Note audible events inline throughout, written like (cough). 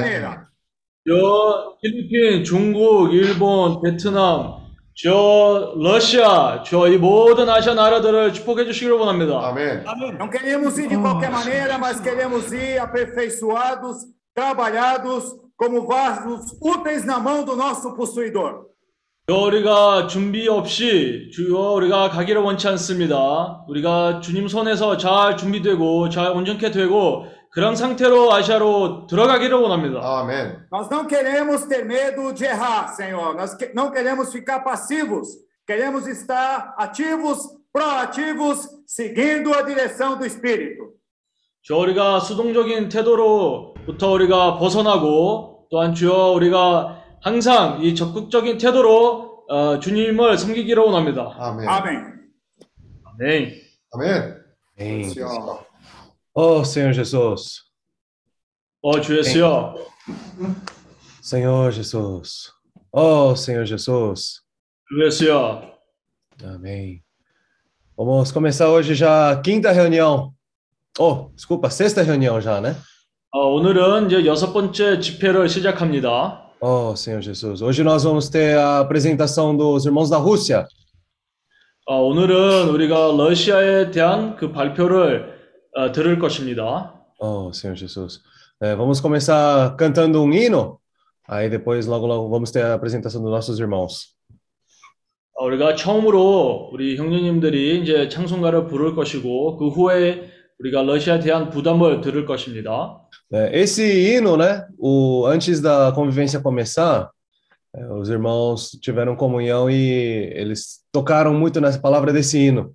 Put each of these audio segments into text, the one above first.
maneira. 저 필리핀, 중국, 일본, 베트남, 저 러시아, 저 이 모든 아시아 나라들을 축복해 주시기를 원합니다. Amém. Não queremos ir de qualquer maneira, mas queremos ir aperfeiçoados, trabalhados, como vasos úteis na mão do nosso possuidor. 저 우리가 준비 없이 주여 우리가 가기를 원치 않습니다. 우리가 주님 손에서 잘 준비되고 잘 온전케 되고 그런 상태로 아시아로 들어가기를 원합니다. Amém. Nós não queremos ter medo de errar, Senhor. Nós que- não queremos ficar passivos. Queremos estar ativos, proativos, seguindo a direção do Espírito. 저 우리가 수동적인 태도로부터 우리가 벗어나고 또한 주여 우리가 항상 이 적극적인 태도로 어, 주님을 섬기기를 원합니다. Amém. Amém. 아멘. Amém. Amém. Senhor. Oh, Senhor Jesus. 어, 주 예수여. Senhor Jesus. Oh, Senhor Jesus. 주 예수여. Amém. Vamos começar hoje já a quinta reunião. Oh, desculpa, sexta reunião já, né? 어, 오늘은 이제 여섯 번째 집회를 시작합니다. Oh, Senhor Jesus. Hoje nós vamos ter a apresentação dos irmãos da Rússia. 어, 오늘은 우리가 러시아에 대한 그 발표를 어, 들을 것입니다. Oh, Senhor Jesus. É, vamos começar cantando um hino. Aí depois, logo, logo, vamos ter a apresentação dos nossos irmãos. 어, 우리가 처음으로 우리 형제님들이 이제 찬송가를 부를 것이고 그 후에 우리가 러시아에 대한 부담을 들을 것입니다. É, esse hino, né? O, antes da convivência começar, é, os irmãos tiveram comunhão e eles tocaram muito nessa palavra desse hino.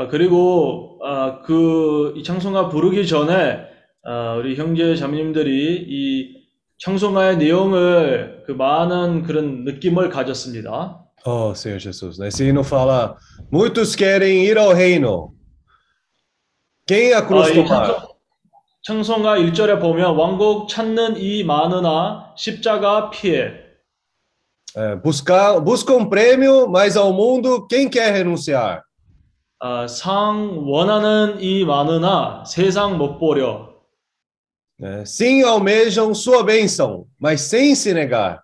아, 그리고 아, 그, 이 찬송가 부르기 전에 아, 우리 형제 자매님들이 이 찬송가의 내용을 그 많은 그런 느낌을 가졌습니다. Oh, Senhor Jesus. né? Esse hino fala: muitos querem ir ao reino. Quem a 아, cruz 이 tomar? 찬송- 찬송가 1절에 보면 왕국 찾는 이 많으나 십자가 피해 É, buscar, busca um prêmio, mas ao mundo quem quer renunciar? 아, 상 원하는 이 많으나 세상 못 보려 É, sim, almejam sua bênção, mas sem se negar.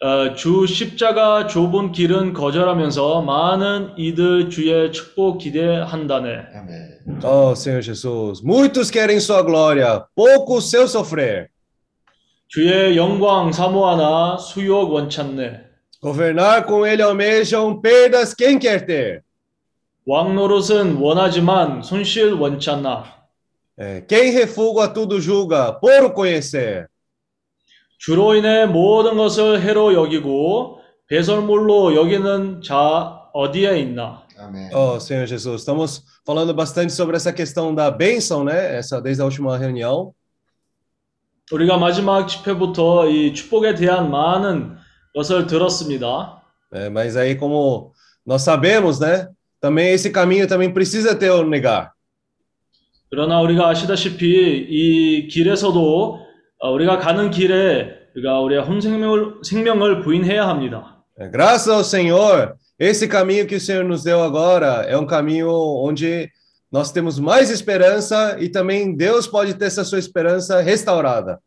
어, 주 십자가 좁은 길은 거절하면서 많은 이들 주의 축복 기대한다네. Oh, Senhor Jesus. Muitos querem sua glória, poucos seu sofrer. 주의 영광 사모하나 수욕 원찮네. Governar com ele almejam perdas quem quer ter. 왕 노릇은 원하지만 손실 원찮나. É, quem refuga tudo julga, por conhecer. 주로 인해 모든 것을 해로 여기고 배설물로 여기는 자 어디에 있나. Amém. Oh, Senhor Jesus, estamos falando bastante sobre essa questão da bênção, né? Essa desde a última reunião. 우리가 마지막 집회부터 이 축복에 대한 많은 것을 들었습니다. É, mas aí, como nós sabemos, né? Também esse caminho também precisa ter o negar. 그러나 우리가 아시다시피 이 길에서도 어, 우리가 가는 길에 우리가 우리의 혼 생명을, 생명을 부인해야 합니다. É, graças ao Senhor, esse caminho que o Senhor nos deu agora é um caminho onde nós temos mais esperança e também Deus pode ter essa sua esperança restaurada.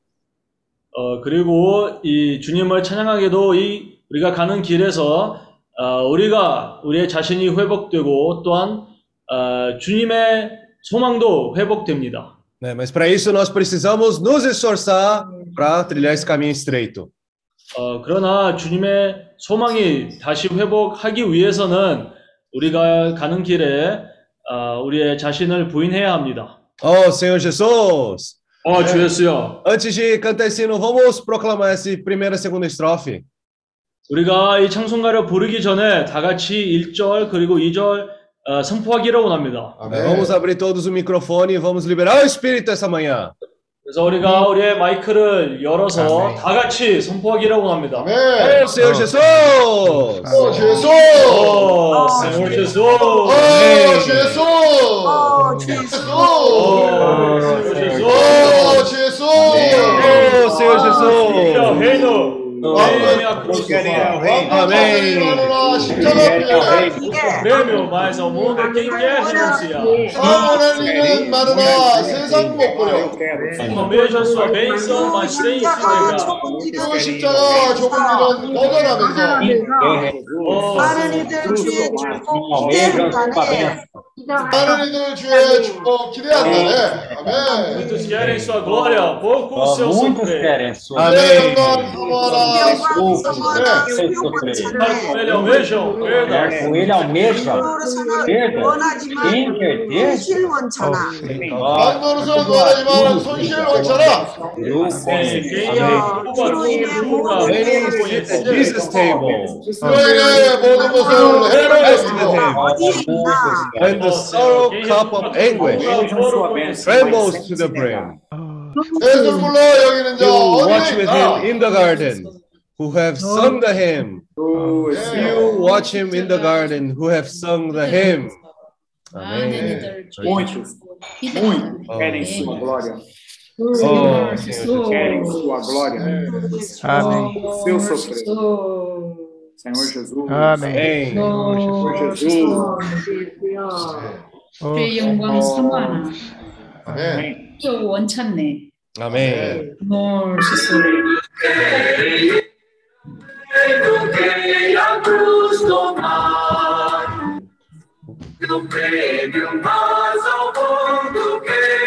어, 그리고 이 주님을 찬양하게도 이 우리가 가는 길에서 어, 우리가 우리의 자신이 회복되고 또한 어, 주님의 소망도 회복됩니다. né? Mas para isso nós precisamos nos esforçar para trilhar esse caminho estreito. 어, 그러나 주님의 소망이 다시 회복하기 위해서는 우리가 가는 길에 어, 우리의 자신을 부인해야 합니다. Oh, Senhor Jesus! 어, 주 예수여. Antes de cantar esse hino, vamos proclamar essa primeira e segunda estrofe. 우리가 이 찬송가를 부르기 전에 다 같이 1절 그리고 2절 어, 선포하기를 원합니다. Amém. Vamos abrir todos o microfone e vamos liberar o Espírito essa manhã. 그래서 우리가 우리의 마이크를 열어서 아멘. 다 같이 선포하기를 원합니다. Amém. Oh, Senhor Jesus! Oh, Jesus! 오, Senhor Jesus! Oh, Jesus! Oh, Jesus! 오, Senhor Jesus! Oh, Jesus! Oh, Senhor Jesus! Teu reino! Prêmio, mas ao mundo quem quer renunciar. Almeja sua bênção, mas tem se Amém. Muitos querem sua glória, poucos seus Muitos querem sua glória. 내 영광 사모하라 영광 사모하라 수용을 Para com ele 전해. almejam perda. com ele almeja 노릇을 perda, 원하지만 inverter, 현실 원천하. 만노릇은 원하지만 손실 원처럼 Quem lucro. a culpa tudo Many julga, sit at Jesus' table. 너희의 모든 것을 해로 Rest of the 여기고 table. 어디에 있나? When the sorrow cup of anguish trembles to the brim. 예수를 불러 여기는 자 You watch 어디에 with 있나 him in the garden, who have sung the hymn. You watch him in the garden, who have sung the hymn. Amém. Muitos, muitos querem sua glória. Oh, Senhor Jesus. Querem sua glória. Amém. O seu sofrer. Senhor Jesus. 아멘. Amém. Senhor Jesus. 어, 주의 영광 사모하나 아멘 또 원찮네 Amém. 뭘 Encontrei a cruz tomar, eu no prêmio mais ao mundo que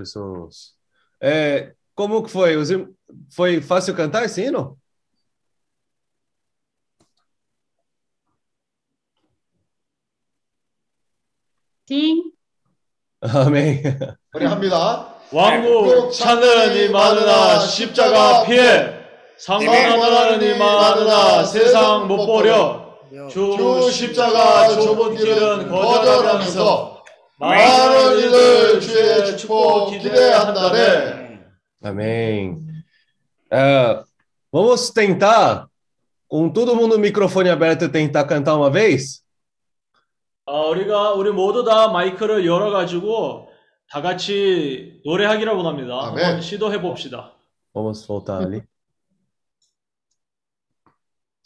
Jesus. É, como que foi? Foi fácil cantar esse hino? 띵 Amém. 우리 합니다 왕국 찾느니 많으나 십자가 피해 상관하느니 많으나 세상 못 버려 주 십자가 좁은 길은 거절하면서 많은 이들 주의 축복 기대한다네 Amém. É, vamos tentar, com todo mundo o microfone aberto, tentar cantar uma vez? 아, 우리가 우리 모두 다 마이크를 열어가지고 다 같이 노래하기라고 합니다. 아멘. 한번 시도해 봅시다. Vamos voltar ali.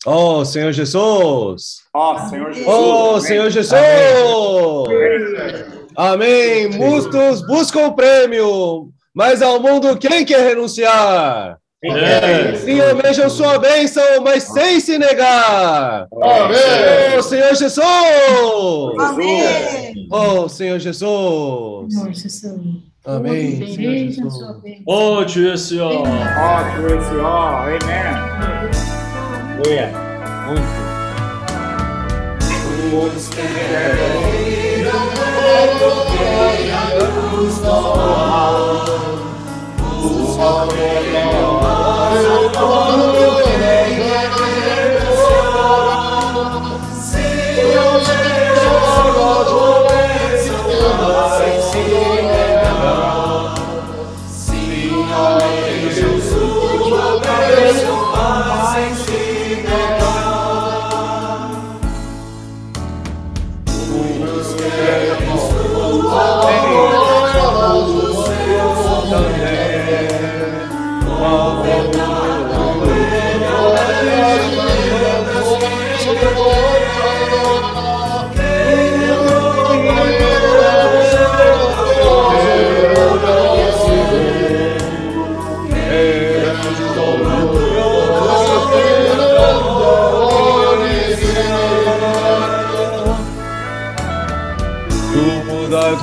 Oh, Senhor Jesus! Ó, Senhor Jesus. Oh, amém. Senhor Jesus! Amém! Amém. Muitos buscam o prêmio, mas ao mundo quem quer renunciar? Amém. É? Sim, almejam sua bênção, mas sem se negar. Amém. Oh, Senhor Jesus. Amém. Oh, Senhor Jesus. Senhor Jesus. Amém. Senhor Jesus. Oh, Jesus. Oh, Jesus. Amém. Aleluia. Muito. Buscarei. Amen.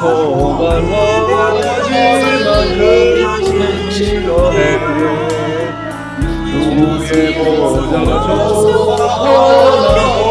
소망어질 만큼 기도해 누구의 보좌 소망하고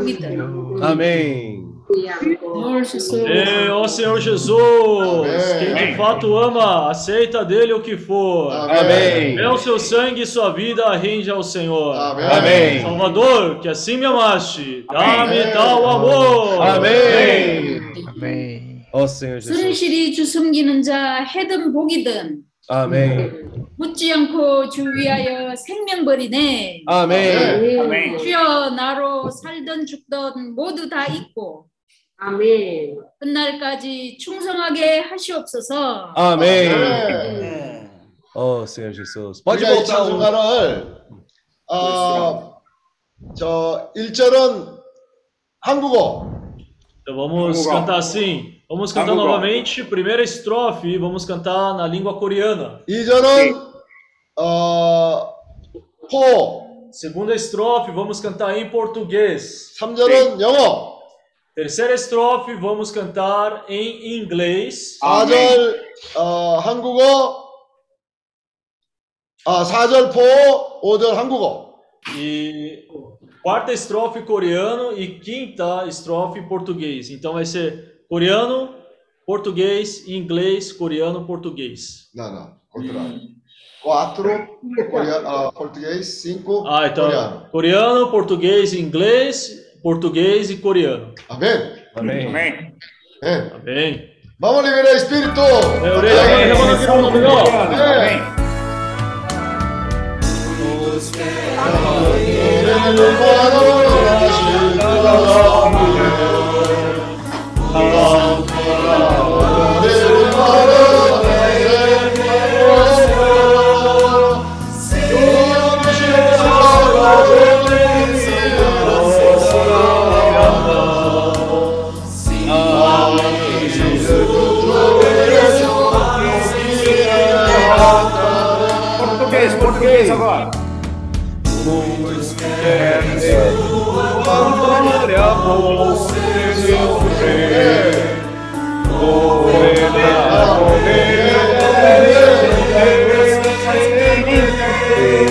해결했던 복이든. Amém. Senhor Jesus. Ei, ó Senhor Jesus, Amém. quem de fato ama, aceita dele o que for. Amém. É o seu sangue e sua vida rende ao Senhor. 아멘. Amém. Salvador, que assim me amaste, dá-me tal amor. Amém. Amém. Ó Senhor Jesus. 순실히 주 숨기는 자, 해든 복이든. Amém. 묻지 않고 주 위하여 생명 버리네. Amém. Amém. 주여 나로 살던 죽던 모두 다 있고 Amém. 끝날까지 충성하게 하시옵소서. 아멘. Senhor Jesus. Pode 우리가 이 um. 찬송가를 어, 저 1절은 한국어, Então vamos Vamos lá. cantar assim. Vamos cantar Vamos lá. novamente. Primeira estrofe, vamos cantar na língua coreana. 2절은 어, 포, Segunda estrofe, vamos cantar em português. 3절은 영어, Terceira estrofe, vamos cantar em inglês. 4절 어, 한국어, 아, 4절 포, 5절 한국어. E quarta estrofe coreano e quinta estrofe português. Então vai ser coreano, português, inglês, coreano, português. Não, não, contrário. Quatro coreano, uh, português, cinco ah, então, coreano. Coreano, português, inglês, português e coreano. Amém? Amém. Amém. Amém. Amém. Vamos liberar espírito! Amém. Amém. Amém. Amém. Amém. Hey.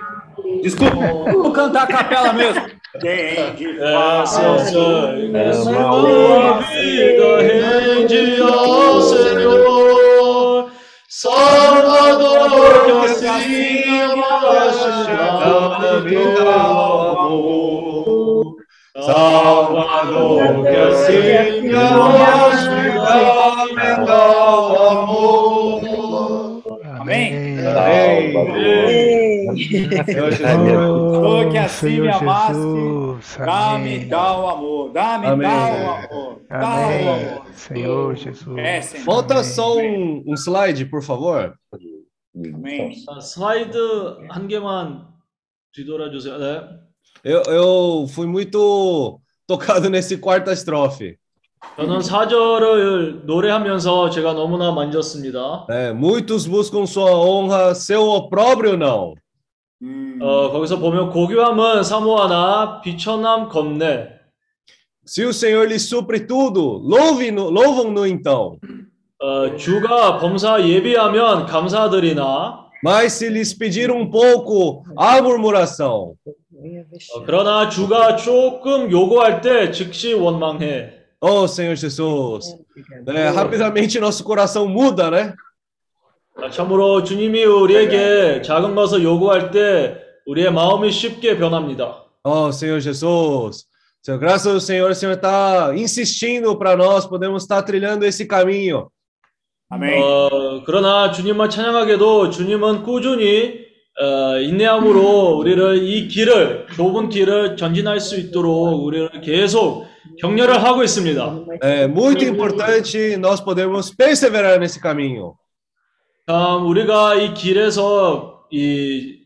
Desculpa, vou cantar a capela mesmo. Quem de Essa fato sangue, sua vida rende ao Senhor, amaste, Jesus, Dá-me amém. tal amor, dá-me Amém. tal amor, tal Amém. amor. Senhor Jesus. É, Senhor. Volta só um, um slide, por favor. Amém. 자, 슬라이드 한 개만 뒤돌아 주세요. 네. Eu, eu fui muito tocado nesse quarta estrofe. 저는 4절을 노래하면서 제가 너무나 만졌습니다. É, muitos buscam sua honra, seu opróbrio não. Hum. 어, 거기서 보면 고교함은 사모하나 비천함 겁내. Se o Senhor lhe supre tudo, louve-no, louvam-no então. 어, 주가 범사 예비하면 감사드리나 Mas se lhes pedir um pouco, há murmuração. 어, 그러나 주가 조금 요구할 때 즉시 원망해. Oh, Senhor Jesus. É, rapidamente nosso coração muda, né? 아, 참으로 주님이 우리에게 작은 것을 요구할 때 우리의 마음이 쉽게 변합니다. Oh, Senhor Jesus. Senhor, graças ao Senhor, o Senhor está insistindo para nós, podemos estar trilhando esse caminho. Amém. 어, 그러나 주님을 찬양하게도 주님은 꾸준히 어, 인내함으로 우리를 이 길을 좁은 길을 전진할 수 있도록 우리를 계속 격려를 하고 있습니다. É muito importante nós podermos perseverar nesse caminho. 참 우리가 이 길에서 이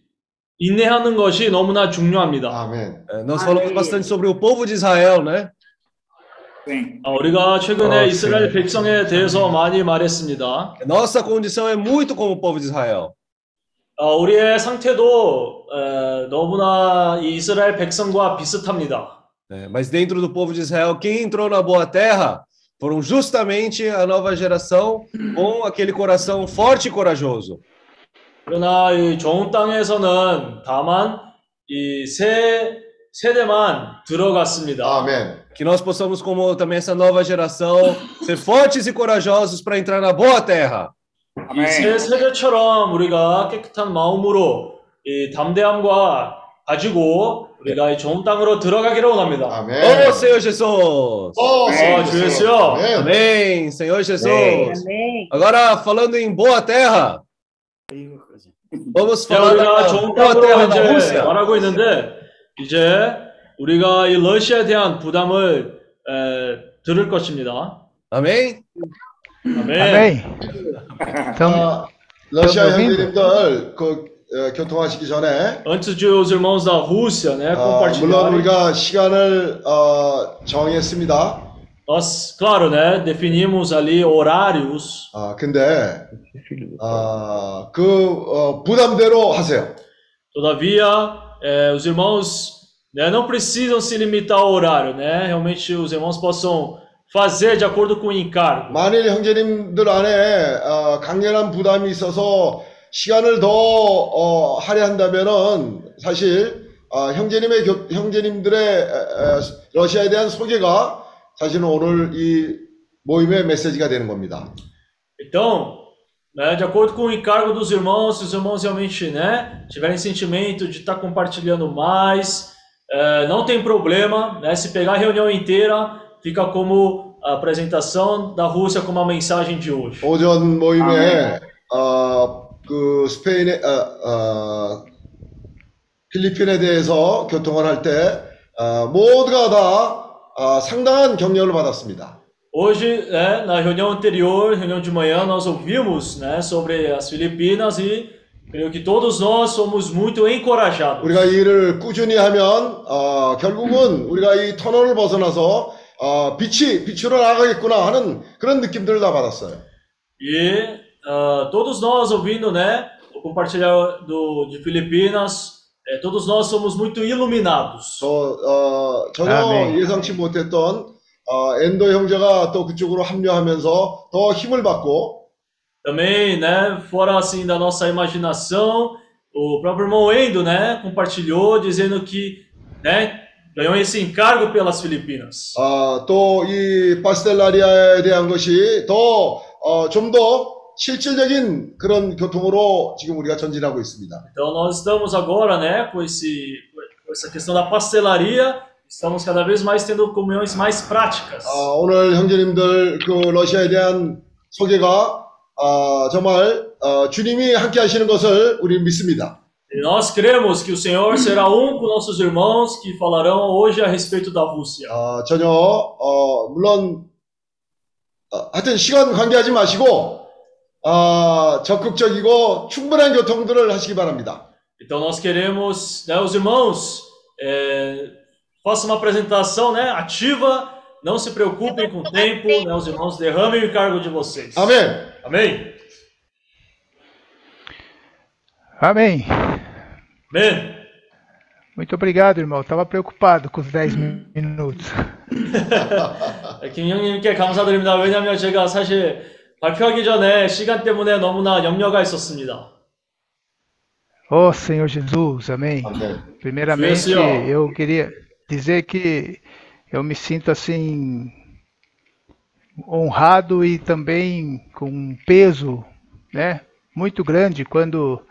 인내하는 것이 너무나 중요합니다. Amém. É, nós falamos bastante sobre o povo de Israel, né? Sim. 아, 우리가 최근에 어, 이스라엘 네. 백성에 대해서 많이 말했습니다. Nossa condição é muito como o povo de Israel. 아, 우리의 상태도 에, 너무나 이 이스라엘 백성과 비슷합니다. né? Mas dentro do povo de Israel, quem entrou na boa terra foram justamente a nova geração com aquele coração forte e corajoso. 그러나 이 좋은 땅에서는 다만 이 세 세대만 들어갔습니다. 아멘. Que nós possamos, como também essa nova geração, ser fortes e corajosos para entrar na boa terra. 이 세 세대처럼 우리가 깨끗한 마음으로 이 담대함과 가지고 우리가 이 좋은 땅으로 들어가기를 원합니다. 아멘. Oh, Senhor Jesus! 어, 아, 주 예수요. 아멘. Amém, Senhor Jesus! Amém. Agora, falando em boa terra, vamos 자, falar 우리가 da 좋은 boa 땅으로 terra da 이제 Rússia. 말하고 있는데 이제 우리가 이 러시아에 대한 부담을 에, 들을 것입니다. Amém? 아멘. Amém. Então, 아, 러시아 Estão me ouvindo? 형제님들 그 어, 교통하시기 전에 Antes de os irmãos da Rússia, né, 아, 물론 compartilharem, 우리가 시간을 어, 정했습니다. nós, claro, né, definimos ali horários, 아, 근데 아, 그 어, 부담대로 하세요. todavia, é, os irmãos né, não precisam se limitar ao horário, né, realmente os irmãos possam fazer de acordo com o encargo. 만일 형제님들 안에 어, 강렬한 부담이 있어서 시간을 더 어, 할애한다면은 사실 어, 형제님의 교- 형제님들의 에, 에, 러시아에 대한 소개가 사실은 오늘 이 모임의 메시지가 되는 겁니다. Então, né, de acordo com o encargo dos irmãos, se os irmãos realmente né, tiverem sentimento de estar compartilhando mais, é, não tem problema, né, se pegar a reunião inteira, fica como a apresentação da Rússia como a mensagem de hoje. 오전 모임에 어, 그 스페인에 어, 어, 필리핀에 대해서 교통을 할때 어, 모두가 다 어, 상당한 격려를 받았습니다. Hoje, né, na reunião anterior, reunião de manhã, nós ouvimos né, sobre as Filipinas e creio que todos nós somos muito encorajados. 우리가 이 일을 꾸준히 하면 어, 결국은 우리가 이 터널을 벗어나서 어, 빛이 빛으로 나가겠구나 하는 그런 느낌들을 다 받았어요. E ah, todos nós ouvindo, né, o compartilhar do, de Filipinas, eh, todos nós somos muito iluminados. 또 어, 전혀 아멘. 예상치 못했던 어, 엔도 형제가 또 그쪽으로 합류하면서 더 힘을 받고 Também, né, fora assim da nossa imaginação, o próprio irmão Endo, né, compartilhou dizendo que, né, ganhou esse encargo pelas Filipinas. 아, 또 이 바스텔라리아에 대한 것이 더 어, 좀 더 실질적인 그런 교통으로 지금 우리가 전진하고 있습니다. Então nós estamos agora, né, com esse com essa questão da pastelaria, estamos cada vez mais tendo comunhões mais práticas. 아, 오늘 형제님들 그 러시아에 대한 소개가 아, 정말 어, 주님이 함께 하시는 것을 우리 믿습니다. E nós cremos que o Senhor será um com nossos irmãos que falarão hoje a respeito da Rússia. 아, 전혀 어, 물론 어, 하여튼 시간 관계하지 마시고 아, 적극적이고 충분한 교통들을 하시기 바랍니다. Então nós queremos, né, os irmãos, é, façam uma apresentação, né, ativa, não se preocupem com o tempo, né, os irmãos derramem o encargo de vocês. 아멘. Amém? amém. Amém. Muito obrigado, irmão. Estava preocupado com os 10 minutos. (laughs) 네, 김 형님께 감사드 립니다. 왜냐하면 제가 사실 발표하기 전에 시간 때문에 너무나 염려가 있었습니다. Oh, Senhor Jesus, amém. 아멘. Primeiramente, Senhor. eu queria dizer que eu me sinto assim honrado e também com um peso, né, muito grande quando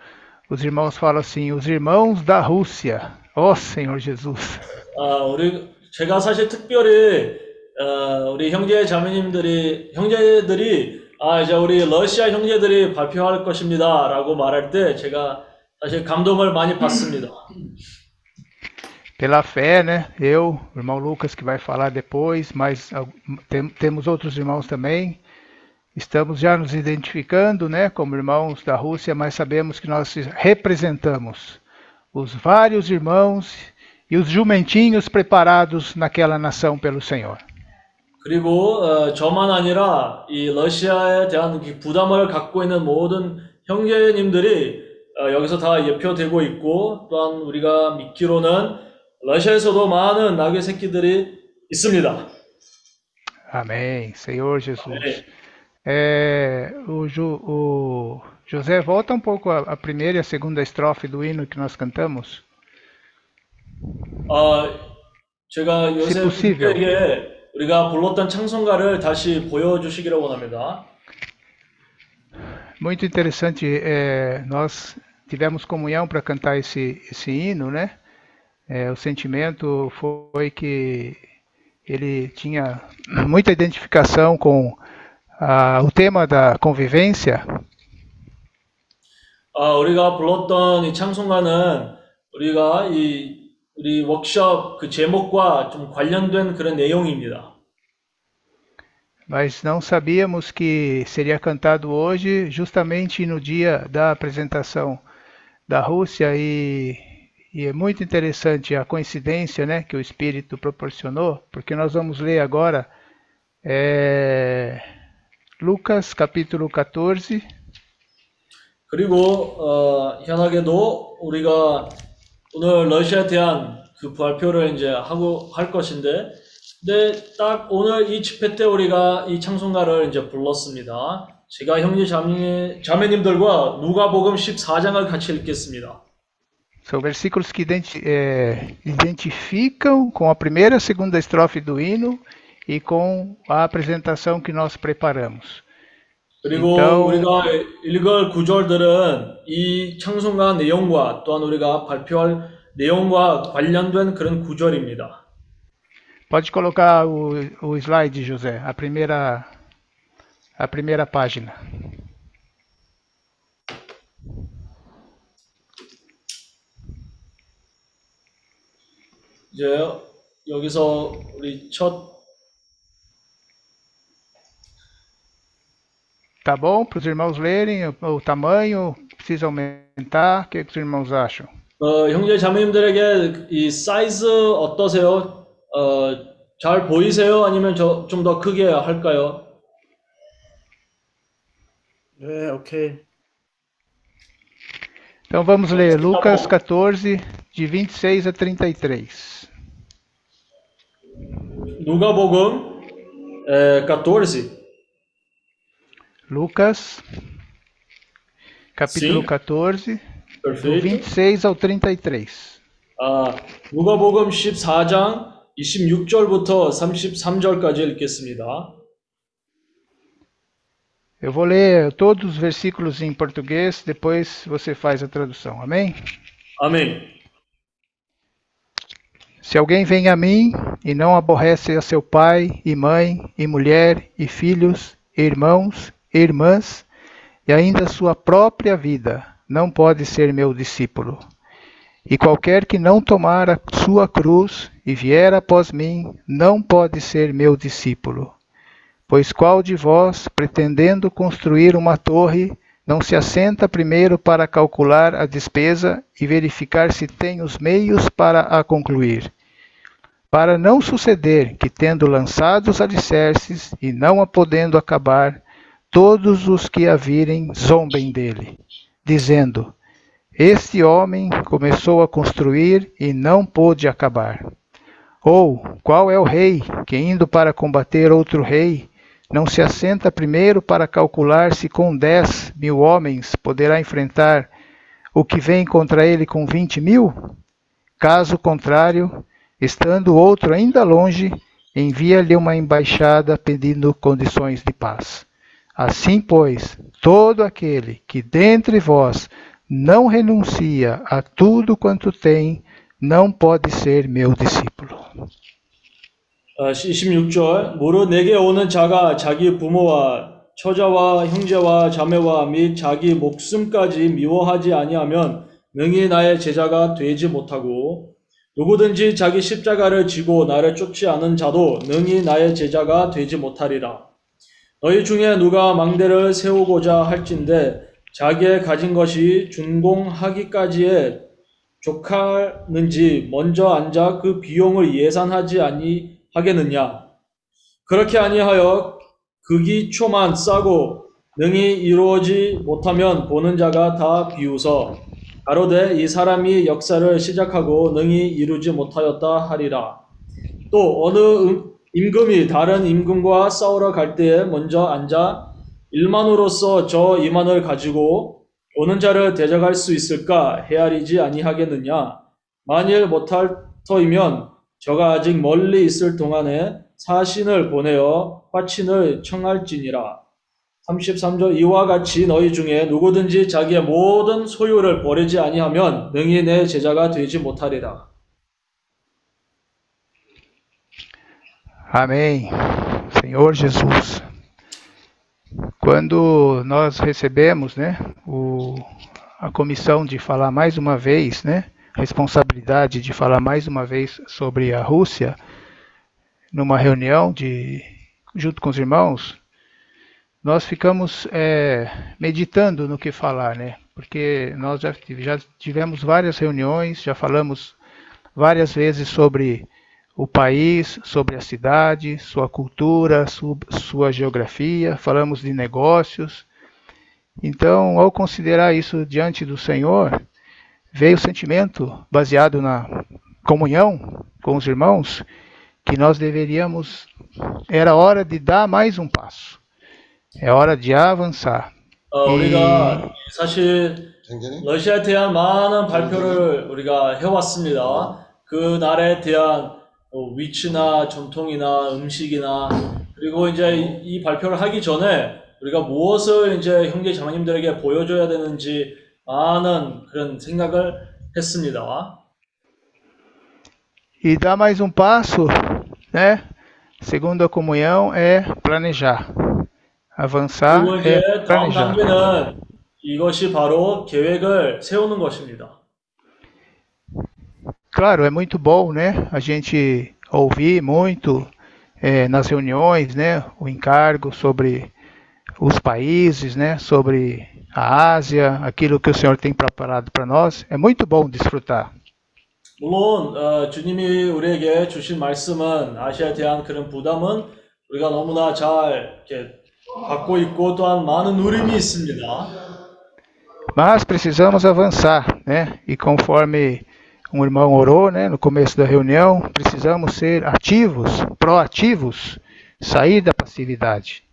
os irmãos falam assim, os irmãos da Rússia. Oh, Senhor Jesus. 아, 우리 제가 사실 특별히 어, 우리 형제 자매님들이 형제들이 아 이제 우리 러시아 형제들이 발표할 것입니다라고 말할 때 제가 사실 감동을 많이 받습니다. Pela fé, né? Eu, o irmão Lucas que vai falar depois, mas al- tem- temos outros irmãos também. Estamos já nos identificando, né, como irmãos da Rússia, mas sabemos que nós representamos os vários irmãos e os jumentinhos preparados naquela nação pelo Senhor. 그리고 어, 저만 아니라 이 러시아에 대한 이 부담을 갖고 있는 모든 형제님들이 어, 여기서 다 예표되고 있고 또한 우리가 믿기로는 러시아에서도 많은 나귀 새끼들이 있습니다. Amém. Senhor Jesus. 네. É, o, Ju- o José, volta um pouco a, a primeira e a segunda estrofe do hino que nós cantamos. 어, 제가 요새 possível. 분들에게 우리가 불렀던 찬송가를 다시 보여주시기를 원합니다. Muito interessante. é, nós tivemos comunhão para cantar esse, esse hino, né? É, o sentimento foi que ele tinha muita identificação com ah, o tema da convivência. 아, 우리가 불렀던 이 찬송가는 우리가 이 우리 워크숍 그 제목과 좀 관련된 그런 내용입니다. Mas não sabíamos que seria cantado hoje, justamente no dia da apresentação da Rússia, e, e é muito interessante a coincidência né, que o Espírito proporcionou, porque nós vamos ler agora é, Lucas capítulo 14, 그리고 어, 현하게도 우리가 오늘 러시아에 대한 그 발표를 이제 하고 할 것인데, 근데 딱 오늘 이 집회 때 우리가 이 찬송가를 이제 불렀습니다. 제가 형제 자매, 자매님들과 누가복음 14장을 같이 읽겠습니다. são versículos que é, identificam com a primeira e segunda estrofe do hino e com a apresentação que nós preparamos. 그리고 então- 우리가 읽을 구절들은 이 찬송가 내용과 또한 우리가 발표할 내용과 관련된 그런 구절입니다. Pode colocar o, o slide, José, a primeira, a primeira página. 이제 여기서 우리 첫 Tá bom para os irmãos lerem o, o tamanho? Precisa aumentar? O que, que os irmãos acham? 어, 형제 자매님들에게 이 사이즈 어떠세요? 어, 잘 보이세요? 아니면 좀 더 크게 할까요? É, ok. Então vamos ler Lucas 14, de 26 a 33. 누가복음 에, 14 Lucas, capítulo Sim. 14, do perfeito. 26 ao 33. 아, 누가복음 14장 26절부터 33절까지 읽겠습니다. Eu vou ler todos os versículos em português, depois você faz a tradução. Amém? 아멘. Se alguém vem a mim e não aborrece a seu pai e mãe e mulher e filhos, e irmãos e irmãs, e ainda sua própria vida, não pode ser meu discípulo. E qualquer que não tomar a sua cruz e vier após mim, não pode ser meu discípulo. Pois qual de vós, pretendendo construir uma torre, não se assenta primeiro para calcular a despesa e verificar se tem os meios para a concluir? Para não suceder que, tendo lançado os alicerces e não a podendo acabar, todos os que a virem zombem dele, dizendo: Este homem começou a construir e não pôde acabar. Ou qual é o rei que, indo para combater outro rei, não se assenta primeiro para calcular se com dez mil homens poderá enfrentar o que vem contra ele com vinte mil? Caso contrário, estando outro ainda longe, envia-lhe uma embaixada pedindo condições de paz. Assim, pois, todo aquele que dentre vós não renuncia a tudo quanto tem, não pode ser meu discípulo. 아, 26절 무릇 내게 오는 자가 자기 부모와 처자와 형제와 자매와 및 자기 목숨까지 미워하지 아니하면 능히 나의 제자가 되지 못하고 누구든지 자기 십자가를 지고 나를 쫓지 않은 자도 능히 나의 제자가 되지 못하리라. 너희 중에 누가 망대를 세우고자 할진대 자기의 가진 것이 준공하기까지에 족하는지 먼저 앉아 그 비용을 예산하지 아니하겠느냐? 그렇게 아니하여 극이초만 싸고 능히 이루어지 못하면 보는 자가 다 비웃어 가로되 이 사람이 역사를 시작하고 능히 이루지 못하였다 하리라. 또 어느 음- 임금이 다른 임금과 싸우러 갈 때에 먼저 앉아 일만으로서 저 이만을 가지고 오는 자를 대적할 수 있을까 헤아리지 아니하겠느냐? 만일 못할 터이면 저가 아직 멀리 있을 동안에 사신을 보내어 화친을 청할지니라. 33절 이와 같이 너희 중에 누구든지 자기의 모든 소유를 버리지 아니하면 능히 내 제자가 되지 못하리라 Amém. Senhor Jesus. Quando nós recebemos, né, o, a comissão de falar mais uma vez, né, responsabilidade de falar mais uma vez sobre a Rússia, numa reunião de junto com os irmãos, nós ficamos é, meditando no que falar, né? Porque nós já, já tivemos várias reuniões, já falamos várias vezes sobre o país, sobre a cidade, sua cultura, su- sua geografia, falamos de negócios. Então, ao considerar isso diante do Senhor, veio o sentimento, baseado na comunhão com os irmãos, que nós deveríamos, era hora de dar mais um passo, é hora de avançar. 어, 우리가 사실 형제님? 러시아에 대한 많은 발표를 우리가 해왔습니다. 그 나라에 대한 어, 위치나 전통이나 음식이나 그리고 이제 이, 이 발표를 하기 전에 우리가 무엇을 이제 형제 자매님들에게 보여줘야 되는지 많은 그런 생각을 했습니다. E dar mais um passo, né? Segundo a comunhão, é planejar. Avançar é planejar. 이것이 바로 계획을 세우는 것입니다. Claro, é muito bom, né? A gente ouvir muito eh, nas reuniões, né? O encargo sobre os países, né? Sobre a Ásia, aquilo que o Senhor tem preparado para nós. É muito bom desfrutar. 물론 어, 주님이 우리에게 주신 말씀은 아시아에 대한 그런 부담은 우리가 너무나 잘 이렇게 받고 있고 또한 많은 누림이 있습니다. Mas precisamos avançar, né? E conforme um irmão orou, né? No começo da reunião, precisamos ser ativos, proativos, sair da passividade.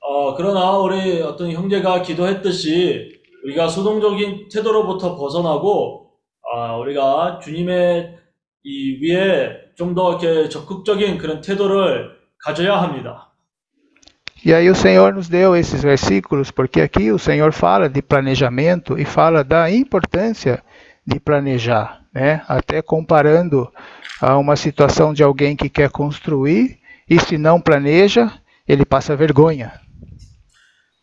어, 그러나 우리 어떤 형제가 기도했듯이 우리가 수동적인 태도로부터 벗어나고 아, 우리가 주님의 이 위에 좀 더 이렇게 적극적인 그런 태도를 가져야 합니다. E aí o Senhor nos deu esses versículos, porque aqui o Senhor fala de planejamento e fala da importância de planejar, né? Até comparando a uma situação de alguém que quer construir e se não planeja, ele passa vergonha.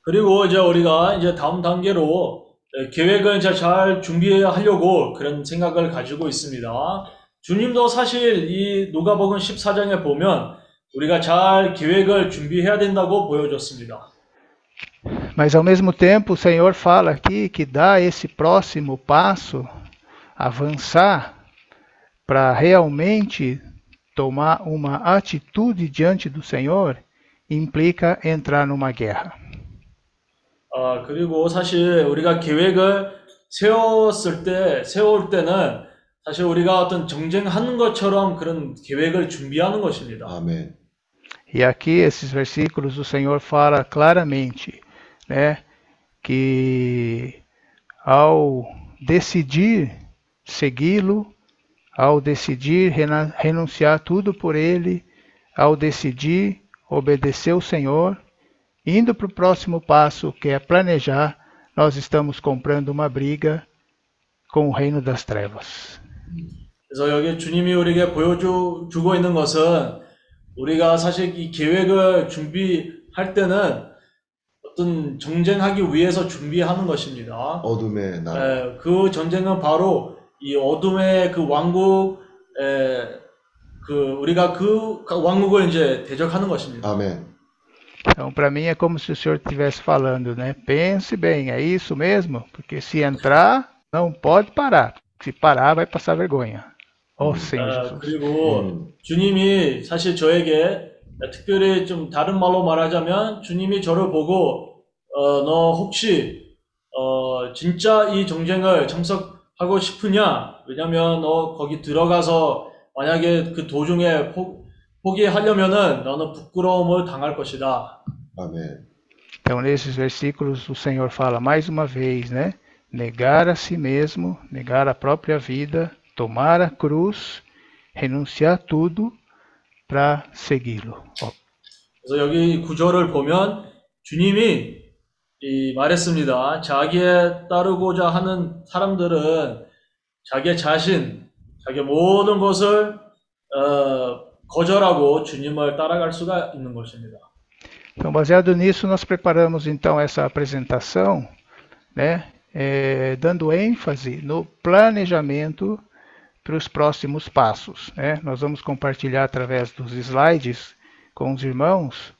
그리고 이제 우리가 이제 다음 단계로 예, 계획을 이제 잘 준비하려고 그런 생각을 가지고 있습니다. 주님도 사실 이 누가복음 14장에 보면 우리가 잘 계획을 준비해야 된다고 보여줬습니다. Mas ao mesmo tempo, o Senhor fala aqui que dá esse próximo passo, avançar, para realmente tomar uma atitude diante do Senhor, implica entrar numa guerra. 아, 그리고 사실 우리가 계획을 세웠을 때, 세울 때는 사실 우리가 어떤 정쟁하는 것처럼 그런 계획을 준비하는 것입니다. 아멘. E aqui esses versículos o Senhor fala claramente, né, que ao decidir segui-lo, ao decidir rena- renunciar tudo por ele, ao decidir obedecer o Senhor, indo para o próximo passo, que é planejar, nós estamos comprando uma briga com o reino das trevas. 그래서 여기 주님이 우리에게 보여주고 있는 것은 우리가 사실 이 계획을 준비할 때는 어떤 정쟁하기 위해서 준비하는 것입니다. 어둠의 나라. 에, 그 전쟁은 바로 이 어둠의 그 왕국, 에, 그 우리가 그 왕국을 이제 대적하는 것입니다. 아멘. Então, para mim é como se o Senhor estivesse falando, né? Pense bem, é isso mesmo? Porque se entrar, não pode parar. Se parar, vai passar vergonha. Ó Senhor 에, Jesus. 그리고 음. 주님이 사실 저에게 특별히 좀 다른 말로 말하자면 주님이 저를 보고 어, 너 혹시 어, 진짜 이 정쟁을 참석 하고 싶으냐? 왜냐면 너 거기 들어가서 만약에 그 도중에 포, 포기하려면은 너는 부끄러움을 당할 것이다. 아멘. Então, nesses versículos, o Senhor fala mais uma vez, né? Negar a si mesmo, negar a própria vida, tomar a cruz, renunciar a tudo para segui-lo. 그래서 여기 이 구절을 보면 주님이 이 말했습니다. 자기에 따르고자 하는 사람들은 자기의 자신, 자기의 모든 것을 어, 거절하고 주님을 따라갈 수가 있는 것입니다. Então, baseado nisso, nós preparamos então essa apresentação, né, eh, dando ênfase no planejamento para os próximos passos. Né? Nós vamos compartilhar através dos slides com os irmãos.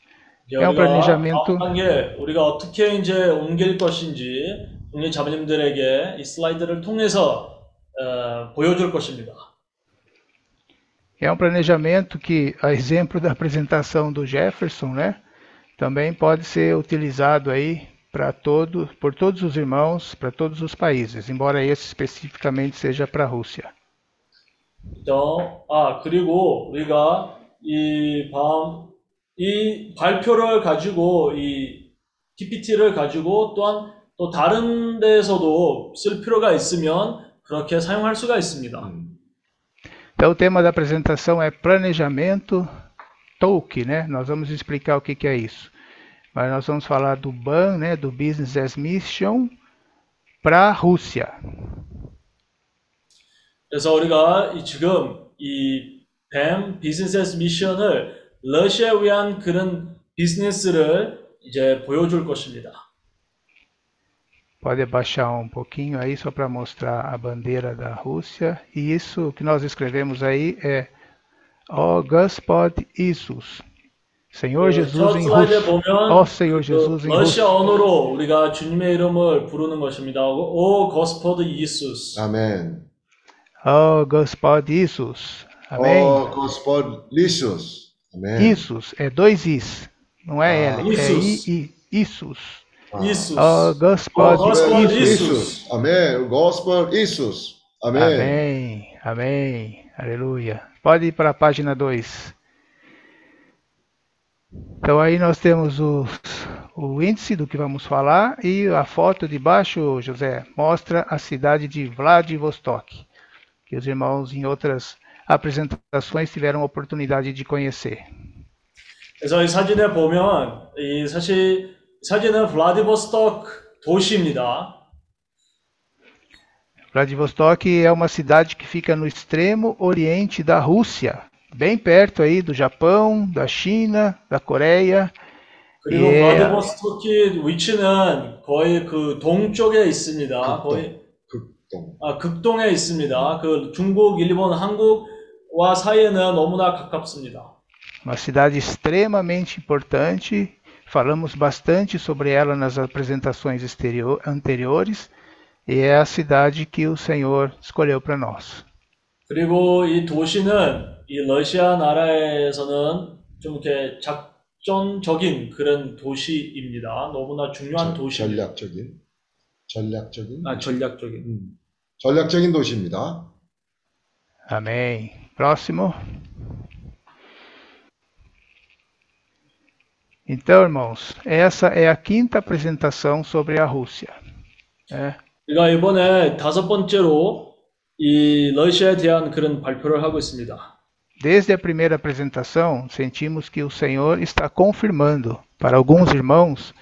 이제 É um 우리가 planejamento. 다음 단계 우리가 어떻게 이제 옮길 것인지 우리 자매님들에게 이 슬라이드를 통해서 어, 보여줄 것입니다. É um planejamento que, a exemplo da apresentação do Jefferson, né, também pode ser utilizado aí para todo, por todos os irmãos, para todos os países, embora esse especificamente seja para a Rússia. 또, 아, 그리고 우리가 이 밤, 이 발표를 가지고 이 PPT를 가지고 또한 또 다른 데에서도 쓸 필요가 있으면 그렇게 사용할 수가 있습니다. Então, o tema da apresentação é planejamento TOLK, né? Nós vamos explicar o que, que é isso. Mas nós vamos falar do BAN, né? Do Business as Mission para a Rússia. 그래서 우리가 이 지금 이뱀 비즈니스 미션을 러시아에 위한 그런 비즈니스를 이제 보여줄 것입니다. Pode abaixar um pouquinho aí só para mostrar a bandeira da Rússia. E isso que nós escrevemos aí é Ó Gospod Isus. Senhor 그 Jesus 첫 em 슬라이드에 russo. 보면 Ó Senhor 그 Jesus em 러시아 russo. 언어로 우리가 주님의 이름을 부르는 것입니다. 오 고스포드 이수스. 아멘. Ó Gospod Isus. Né? Amém. Isus, é dois Is, não é ah, L, é I, I, Isus. Ah. Isus. O gospel, o Isus. Amém. Gospel Isus. Amém. Amém. Amém. Aleluia. Pode ir para a página 2. Então aí nós temos o, o índice do que vamos falar e a foto de baixo, José, mostra a cidade de Vladivostok, que os irmãos em outras apresentações tiveram a oportunidade de conhecer. 그래서 이 사진에 보면 이 사실 사진은 블라디보스토크 도시입니다. Vladivostok é uma cidade que fica no extremo oriente da Rússia, bem perto aí do Japão, da China, da Coreia. 그리고 예. 블라디보스토크 위치는 거의 그 동쪽에 있습니다. 극동. 거의 극동. 아, 극동에 있습니다. 그 중국, 일본, 한국 과 사이에는 너무나 가깝습니다. Uma cidade extremamente importante. Falamos bastante sobre ela nas apresentações exterior, anteriores. E é a cidade que o Senhor escolheu para nós. 그리고 이 도시는 이 러시아 나라에서는 좀 이렇게 작전적인 그런 도시입니다. 너무나 중요한 저- 도시. 전략적인. 전략적인. 아, 전략적인. 음. 전략적인 도시입니다. Amém. Próximo. Então, irmãos, essa é a quinta apresentação sobre a Rússia. né? 우리가 이번에 다섯 번째로 이 러시아에 대한 그런 발표를 하고 있습니다. Desde a primeira apresentação, sentimos que o Senhor está confirmando para alguns irmãos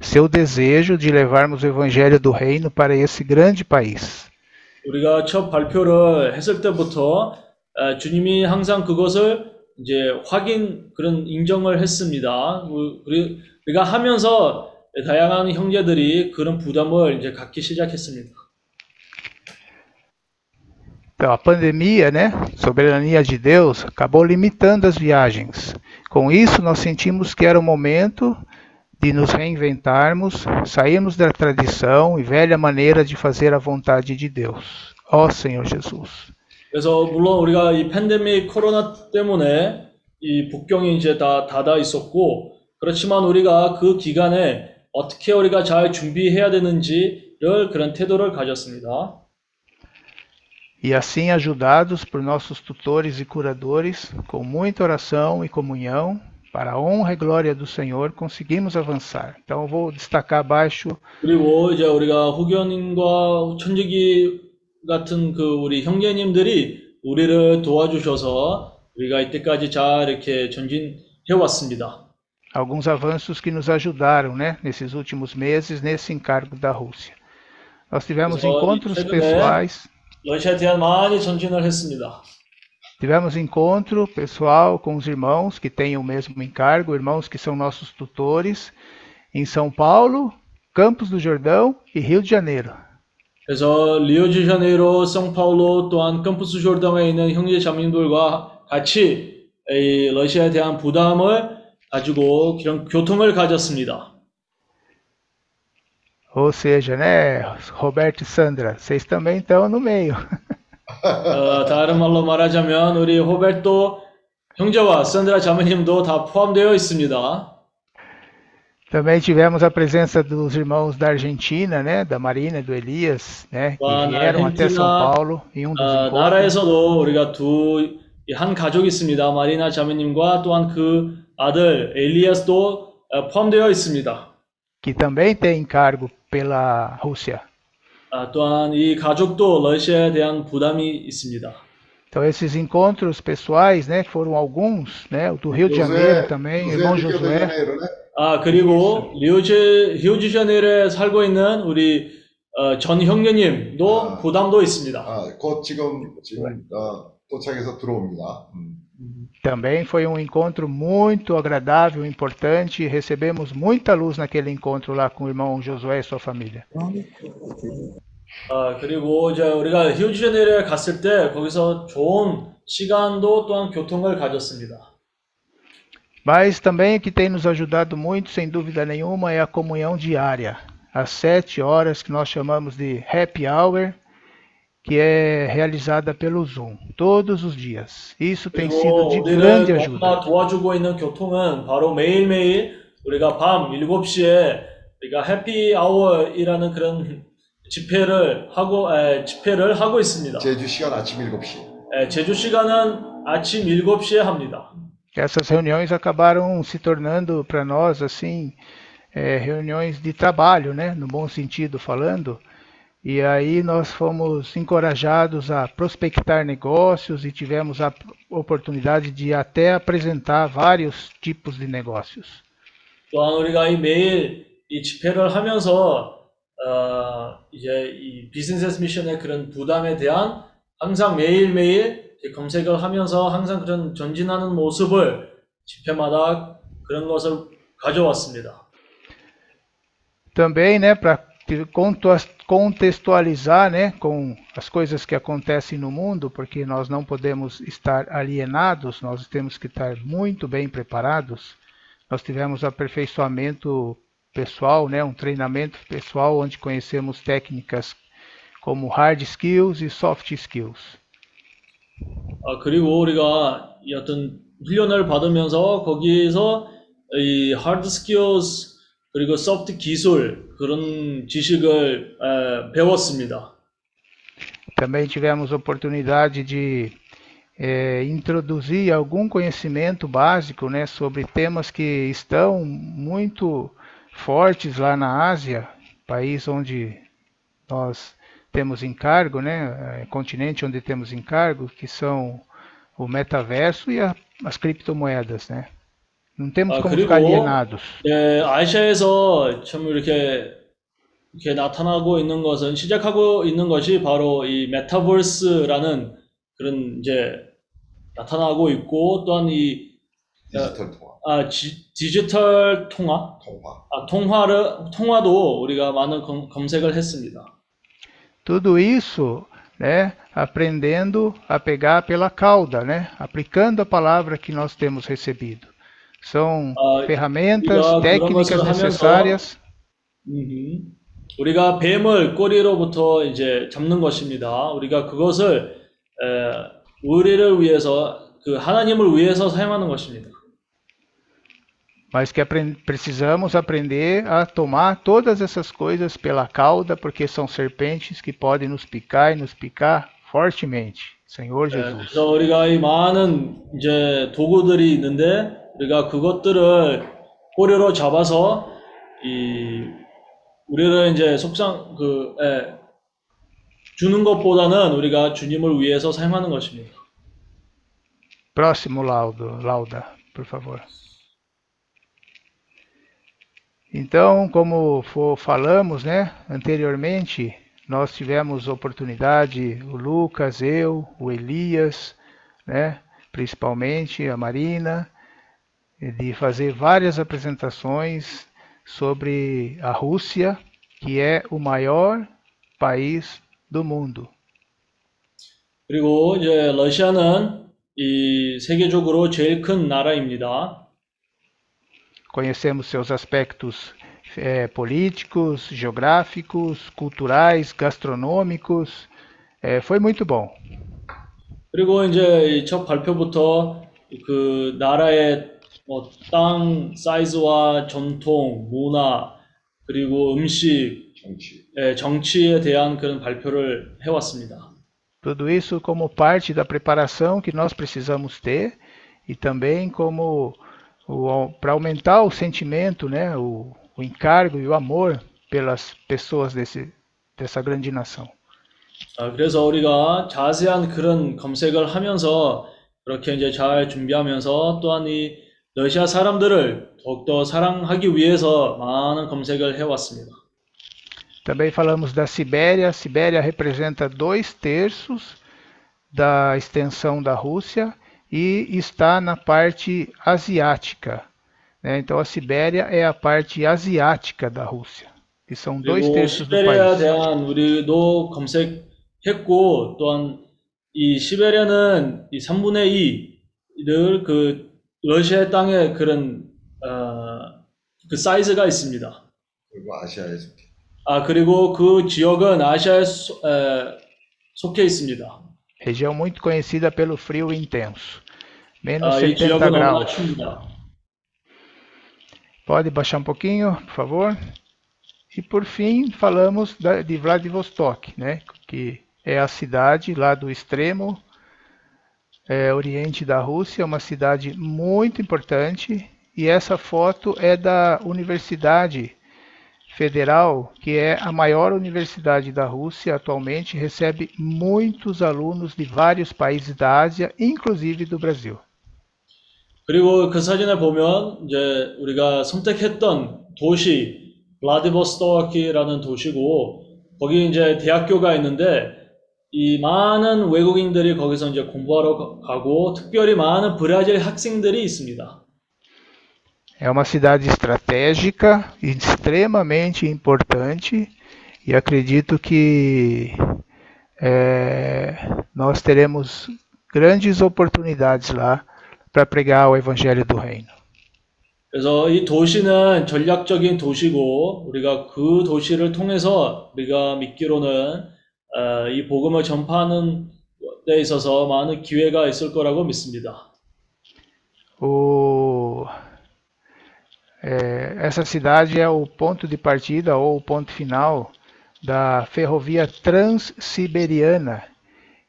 seu desejo de levarmos o evangelho do reino para esse grande país. 우리가 첫 발표를 했을 때부터 에, 주님이 항상 그것을 이제 확인 그런 인정을 했습니다. 우리- 우리가 하면서 다양한 형제들이 그런 부담을 이제 갖기 시작했습니다. Então, a pandemia, né, soberania de Deus, acabou limitando as viagens. Com isso, nós sentimos que era o momento de nos reinventarmos, sairmos da tradição e velha maneira de fazer a vontade de Deus. Ó Senhor Jesus. 그래서 물론 우리가 이 팬데믹 코로나 때문에 이 북경이 이제 다 닫아 있었고 그렇지만 우리가 그 기간에 어떻게 우리가 잘 준비해야 되는지를 그런 태도를 가졌습니다. E assim, ajudados por nossos tutores e curadores, com muita oração e comunhão, para a honra e glória do Senhor, conseguimos avançar. Então, eu vou destacar abaixo 그리고 이제 우리가 후견인과 천지기 같은 그 우리 형제님들이 우리를 도와주셔서 우리가 이때까지 잘 이렇게 전진해 왔습니다. alguns avanços que nos ajudaram, né, nesses últimos meses, nesse encargo da Rússia. Nós tivemos 그래서 이 encontros 최근에 pessoais, 러시아에 대한 많이 전진을 했습니다. tivemos encontro pessoal com os irmãos que têm o mesmo encargo, irmãos que são nossos tutores, em São Paulo, Campos do Jordão e Rio de Janeiro. 그래서 리오디자네이로, 성파울로 또한 캠퍼스 조르단에 있는 형제 자매님들과 같이 이 러시아에 대한 부담을 가지고 그런 교통을 가졌습니다. Ou seja, né, Roberto e Sandra, vocês também estão no meio. (laughs) 어, 다른 말로 말하자면 우리 호베르토 형제와 산드라 자매님도 다 포함되어 있습니다. Também tivemos a presença dos irmãos da Argentina, né, da Marina e do Elias, né, que 와, vieram até São 아르헨티나, Paulo em um dos 어, encontros. 나라에서도 우리가 두 한 가족이 있습니다. 마리나 자매님과 또한 그 아들 엘리아스도 어, 포함되어 있습니다. que também tem encargo pela Rússia. 아, 또한 이 가족도 러시아에 대한 부담이 있습니다. Então esses encontros pessoais, né, que foram alguns, né, o do Rio de Janeiro também, irmão José do Rio de Josué, Janeiro, né? 아 그리고 리오제 히오지샤네르에 살고 있는 우리 어, 전 형제님도 아. 부담도 있습니다. 아, 곧 지금 지금 어, 도착해서 들어옵니다. 음. também foi um encontro muito agradável, importante, recebemos muita luz naquele encontro lá com o irmão Josué e sua família. 아, 그리고 이제 우리가 히오지제네르에 갔을 때 거기서 좋은 시간도 또한 교통을 가졌습니다. Mas também o que tem nos ajudado muito, sem dúvida nenhuma, é a comunhão diária. Às sete horas, que nós chamamos de happy hour, que é realizada pelo Zoom, todos os dias. Isso tem sido 그리고 de grande 우리를 ajuda. 너무나 도와주고 있는 교통은 바로 매일매일 우리가 밤 7시에 우리가 해피 아워이라는 그런 집회를 하고 에, 집회를 하고 있습니다. 제주 시간 아침 7시. 에, 제주 시간은 아침 7시에 합니다. Essas reuniões acabaram se tornando para nós assim é, reuniões de trabalho, né, no bom sentido falando. E aí nós fomos encorajados a prospectar negócios e tivemos a oportunidade de até apresentar vários tipos de negócios. 또한 우리가 이 매일 이 집회를 하면서 어, 이제 이 비즈니스 미션의 그런 부담에 대한 항상 매일매일 이렇게 검색을 하면서 항상 그런 전진하는 모습을 집회마다 그런 것을 가져왔습니다. Também, né, para contextualizar, né, com as coisas que acontecem no mundo, porque nós não podemos estar alienados, nós temos que estar muito bem preparados. Nós tivemos aperfeiçoamento pessoal, né, um treinamento pessoal onde conhecemos técnicas como hard skills e soft skills. 아, 그리고 우리가 이 어떤 훈련을 받으면서 거기에서 이 하드 스킬스 그리고 소프트 기술 그런 지식을 에, 배웠습니다. Também tivemos oportunidade de eh, introduzir algum conhecimento básico né, sobre temas que estão muito fortes lá na Ásia, país onde nós temos encargo, né, eh, continente onde temos encargo, que são o metaverso e a, as criptomoedas. Né. Não temos 아, como 그리고 ficar alienados. 네, 아시아에서 참 이렇게 이렇게 나타나고 있는 것은 시작하고 있는 것이 바로 이 메타버스라는 그런 이제 나타나고 있고 또한 이 디지털 통화. 아, 지- 디지털 통화, 통화. 아, 통화를 통화도 우리가 많은 검, 검색을 했습니다. Tudo isso, né, aprendendo a pegar pela cauda, né, aplicando a palavra que nós temos recebido. São 아, ferramentas, 우리가 그런 técnicas 것을 하면서 necessárias 음흠. 우리가 뱀을 꼬리로부터 이제 잡는 것입니다. 우리가 그것을 에, 우리를 위해서 그 하나님을 위해서 사용하는 것입니다. Mas que apren- precisamos aprender a tomar todas essas coisas pela cauda, porque são serpentes que podem nos picar e nos picar fortemente. Senhor 예, Jesus. 그래서 우리가 이 많은 이제 도구들이 있는데 우리가 그것들을 꼬리로 잡아서 이 우리를 이제 속상 그 예, 주는 것보다는 우리가 주님을 위해서 사용하는 것입니다. Próximo laudo, lauda, por favor. Então, como fo- falamos, né, anteriormente, nós tivemos oportunidade, o Lucas, eu, o Elias, né, principalmente a Marina, de fazer várias apresentações sobre a Rússia, que é o maior país do mundo. 그리고 이제 러시아는 이 세계적으로 제일 큰 나라입니다. Conhecemos seus aspectos eh, políticos, geográficos, culturais, gastronômicos. Eh, foi muito bom. 그리고 이제 이 첫 발표부터 그 나라의 뭐 땅 사이즈와 전통, 문화, 그리고 음식, 정치. 예, 정치에 대한 그런 발표를 해왔습니다. Tudo isso como parte da preparação que nós precisamos ter e também como para aumentar o sentimento, né, o, o encargo e o amor pelas pessoas desse, dessa grande nação. 아, 그래서 우리가 자세한 그런 검색을 하면서 그렇게 이제 잘 준비하면서 또한 이 러시아 사람들을 더욱더 사랑하기 위해서 많은 검색을 해왔습니다. Também falamos da Sibéria. A Sibéria representa dois terços da extensão da Rússia e está na parte asiática. né? Então a Sibéria é a parte asiática da Rússia, que são dois 그리고 terços do 시베리아에 país. 대한 우리도 검색했고 또한 이 시베리아는 이 3분의 2를 그 러시아 땅에 그런 어, 그 사이즈가 있습니다. 그리고 아시아에 속해. 아 그리고 그 지역은 아시아에 소- 에, 속해 있습니다. Região muito conhecida pelo frio intenso. Menos Aí, 70 graus. Pode baixar um pouquinho, por favor. E por fim, falamos de Vladivostok, né? que é a cidade lá do extremo é, oriente da Rússia, uma cidade muito importante. E essa foto é da Universidade Federal, que é a maior universidade da Rússia atualmente, recebe muitos alunos de vários países da Ásia, inclusive do Brasil. 그리고 그 사진을 보면 이제 우리가 선택했던 도시 블라디보스토크라는 도시고 거기 이제 대학교가 있는데 이 많은 외국인들이 거기서 이제 공부하러 가- 가고 특별히 많은 브라질 학생들이 있습니다. É uma cidade estratégica, extremamente importante, e acredito que é, nós teremos grandes oportunidades lá para pregar o Evangelho do Reino. 그래서 이 도시는 전략적인 도시고 우리가 그 도시를 통해서 우리가 믿기로는 어, 이 복음을 전파하는 데 있어서 많은 기회가 있을 거라고 믿습니다. O, é, essa cidade é o ponto de partida ou o ponto final da ferrovia Transsiberiana,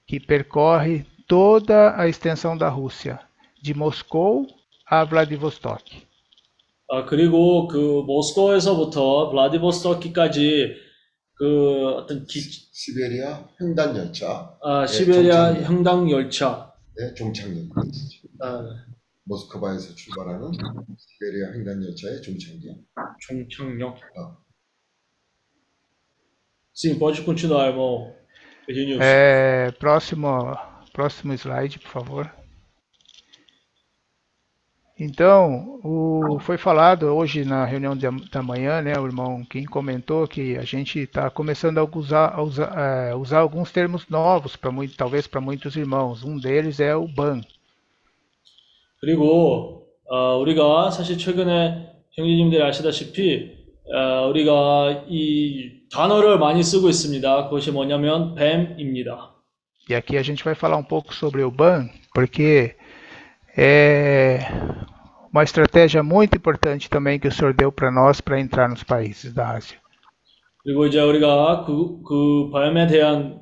que percorre toda a extensão da Rússia, de Moscou a Vladivostok. 아, 그리고 그 모스크바에서부터 블라디보스토크까지 그 어떤 기, 시베리아 횡단 열차, 아, 시베리아 정착역. 형당 열차, 네, 종착역. 아, 모스크바에서 출발하는 시베리아 횡단 열차의 종착역. 종착역. 아. Sim, pode continuar, irmão. Eugênio. É, próximo, próximo slide, por favor. Então, o- foi falado hoje na reunião de- da manhã, né, o irmão Kim comentou que a gente está começando a usar, a usar, é, usar alguns termos novos, para muito, talvez para muitos irmãos. Um deles é o BAN. 그리고 어, 우리가 사실 최근에 형제님들이 아시다시피 어, 우리가 이 단어를 많이 쓰고 있습니다. 그것이 뭐냐면 뱀입니다. E aqui a gente vai falar um pouco sobre o BAN, porque é uma estratégia muito importante também que o Senhor deu para nós para entrar nos países da Ásia. 그리고 이제 우리가 그, 그 바염에 대한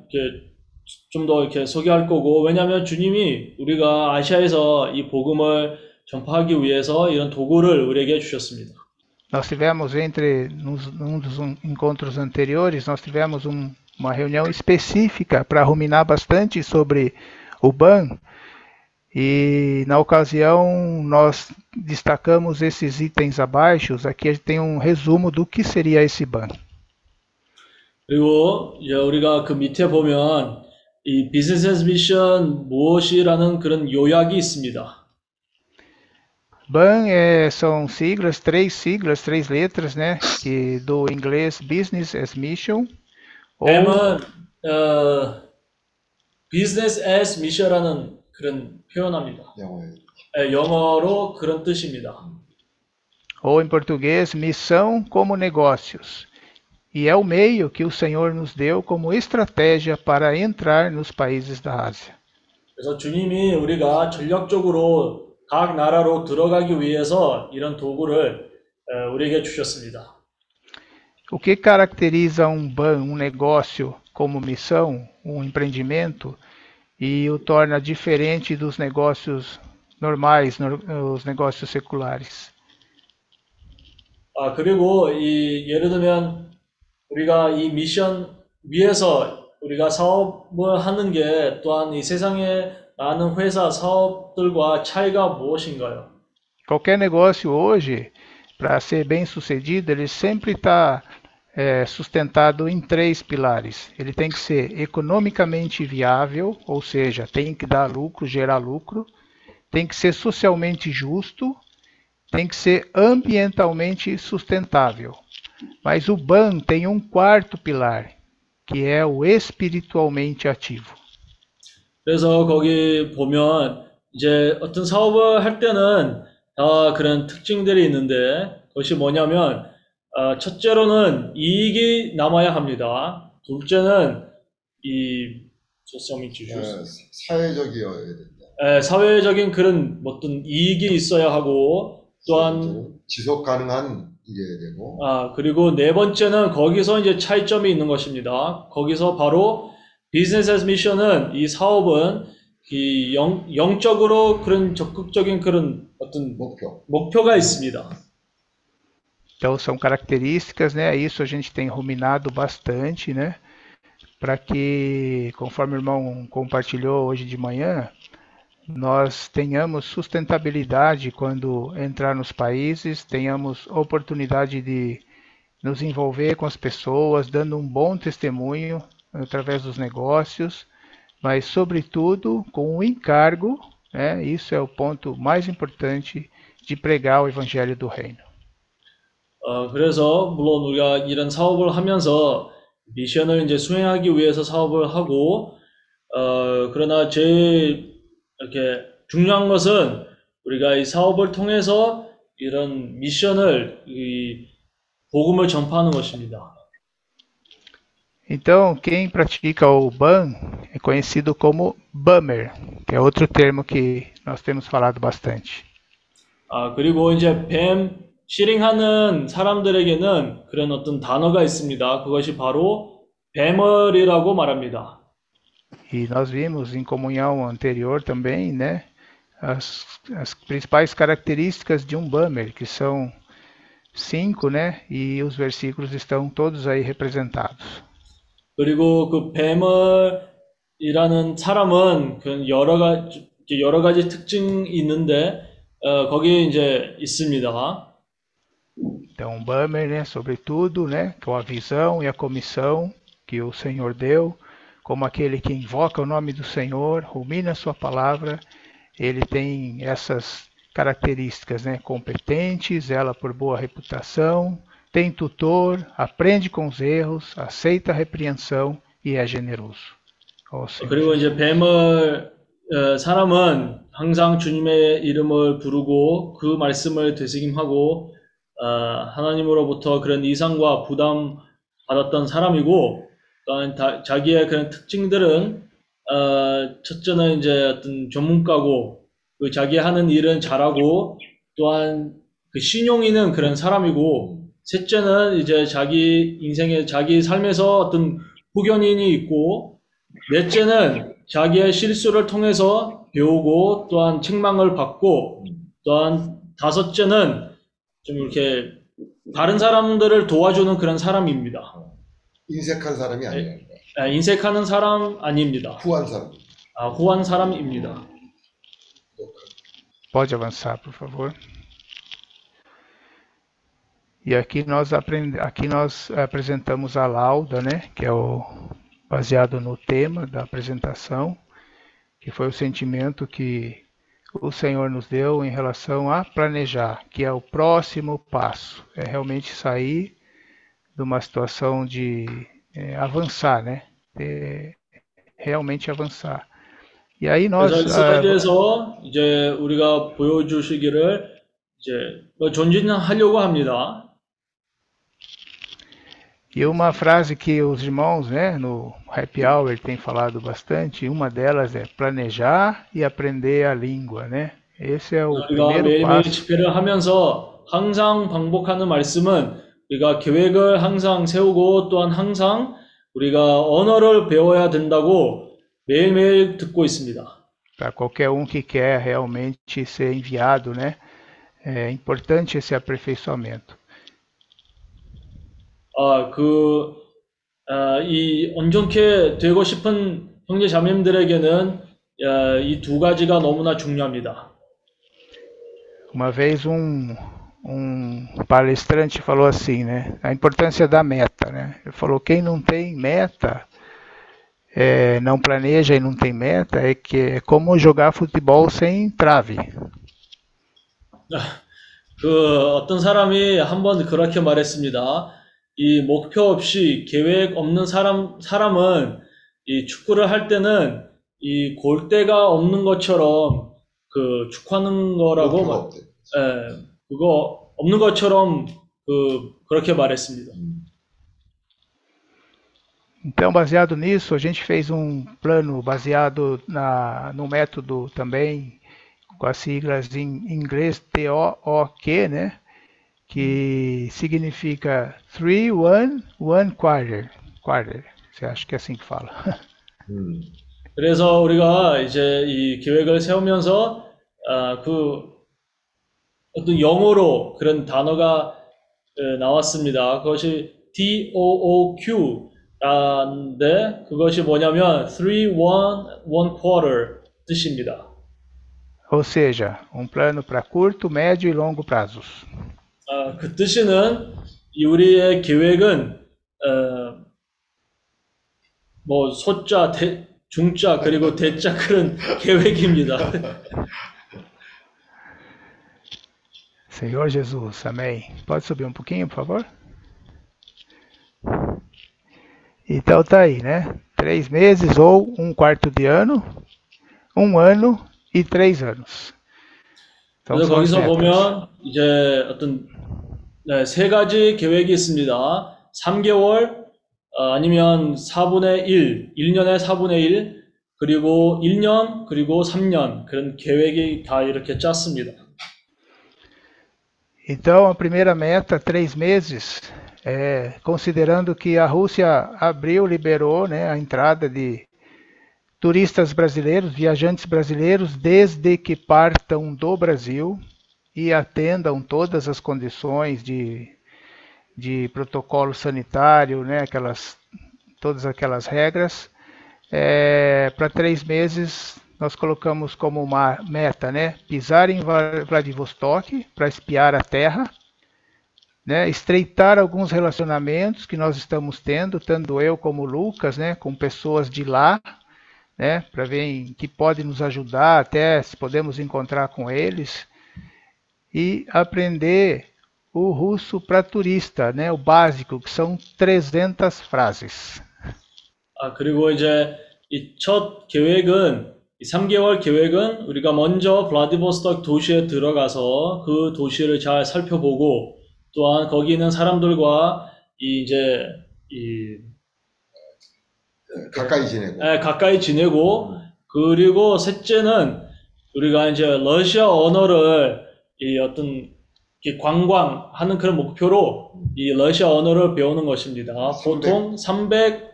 좀 더 이렇게 소개할 거고, 왜냐하면 주님이 우리가 아시아에서 이 복음을 전파하기 위해서 이런 도구를 우리에게 주셨습니다. Nós tivemos entre nos, num dos um- encontros anteriores, nós tivemos um- uma reunião específica para ruminar bastante sobre o BAN e na ocasião nós destacamos esses itens abaixo. Aqui a gente tem um resumo do que seria esse BAN. 그리고 이제 우리가 그 밑에 보면 이 비즈니스 미션 무엇이라는 그런 요약이 있습니다. BAN é, são siglas, três siglas, três letras, né? Que do inglês Business as Mission. ou- M은 어, 비즈니스 as mission라는 그런 표현합니다. 영어에. 예, 영어로 그런 뜻입니다. ou em português, missão como negócios. E é o meio que o Senhor nos deu como estratégia para entrar nos países da Ásia. 그래서 주님이 우리가 전력적으로 각 나라로 들어가기 위해서 이런 도구를 어, 우리에게 주셨습니다. O que caracteriza um ban, um negócio como missão, um empreendimento, e o torna diferente dos negócios normais, nor- os negócios seculares? 아, 그리고 이 예를 들면 우리가 이 미션 위에서 우리가 사업을 하는 게 또한 이 세상에 많은 회사 사업들과 차이가 무엇인가요? Qualquer negócio hoje, para ser bem sucedido, ele sempre está sustentado em três pilares. Ele tem que ser economicamente viável, ou seja, tem que dar lucro, gerar lucro, tem que ser socialmente justo, tem que ser ambientalmente sustentável. Mas o BAN tem um quarto pilar, que é o espiritualmente ativo. 그래서 거기 보면 이제 어떤 사업을 할 때는 다 그런 특징들이 있는데 그것이 뭐냐면 어, 첫째로는 이익이 남아야 합니다. 둘째는 이 예, 사회적이어야 된다. 에, 사회적인 그런 어떤 이익이 있어야 하고 또한 지속 가능한 일이어야 되고 아 그리고 네 번째는 거기서 이제 차이점이 있는 것입니다. 거기서 바로 비즈니스 미션은 이 사업은 이 영, 영적으로 그런 적극적인 그런 어떤 목표 목표가 있습니다. Então são características, né? Isso a gente tem ruminado bastante, né? Para que, conforme o irmão compartilhou hoje de manhã, nós tenhamos sustentabilidade quando entrar nos países, tenhamos oportunidade de nos envolver com as pessoas, dando um bom testemunho através dos negócios, mas sobretudo com o encargo, né? Isso é o ponto mais importante de pregar o evangelho do reino. 어, 그래서 물론 우리가 이런 사업을 하면서 미션을 이제 수행하기 위해서 사업을 하고 어, 그러나 제일 이렇게 중요한 것은 우리가 이 사업을 통해서 이런 미션을 이 복음을 전파하는 것입니다. Então, quem pratica o BAN é conhecido como BAMER, que é outro termo que nós temos falado bastante. 아, 그리고 이제 뱀 시링하는 사람들에게는 그런 어떤 단어가 있습니다. 그것이 바로 뱀얼이라고 말합니다. E nós vimos em comunhão anterior também, né, as, as principais características de um BAMER, que são cinco, né, e os versículos estão todos aí representados. 그리고 그 뱀얼이라는 사람은 그 여러 가지 여러 가지 특징이 있는데 어, 거기에 이제 있습니다. Então, um BAMER, né, sobretudo, né, com a visão e a comissão que o Senhor deu, como aquele que invoca o nome do Senhor, rumina a sua palavra, ele tem essas características, né, competente, zela por boa reputação, tem tutor, aprende com os erros, aceita a repreensão e é generoso. Ó Senhor. 그리고 이제 뱀을 어, 사람은 항상 주님의 이름을 부르고 그 말씀을 되새김하고 어, 하나님으로부터 그런 이상과 부담 받았던 사람이고 또한 다- 자기의 그런 특징들은 어, 첫째는 이제 어떤 전문가고 그 자기 하는 일은 잘하고 또한 그 신용 있는 그런 사람이고 셋째는 이제 자기 인생에 자기 삶에서 어떤 후견인이 있고 넷째는 자기의 실수를 통해서 배우고 또한 책망을 받고 또한 다섯째는 좀 이렇게 다른 사람들을 도와주는 그런 사람입니다. 인색한 사람이 아니에요. 아, 인색하는 사람 아닙니다. 후한 사람. 아, 후한 사람입니다. Pode avançar, por favor. E aqui nós aprend... aqui nós apresentamos a lauda, né, que é o baseado no tema da apresentação, que foi o sentimento que o Senhor nos deu em relação a planejar, que é o próximo passo, é realmente sair de uma situação de é, avançar, né, é, realmente avançar. E aí nós 그래서 ah, 스라이드에서 이제 우리가 보여주시기를 이제 뭐 전진하려고 합니다. E uma frase que os irmãos, né, no Happy Hour têm falado bastante, uma delas é planejar e aprender a língua, né? Esse é o 우리가 primeiro 매일매일 passo. 집회를 하면서 항상 반복하는 말씀은 우리가 계획을 항상 세우고 또한 항상 우리가 언어를 배워야 된다고 매일매일 듣고 있습니다. Para qualquer um que quer realmente ser enviado, né? É importante esse aperfeiçoamento. 아, 그, 아, 이 온전케 되고 싶은 형제 자매님들에게는 아, 이 두 가지가 너무나 중요합니다. Uma vez um, um palestrante falou assim, né? A importância da meta, né? Ele falou quem não tem meta, é, não planeja e não tem meta, é que é como jogar futebol sem trave. (laughs) 그 어떤 사람이 한번 그렇게 말했습니다. 이 목표 없이 계획 없는 사람, 사람은 이 축구를 할 때는 이 골대가 없는 것처럼 그 축구하는 거라고 없대. 예, 그거 없는 것처럼 그 그렇게 말했습니다. Então, baseado nisso, a gente fez um plano baseado na, no método também, com as siglas em inglês TOOQ, né? Que significa Three, One, One Quarter. Quarter. Você acha que é assim que fala? (laughs) 그래서 우리가 이제 이 계획을 세우면서 아, 그 어떤 영어로 그런 단어가 에, 나왔습니다. 그것이 TOOQ 라는데 그것이 뭐냐면 three one one quarter 뜻입니다. Ou seja, um plano para curto, médio e longo prazos. 아, 그 뜻은 이 우리의 계획은 어, 뭐 소자, 대, 중자 그리고 대자 그런 계획입니다. Senhor Jesus, amém. Pode subir um pouquinho, por favor? Então tá aí, né? Três meses ou um quarto de ano, um ano e três anos. 그래서 거기서. 보면 이제 어떤 네, 세 가지 계획이 있습니다. 3개월 어, 아니면 4분의 1, 1년에 4분의 1 그리고 1년 그리고 3년 그런 계획이 다 이렇게 짰습니다. Então a primeira meta, três meses, é, considerando que a Rússia abriu, liberou né, a entrada de turistas brasileiros, viajantes brasileiros, desde que partam do Brasil e atendam todas as condições de, de protocolo sanitário, né, aquelas, todas aquelas regras. É, Para três meses, nós colocamos como uma meta, né, pisar em Vla- Vladivostok para espiar a terra, né, estreitar alguns relacionamentos que nós estamos tendo, tanto eu como o Lucas, né, com pessoas de lá, né, para ver em que pode nos ajudar, até se podemos encontrar com eles, e aprender o russo para turista, né, o básico, que são 300 frases. 아, 그리고 이제 이 첫 계획은 이 3개월 계획은 우리가 먼저 블라디보스톡 도시에 들어가서 그 도시를 잘 살펴보고 또한 거기 있는 사람들과 이 이제 이 가까이 지내고. 에, 가까이 지내고 그리고 셋째는 우리가 이제 러시아 언어를 이 어떤 관광하는 그런 목표로 이 러시아 언어를 배우는 것입니다. 보통 300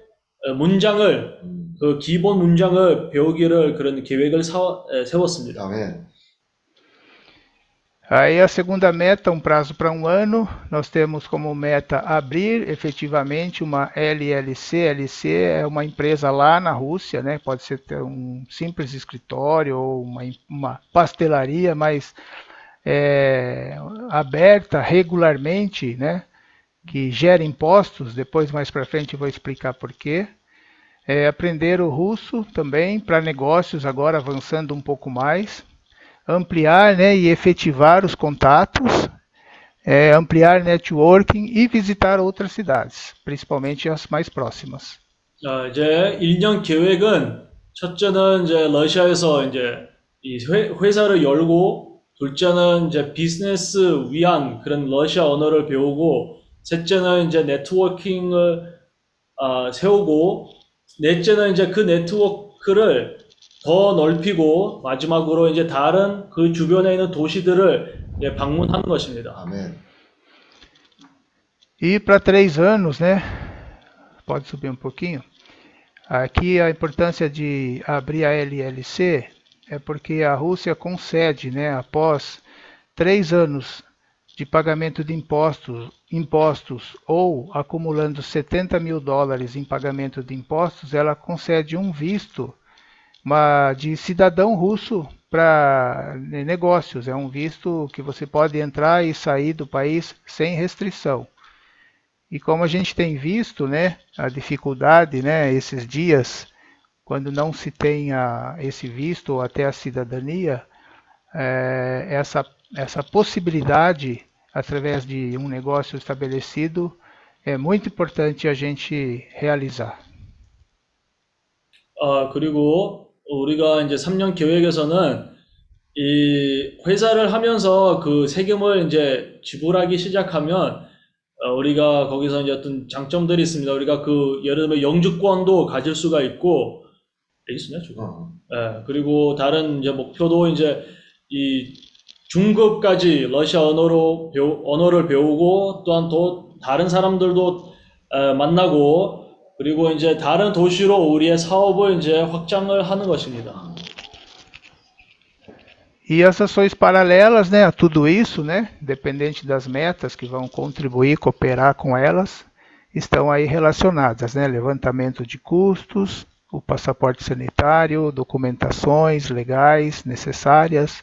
문장을 그 기본 문장을 배우기를 그런 계획을 사- 에, 세웠습니다. 아멘. Aí a segunda meta, um prazo para um ano, nós temos como meta abrir efetivamente uma LLC. LLC é uma empresa lá na Rússia, né? Pode ser um simples escritório ou uma, uma pastelaria, mas é, aberta regularmente, né? Que gera impostos. Depois mais para frente eu vou explicar por quê. É, aprender o russo também para negócios agora avançando um pouco mais ampliar né, e efetivar os contatos, é, ampliar networking e visitar outras cidades, principalmente as mais próximas. 자, 이제 1년 계획은 첫째는 이제 러시아에서 이제 이 회, 회사를 열고 둘째는 이제 비즈니스 위한 그런 러시아 언어를 배우고 셋째는 이제 네트워킹을 아, 세우고 넷째는 이제 그 네트워크를 더 넓히고 마지막으로 이제 다른 그 주변에 있는 도시들을 이제 방문하는 것입니다. 아멘. E para três anos, né? Pode subir um pouquinho. Aqui a importância de abrir a LLC é porque a Rússia concede, né, após três anos de pagamento de impostos, impostos ou acumulando 70 mil dólares em pagamento de impostos, ela concede um visto uma, de cidadão russo para negócios. É um visto que você pode entrar e sair do país sem restrição. E como a gente tem visto, né, a dificuldade, né, esses dias, quando não se tem a, esse visto ou até a cidadania, é, essa, essa possibilidade, através de um negócio estabelecido, é muito importante a gente realizar. 아, 그리고 우리가 이제 3년 계획에서는 이 회사를 하면서 그 세금을 이제 지불하기 시작하면 어, 우리가 거기서 이제 어떤 장점들이 있습니다. 우리가 그 예를 들면 영주권도 가질 수가 있고 있으냐 지금? 어. 예, 그리고 다른 이제 목표도 이제 이 중급까지 러시아 언어로 배우, 언어를 배우고 또한 또 다른 사람들도 에, 만나고 그리고 이제 다른 도시로 우리의 사업을 이제 확장을 하는 것입니다. E as ações paralelas né, a tudo isso, né, independente das metas que vão contribuir, cooperar com elas, estão aí relacionadas. Né, levantamento de custos, o passaporte sanitário, documentações legais necessárias,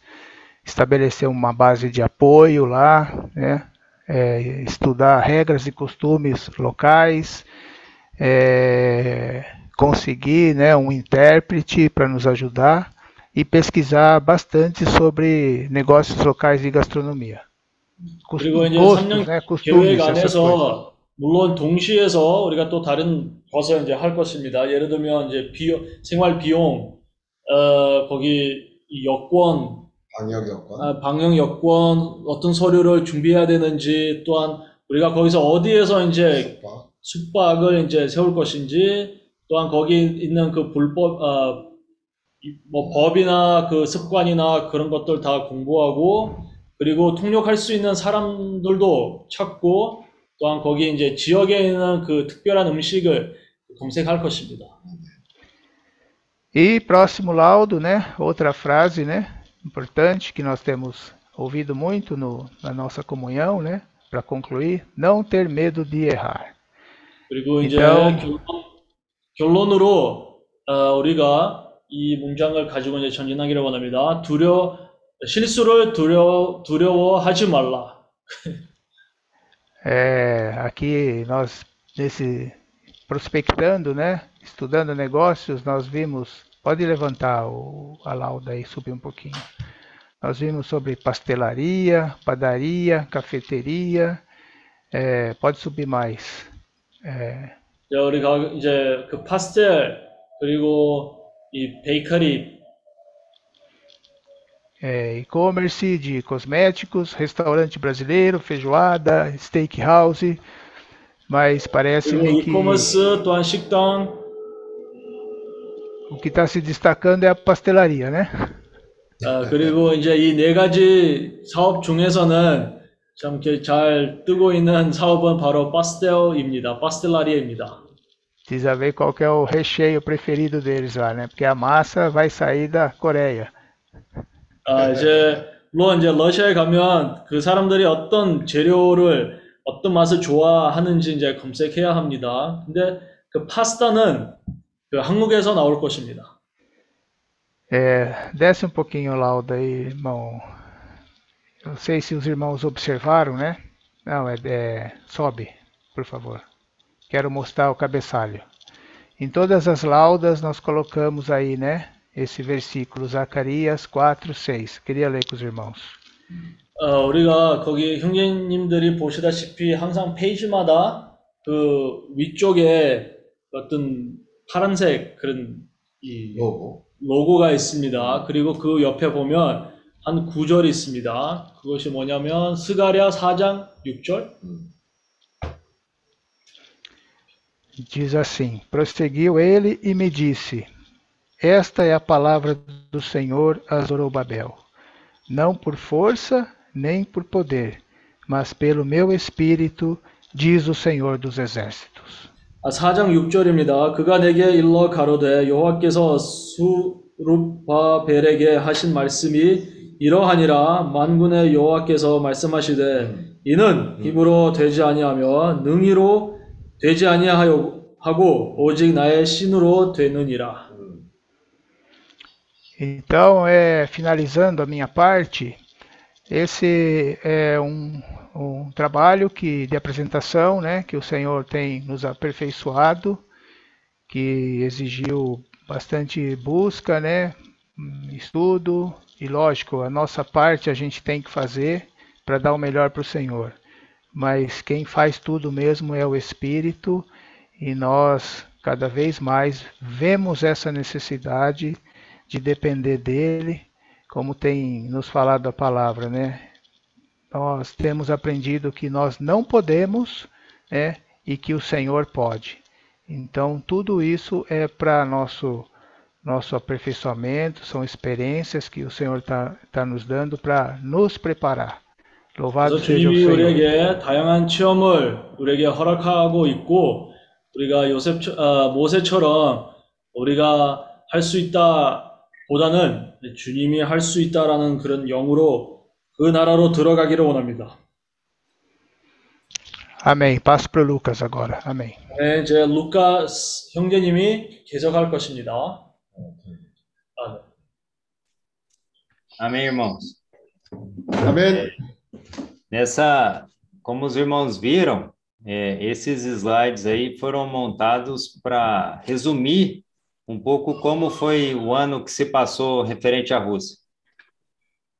estabelecer uma base de apoio lá, né, é, estudar regras e costumes locais, é, conseguir né, um intérprete para nos ajudar e pesquisar bastante sobre negócios locais e gastronomia. Cos- 그리고 이제 Gostos, 3년 né, costumes, 계획 essas coisas. 안에서 물론 동시에서 우리가 또 다른 것을 이제 할 것입니다. 예를 들면 이제 비용, 생활 비용, 어, 거기 이 여권, 방역 여건. 아, 방역 여권, 어떤 서류를 준비해야 되는지, 또한 우리가 거기서 어디에서 이제 숙박. 숙박을 이제 세울 것인지, 또한 거기 있는 그 불법, 아, 이- 뭐 법이나 그 습관이나 그런 것들 다 공부하고, 그리고 통역할 수 있는 사람들도 찾고, 또한 거기 이제 지역에 있는 그 특별한 음식을 검색할 것입니다. E próximo laudo, né? Outra frase, né? Importante que nós temos ouvido muito no, na nossa comunhão, né? Para concluir, não ter medo de errar. 그리고 이제 일단- 결론, 결론으로 어, 우리가 이 문장을 가지고 이제 전진하기를 원합니다. 두려 실수를 두려 두려워하지 말라. (laughs) É, aqui nós nesse prospectando, né? Estudando negócios, nós vimos. Pode levantar o, a lauda aí, subir um pouquinho. Nós vimos sobre pastelaria, padaria, cafeteria. é, pode subir mais. É, 자, 우리가 이제 그 파스텔 그리고 이 베이커리 é, e-commerce de cosméticos, restaurante brasileiro, feijoada, steakhouse, mas parece 그리고 que 이커머스 또한 식당 o que está se destacando é a pastelaria, né? 아, 그리고 이제 이 네 가지 사업 중에서는 참 잘 뜨고 있는 사업은 바로 파스텔입니다. 파스텔라리아입니다. Diz a ver qual é o recheio preferido deles lá, né? Porque a massa vai sair da Coreia. 아, 이제 물론 이제 러시아에 가면 그 사람들이 어떤 재료를 어떤 맛을 좋아하는지 이제 검색해야 합니다. 근데 그 파스타는 그 한국에서 나올 것입니다. É, desce um pouquinho o laudo aí, irmão. Não sei se os irmãos observaram, né? Não, é, é sobe, por favor. Quero mostrar o cabeçalho. Em todas as laudas nós colocamos aí, né? Esse versículo, Zacarias 4, 6. Queria ler com os irmãos. 어, 우리가 거기 형제님들이 보시다시피 항상 페이지마다 그 위쪽에 어떤 파란색 그런 이 로고. 로고가 있습니다. 그리고 그 옆에 보면 한 구절이 있습니다. 그것이 뭐냐면 스가랴 4장 6절. Diz assim: Prosseguiu ele e me disse: Esta é a palavra do Senhor a Zorobabel. Não por força nem por poder, mas pelo meu espírito, diz o Senhor dos exércitos. 아, 4장 6절입니다. 그가 내게 일러 가로되 여호와께서 수룹바벨에게 하신 말씀이 이러하니라 만군의 여호와께서 말씀하시되 이는 힘으로 되지 아니하며 능히로 되지 아니하고 오직 나의 신으로 되느니라. Então, é, finalizando a minha parte, esse é um, um trabalho que, de apresentação né, que o Senhor tem nos aperfeiçoado, que exigiu bastante busca, né, estudo, e lógico, a nossa parte a gente tem que fazer para dar o melhor para o Senhor. Mas quem faz tudo mesmo é o Espírito, e nós cada vez mais vemos essa necessidade de depender dele, como tem nos falado a palavra, né? Nós temos aprendido que nós não podemos, né? E que o Senhor pode. Então, tudo isso é para nosso nosso aperfeiçoamento, são experiências que o Senhor está tá nos dando para nos preparar. Louvado seja o Senhor. 우리에게 다양한 체험을 우리에게 허락하고 있고 우리가 요셉 아, 모세처럼 우리가 할 수 있다 보다는 주님이 할 수 있다라는 그런 영으로 그 나라로 들어가기를 원합니다. Amém. Passo para o Lucas agora. Amém. 네, 이제 루카 형제님이 계속할 것입니다. 아, 네. Amém, irmãos? 아멘. Nessa, como os irmãos viram, é, esses slides aí foram montados para resumir um pouco como foi o ano que se passou referente à Rússia.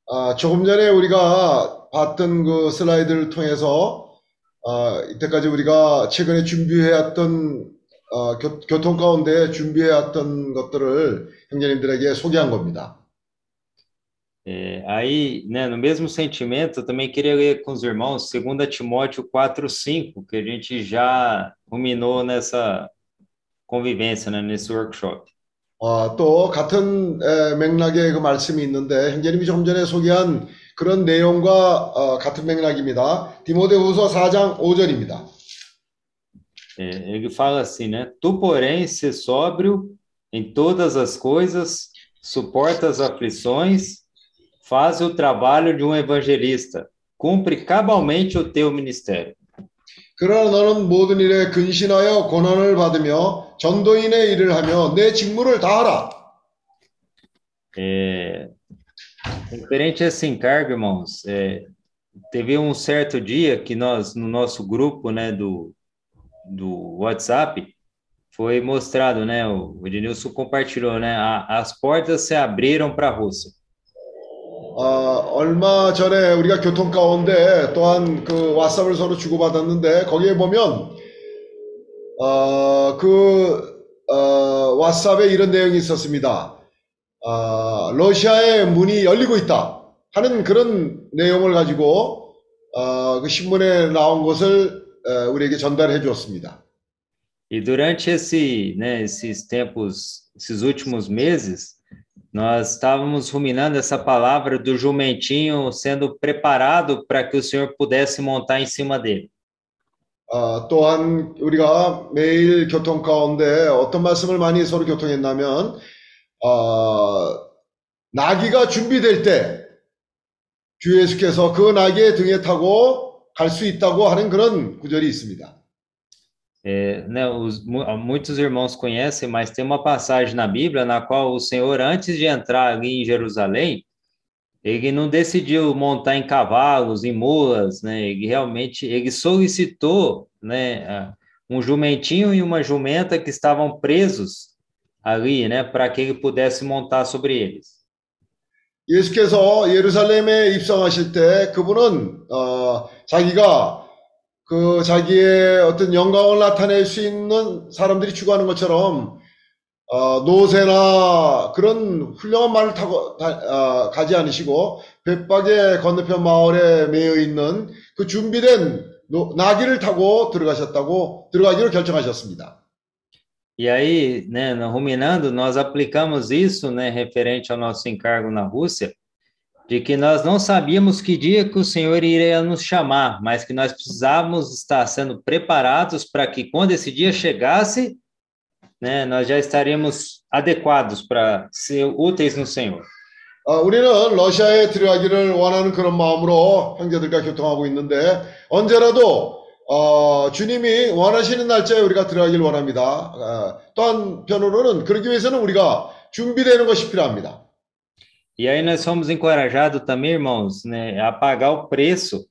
아, 조금 전에 우리가 봤던 그 슬라이드를 통해서 아, 이때까지 우리가 최근에 준비해왔던 아, 교, 교통 가운데 준비해왔던 것들을 형제님들에게 소개한 겁니다. É, aí, né, no mesmo sentimento, eu também queria ler com os irmãos 2 Timóteo 4:5, que a gente já ruminou nessa convivência, né, nesse workshop. 아, 또 같은 에, 맥락의 그 말씀이 있는데 형제님이 조금 전에 소개한 그런 내용과 어, 같은 맥락입니다. 디모데후서 4장 5절입니다. É, ele fala assim, né? Tu, porém, se sóbrio em todas as coisas, suporta as aflições, faz o trabalho de um evangelista, cumpre cabalmente o teu ministério. 그러나 너는 모든 일에 근신하여 고난을 받으며 전도인의 일을 하며 내 직무를 다하라. É, referente a esse encargo, irmãos, é, teve um certo dia que nós, no nosso grupo, né, do, do WhatsApp, foi mostrado, né, o Ednilson compartilhou, né, a- as portas se abriram para a Rússia. 어, 얼마 전에 우리가 교통 가운데 또한 그 왓삽을 서로 주고받았는데 거기에 보면 어, 그 어, 왓삽에 이런 내용이 있었습니다. 어, 러시아의 문이 열리고 있다 하는 그런 내용을 가지고 어, 그 신문에 나온 것을 어, 우리에게 전달해 주었습니다. E durante esse, né, esses tempos, esses últimos meses, nós estávamos ruminando essa palavra do jumentinho sendo preparado para que o Senhor pudesse montar em cima dele. 아, 또한 우리가 매일 교통 가운데 어떤 말씀을 많이 서로 교통했냐면 아, 나귀가 준비될 때 주 예수께서 그 나귀의 등에 타고 갈 수 있다고 하는 그런 구절이 있습니다. É, né, os, mu- muitos irmãos conhecem, mas tem uma passagem na Bíblia na qual o Senhor, antes de entrar ali em Jerusalém, ele não decidiu montar em cavalos, em mulas, né? Ele realmente, ele solicitou, né, a- um jumentinho e uma jumenta que estavam presos ali, né, para que ele pudesse montar sobre eles. 예수께서 예루살렘에 입성하실 때 그분은 어, 자기가 그 자기의 어떤 영광을 나타낼 수 있는 사람들이 추구하는 것처럼 어, 노새나 그런 훌륭한 말을 타고 다- 어, 가지 않으시고 벳박의 건너편 마을에 매여 있는 그 준비된 노- 나귀를 타고 들어가셨다고 들어가기로 결정하셨습니다. E aí, né, no- ruminando, nós aplicamos isso, né, referente ao nosso encargo na Rússia, de que nós não sabíamos que dia que o Senhor iria nos chamar, mas que nós precisávamos estar sendo preparados para que quando esse dia chegasse, né, nós já estaríamos adequados para ser úteis no Senhor. 어, 우리는 러시아에 들어가기를 원하는 그런 마음으로 형제들과 교통하고 있는데 언제라도 어, 주님이 원하시는 날짜에 우리가 들어가길 원합니다. 어, 또 한편으로는 그러기 위해서는 우리가 준비되는 것이 필요합니다. E aí nós fomos encorajados também, irmãos, né, a pagar o preço,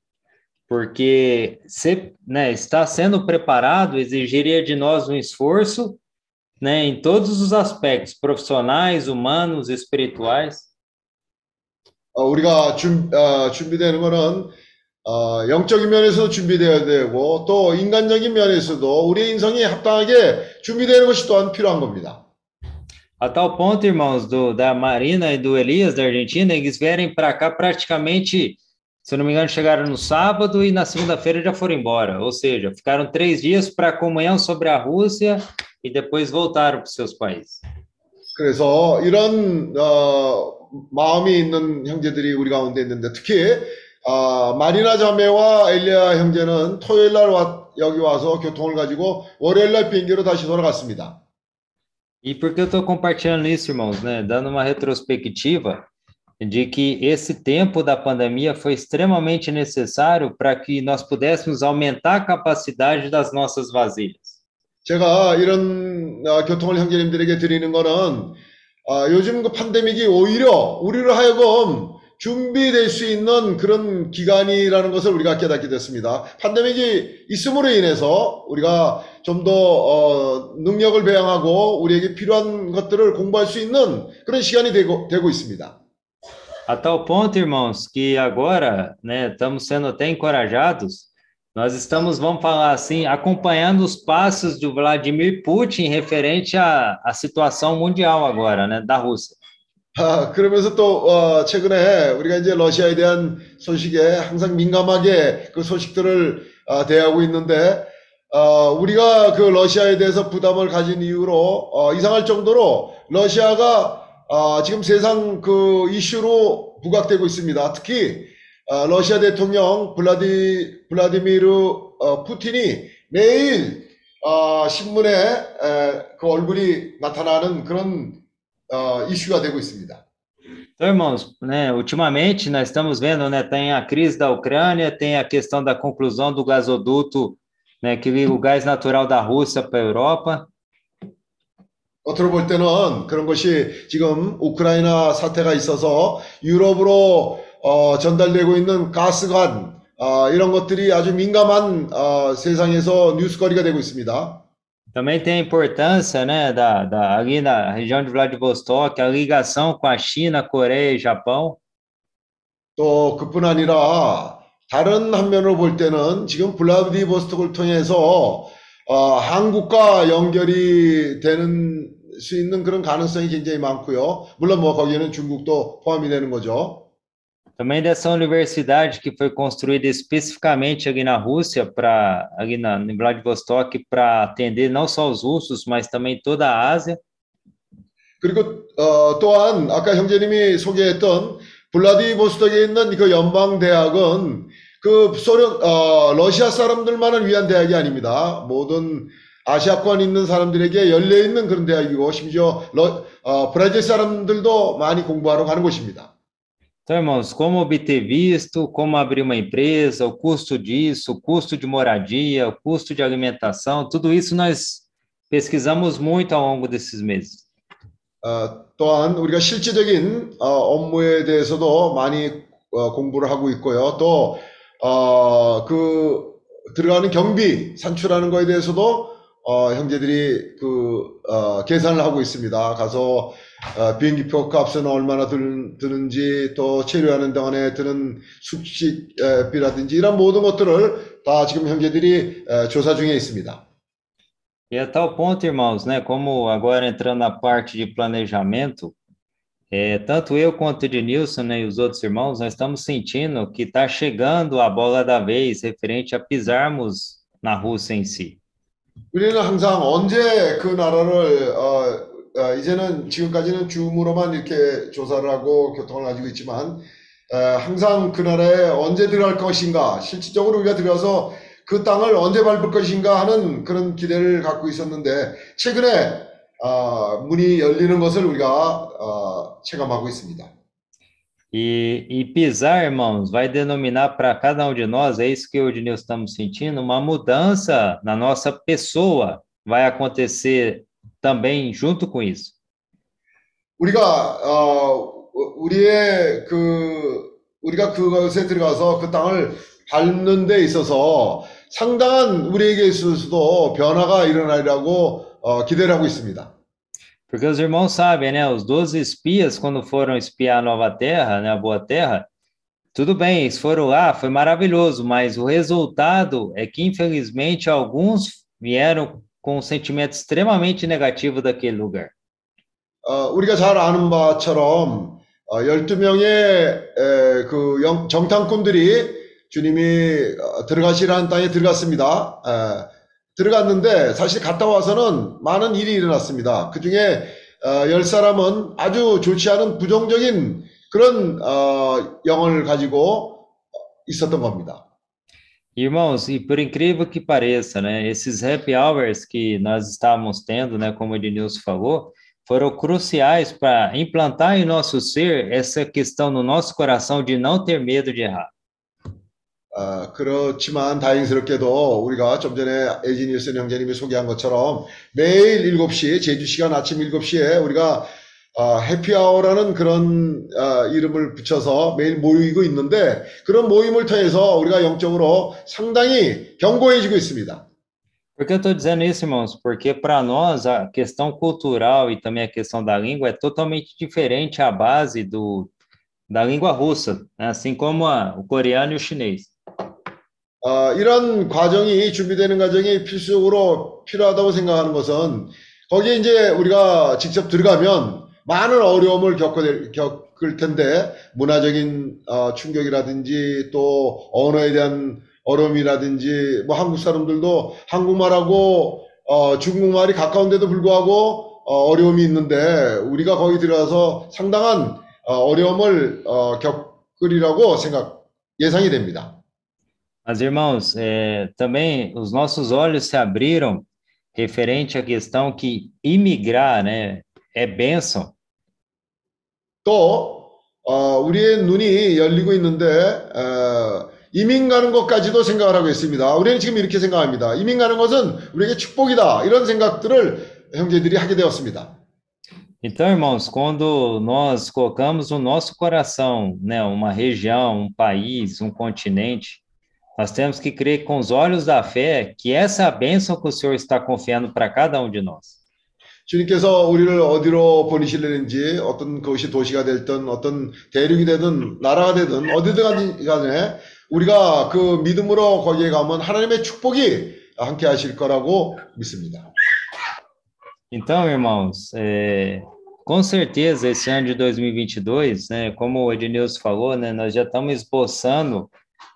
porque ser, né, estar sendo preparado exigiria de nós um esforço, né, em todos os aspectos, profissionais, humanos, espirituais. 어, 우리가 준, 어, 준비되는 것은 어, 영적인 면에서도 준비되어야 되고 또 인간적인 면에서도 우리의 인성이 합당하게 준비되는 것이 또한 필요한 겁니다. A tal ponto, irmãos, do, da Marina e do Elias da Argentina, eles vierem para cá praticamente, se eu não me engano, chegaram no sábado e na segunda-feira já foram embora. Ou seja, ficaram três dias para comunhão sobre a Rússia e depois voltaram para os seus países. 그래서 이런 어, 마음이 있는 형제들이 우리 가운데 있는데 특히 어, 마리나 자매와 엘리야 형제는 토요일 날 와- 여기 와서 교통을 가지고 월요일 날 비행기로 다시 돌아갔습니다. E por que eu estou compartilhando isso, irmãos, né? Dando uma retrospectiva de que esse tempo da pandemia foi extremamente necessário para que nós pudéssemos aumentar a capacidade das nossas vasilhas. 제가 이런 어, 교통을 형제님들에게 드리는 거는 어, 요즘 그 팬데믹이 오히려 우리를 하여금 준비될 수 있는 그런 기간이라는 것을 우리가 깨닫게 됐습니다. 팬데믹이 있음으로 인해서 우리가 좀 더 어, 능력을 배양하고 우리에게 필요한 것들을 공부할 수 있는 그런 시간이 되고, 되고 있습니다. A tal ponto, irmãos, que agora, né, estamos sendo até encorajados. Nós estamos, vamos falar assim, acompanhando os passos do Vladimir Putin referente à, à situação mundial agora, né, da Rússia. 아, 그러면서 또 어, 최근에 우리가 이제 러시아에 대한 소식에 항상 민감하게 그 소식들을 어, 대하고 있는데 어, 우리가 그 러시아에 대해서 부담을 가진 이유로 어, 이상할 정도로 러시아가 어, 지금 세상 그 이슈로 부각되고 있습니다. 특히 어, 러시아 대통령 블라디 블라디미르 어, 푸틴이 매일 어, 신문에 에, 그 얼굴이 나타나는 그런 어, 이슈가 되고 있습니다. Então, irmãos, né, ultimamente nós estamos vendo, né, tem a crise da Ucrânia, tem a questão da conclusão do gasoduto, né, que liga o gás natural da Rússia para a Europa. 겉으로 볼 때는 그런 것이 지금 우크라이나 사태가 있어서 유럽으로 어, 전달되고 있는 가스관 어, 이런 것들이 아주 민감한 어, 세상에서 뉴스거리가 되고 있습니다. Também tem a importância, né, da, da, ali na região de Vladivostok, a ligação com a China, Coreia e Japão. 또 그뿐 아니라 다른 한면으로 볼 때는 지금 블라디보스톡을 통해서 어, 한국과 연결이 되는 수 있는 그런 가능성이 굉장히 많고요. 물론 뭐 거기에는 중국도 포함이 되는 거죠. Também dessa universidade que foi construída especificamente ali na Rússia, para ali na, em Vladivostok, para atender não só os russos, mas também toda a Ásia. 그리고 어, 또한 아까 형제님이 소개했던 블라디보스톡에 있는 그 연방 대학은 그 소련 어, 러시아 사람들만을 위한 대학이 아닙니다. 모든 아시아권 있는 사람들에게 열려 있는 그런 대학이고 심지어 러, 어, 브라질 사람들도 많이 공부하러 가는 곳입니다. Então, irmãos, como obter visto, como abrir uma empresa, o custo disso, o custo de moradia, o custo de alimentação, tudo isso nós pesquisamos muito ao longo desses meses. 어, 또한 우리가 실질적인 어, 업무에 대해서도 많이 어, 공부를 하고 있고요. 또 어, 그 들어가는 경비 산출하는 거에 대해서도 어, 형제들이 그 어, 계산을 하고 있습니다. 가서 어, 비행기표 값은 얼마나 들, 드는지 또 체류하는 동안에 드는 숙식비라든지 이런 모든 것들을 다 지금 형제들이 에, 조사 중에 있습니다. E a tal ponto, irmãos, né, como agora entrando na parte de planejamento, é, tanto eu quanto o Ednilson né, e os outros irmãos, nós estamos sentindo que está chegando a bola da vez referente a pisarmos na Rússia em si. 우리는 항상 언제 그 나라를 어, 어, 이제는 지금까지는 줌으로만 이렇게 조사를 하고 교통을 가지고 있지만 어, 항상 그 나라에 언제 들어갈 것인가 실질적으로 우리가 들어가서 그 땅을 언제 밟을 것인가 하는 그런 기대를 갖고 있었는데 최근에 어, 문이 열리는 것을 우리가 어, 체감하고 있습니다. E, e pisar, irmãos, vai denominar para cada um de nós, é isso que eu e o Ednilson estamos sentindo, uma mudança na nossa pessoa vai acontecer também junto com isso. 우리가 어, 우리의 그 우리가 그것에 들어가서 그 땅을 밟는 데 있어서 상당한 우리에게 있어서도 변화가 일어나리라고 어, 기대를 하고 있습니다. Porque os irmãos sabem, né? Os 12 espias, quando foram espiar a Nova Terra, né? A Boa Terra, tudo bem, eles foram lá, foi maravilhoso, mas o resultado é que, infelizmente, alguns vieram com um sentimento extremamente negativo daquele lugar. 어, 우리가 잘 아는 바처럼 어, 12명의 에, 그 영- 정탐꾼들이 주님이 어, 들어가시라는 땅에 들어갔습니다. 에, 들어갔는데 사실 갔다 와서는 많은 일이 일어났습니다. 그 중에 어, 열 사람은 아주 좋지 않은 부정적인 그런 어, 영을 가지고 있었던 겁니다. Irmãos, e por incrível que pareça, né? Esses happy hours que nós estávamos tendo, né? Como o Ednilson falou, foram cruciais para implantar em nosso ser essa questão no nosso coração de não ter medo de errar. 어, 그렇지만 다행스럽게도 우리가 좀 전에 에지니우스 형제님이 소개한 것처럼 매일 7시, 제주 시간 아침 7시에 우리가 어, 해피아워라는 그런 어, 이름을 붙여서 매일 모이고 있는데 그런 모임을 통해서 우리가 영적으로 상당히 견고해지고 있습니다. Por que eu estou dizendo isso, irmãos? Porque para nós a questão cultural e também a questão da língua é totalmente diferente à base do, da língua russa, né? assim como a, o coreano e o chinês. 어, 이런 과정이 준비되는 과정이 필수적으로 필요하다고 생각하는 것은 거기에 이제 우리가 직접 들어가면 많은 어려움을 겪을, 텐데 문화적인 어, 충격이라든지 또 언어에 대한 어려움이라든지 뭐 한국 사람들도 한국말하고 어, 중국말이 가까운데도 불구하고 어, 어려움이 있는데 우리가 거기 들어가서 상당한 어, 어려움을 어, 겪으리라고 생각 예상이 됩니다. Mas, irmãos, é, também os nossos olhos se abriram referente à questão que imigrar né, é bênção. 또 어, 우리의 눈이 열리고 있는데 어, 이민 가는 것까지도 생각을 하고 있습니다. 우리는 지금 이렇게 생각합니다. 이민 가는 것은 우리에게 축복이다. 이런 생각들을 형제들이 하게 되었습니다. Então, irmãos, quando nós colocamos no nosso coração né, uma região, um país, um continente, nós temos que crer com os olhos da fé que essa é a bênção que o Senhor está confiando para cada um de nós. 주님께서 우리를 어디로 보내시려는지 어떤 그것이 도시가 됐든 어떤 대륙이 되든 나라가 되든 어디든 간에 우리가 그 믿음으로 거기에 가면 하나님의 축복이 함께 하실 거라고 믿습니다. Então, irmãos, é, com certeza esse ano de 2022, né, como o Ednilson falou, né, nós já estamos esboçando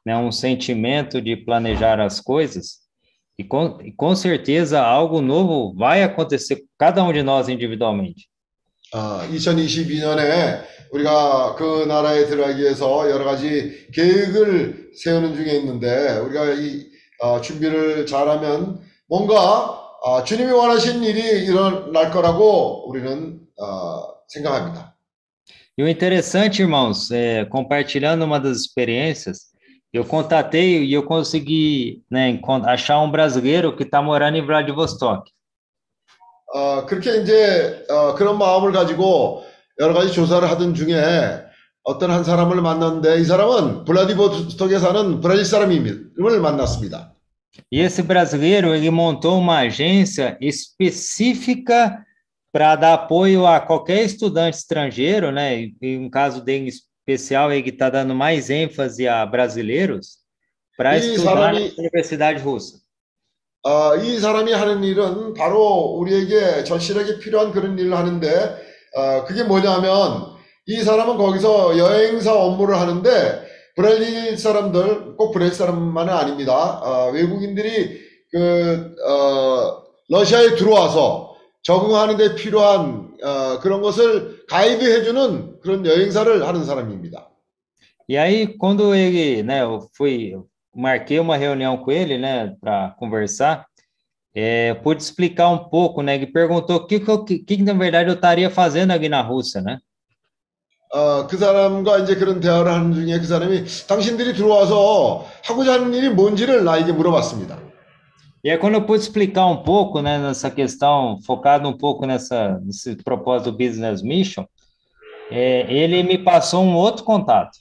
né, um sentimento de planejar as coisas, e com, e com certeza algo novo vai acontecer com cada um de nós individualmente. 아, 2022년에 우리가 그 나라에 들어가기 위해서 여러 가지 계획을 세우는 중에 있는데 우리가 이 어, 준비를 잘하면 뭔가 어, 주님이 원하신 일이 일어날 거라고 우리는 어, 생각합니다. E o interessante, irmãos, é, compartilhando uma das experiências, eu contatei e eu consegui né, encon- achar um brasileiro que está morando em Vladivostok. 어, 그렇게 이제 어, 그런 마음을 가지고 여러 가지 조사를 하던 중에 어떤 한 사람을 만났는데 이 사람은 블라디보스톡에 사는 브라질 사람임을 만났습니다. E esse brasileiro, ele montou uma agência específica para dar apoio a qualquer estudante estrangeiro, né? E, e um caso dele especial, ele está dando mais ênfase a brasileiros para estudar na Universidade Russa. 어, 이 사람이 하는 일은 바로 우리에게 절실하게 필요한 그런 일을 하는데, 어, 그게 뭐냐면, 이 사람은 거기서 여행사 업무를 하는데, 브라질 사람들, 꼭 브라질 사람만은 아닙니다. 어, 외국인들이 그, 어, 러시아에 들어와서 적응하는 데 필요한, 어, 그런 것을 가이드 해 주는 그런 여행사를 하는 사람입니다. E aí, quando ele, né, eu fui, marquei uma reunião com ele, né, para conversar, é, pude explicar um pouco, né, ele perguntou o que, que, que, na verdade, eu estaria fazendo aqui na Rússia, né? 어, 그 사람과 이제 그런 대화를 하는 중에 그 사람이 당신들이 들어와서 하고자 하는 일이 뭔지를 나에게 물어봤습니다. E aí, quando eu pude explicar um pouco, né, nessa questão, focado um pouco nessa, nesse propósito do Business Mission, é, ele me passou um outro contato.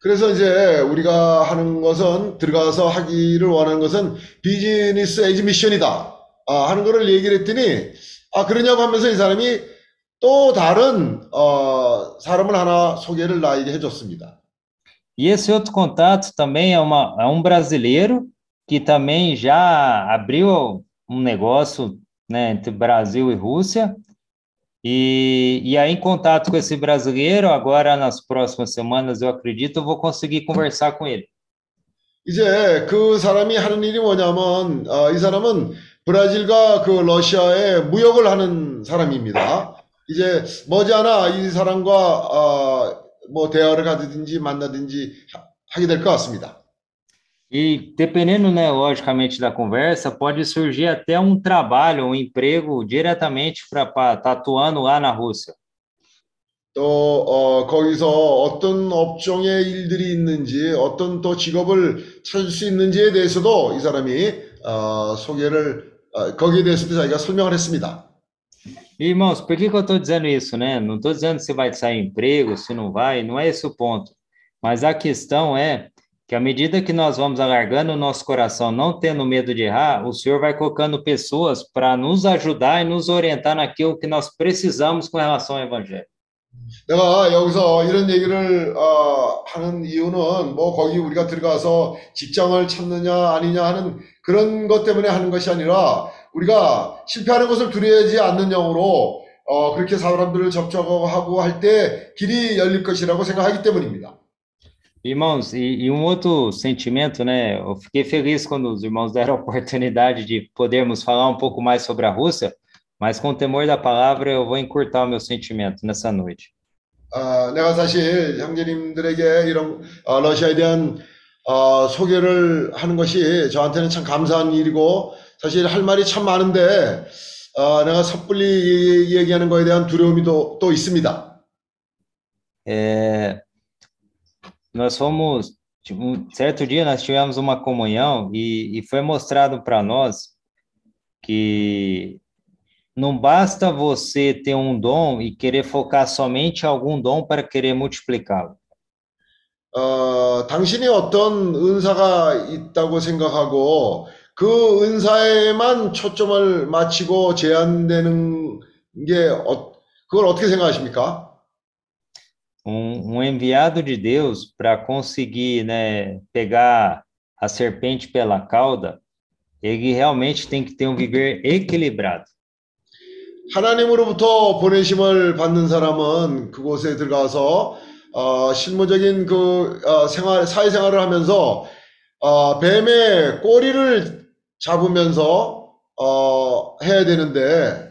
그래서 이제 우리가 하는 것은 들어가서 하기를 원하는 것은 비즈니스 에이즈 미션이다. 아, 하는 거를 얘기를 했더니 아, 그러냐고 하면서 이 사람이 또 다른 어, 사람을 하나 소개를 나에게 해줬습니다. E esse outro contato também é, uma, é um brasileiro que também já abriu um negócio né, entre Brasil e Rússia. E, e aí, em contato com esse brasileiro, agora nas próximas semanas, eu acredito, eu vou conseguir conversar com ele. 이제 그 사람이 하는 일이 뭐냐면 어, 이 사람은 브라질과 그 러시아에 무역을 하는 사람입니다. 이제 머지않아 이 사람과 어, 뭐 대화를 가지든지 만나든지 하- 하게 될 것 같습니다. E dependendo, né, logicamente, da conversa, pode surgir até um trabalho, um emprego diretamente para estar atuando lá na Rússia. 또 어, 거기서 어떤 업종의 일들이 있는지 어떤 또 직업을 찾을 수 있는지에 대해서도 이 사람이 어, 소개를 어, 거기에 대해서도 자기가 설명을 했습니다. E, Irmãos, por que que eu estou dizendo isso, né? Não estou dizendo se vai sair emprego, se não vai, não é esse o ponto. Mas a questão é que à medida que nós vamos alargando o nosso coração, não tendo medo de errar, o Senhor vai colocando pessoas para nos ajudar e nos orientar naquilo que nós precisamos com relação ao Evangelho. 내가 여기서 이런 얘기를 어, 하는 이유는 뭐 거기 우리가 들어가서 직장을 찾느냐 아니냐 하는 그런 것 때문에 하는 것이 아니라 우리가 실패하는 것을 두려워하지 않는 영으로 어, 그렇게 사람들을 접촉하고 할 때 길이 열릴 것이라고 생각하기 때문입니다. Irmãos, e, e um outro sentimento, né? Eu fiquei feliz quando os irmãos deram a oportunidade de podermos falar um pouco mais sobre a Rússia, mas com o temor da palavra eu vou encurtar o meu sentimento nessa noite. 아, 내가 사실 형제님들에게 이런 어, 러시아에 대한 어, 소개를 하는 것이 저한테는 참 감사한 일이고 사실 할 말이 참 많은데 어, 내가 섣불리 얘기- 얘기하는 거에 대한 두려움이 또, 또 있습니다. É, nós fomos, tipo, um certo dia nós tivemos uma comunhão e, e foi mostrado para nós que não basta você ter um dom e querer focar somente em algum dom para querer multiplicá-lo. 어, 당신이 어떤 은사가 있다고 생각하고 그 은사에만 초점을 맞추고 제한되는 게 어, 그걸 어떻게 생각하십니까? Um, um enviado de Deus para conseguir, né, pegar a serpente pela cauda, ele realmente tem que ter um viver equilibrado. 하나님으로부터 보내심을 받는 사람은 그곳에 들어가서 어, 실무적인 그 어, 생활 사회생활을 하면서 어, 뱀의 꼬리를 잡으면서 어, 해야 되는데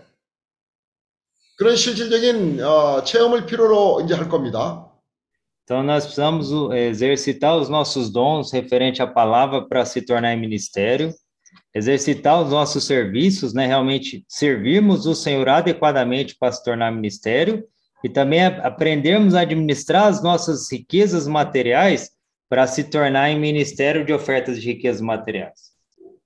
그런 실질적인 어, 체험을 필요로 이제 할 겁니다. Então, nós precisamos o- exercitar os nossos dons referente à palavra para se tornar em ministério, exercitar os nossos serviços, né? Realmente servirmos o Senhor adequadamente para se tornar ministério e também a- aprendermos a administrar as nossas riquezas materiais para se tornar em ministério de ofertas de riquezas materiais.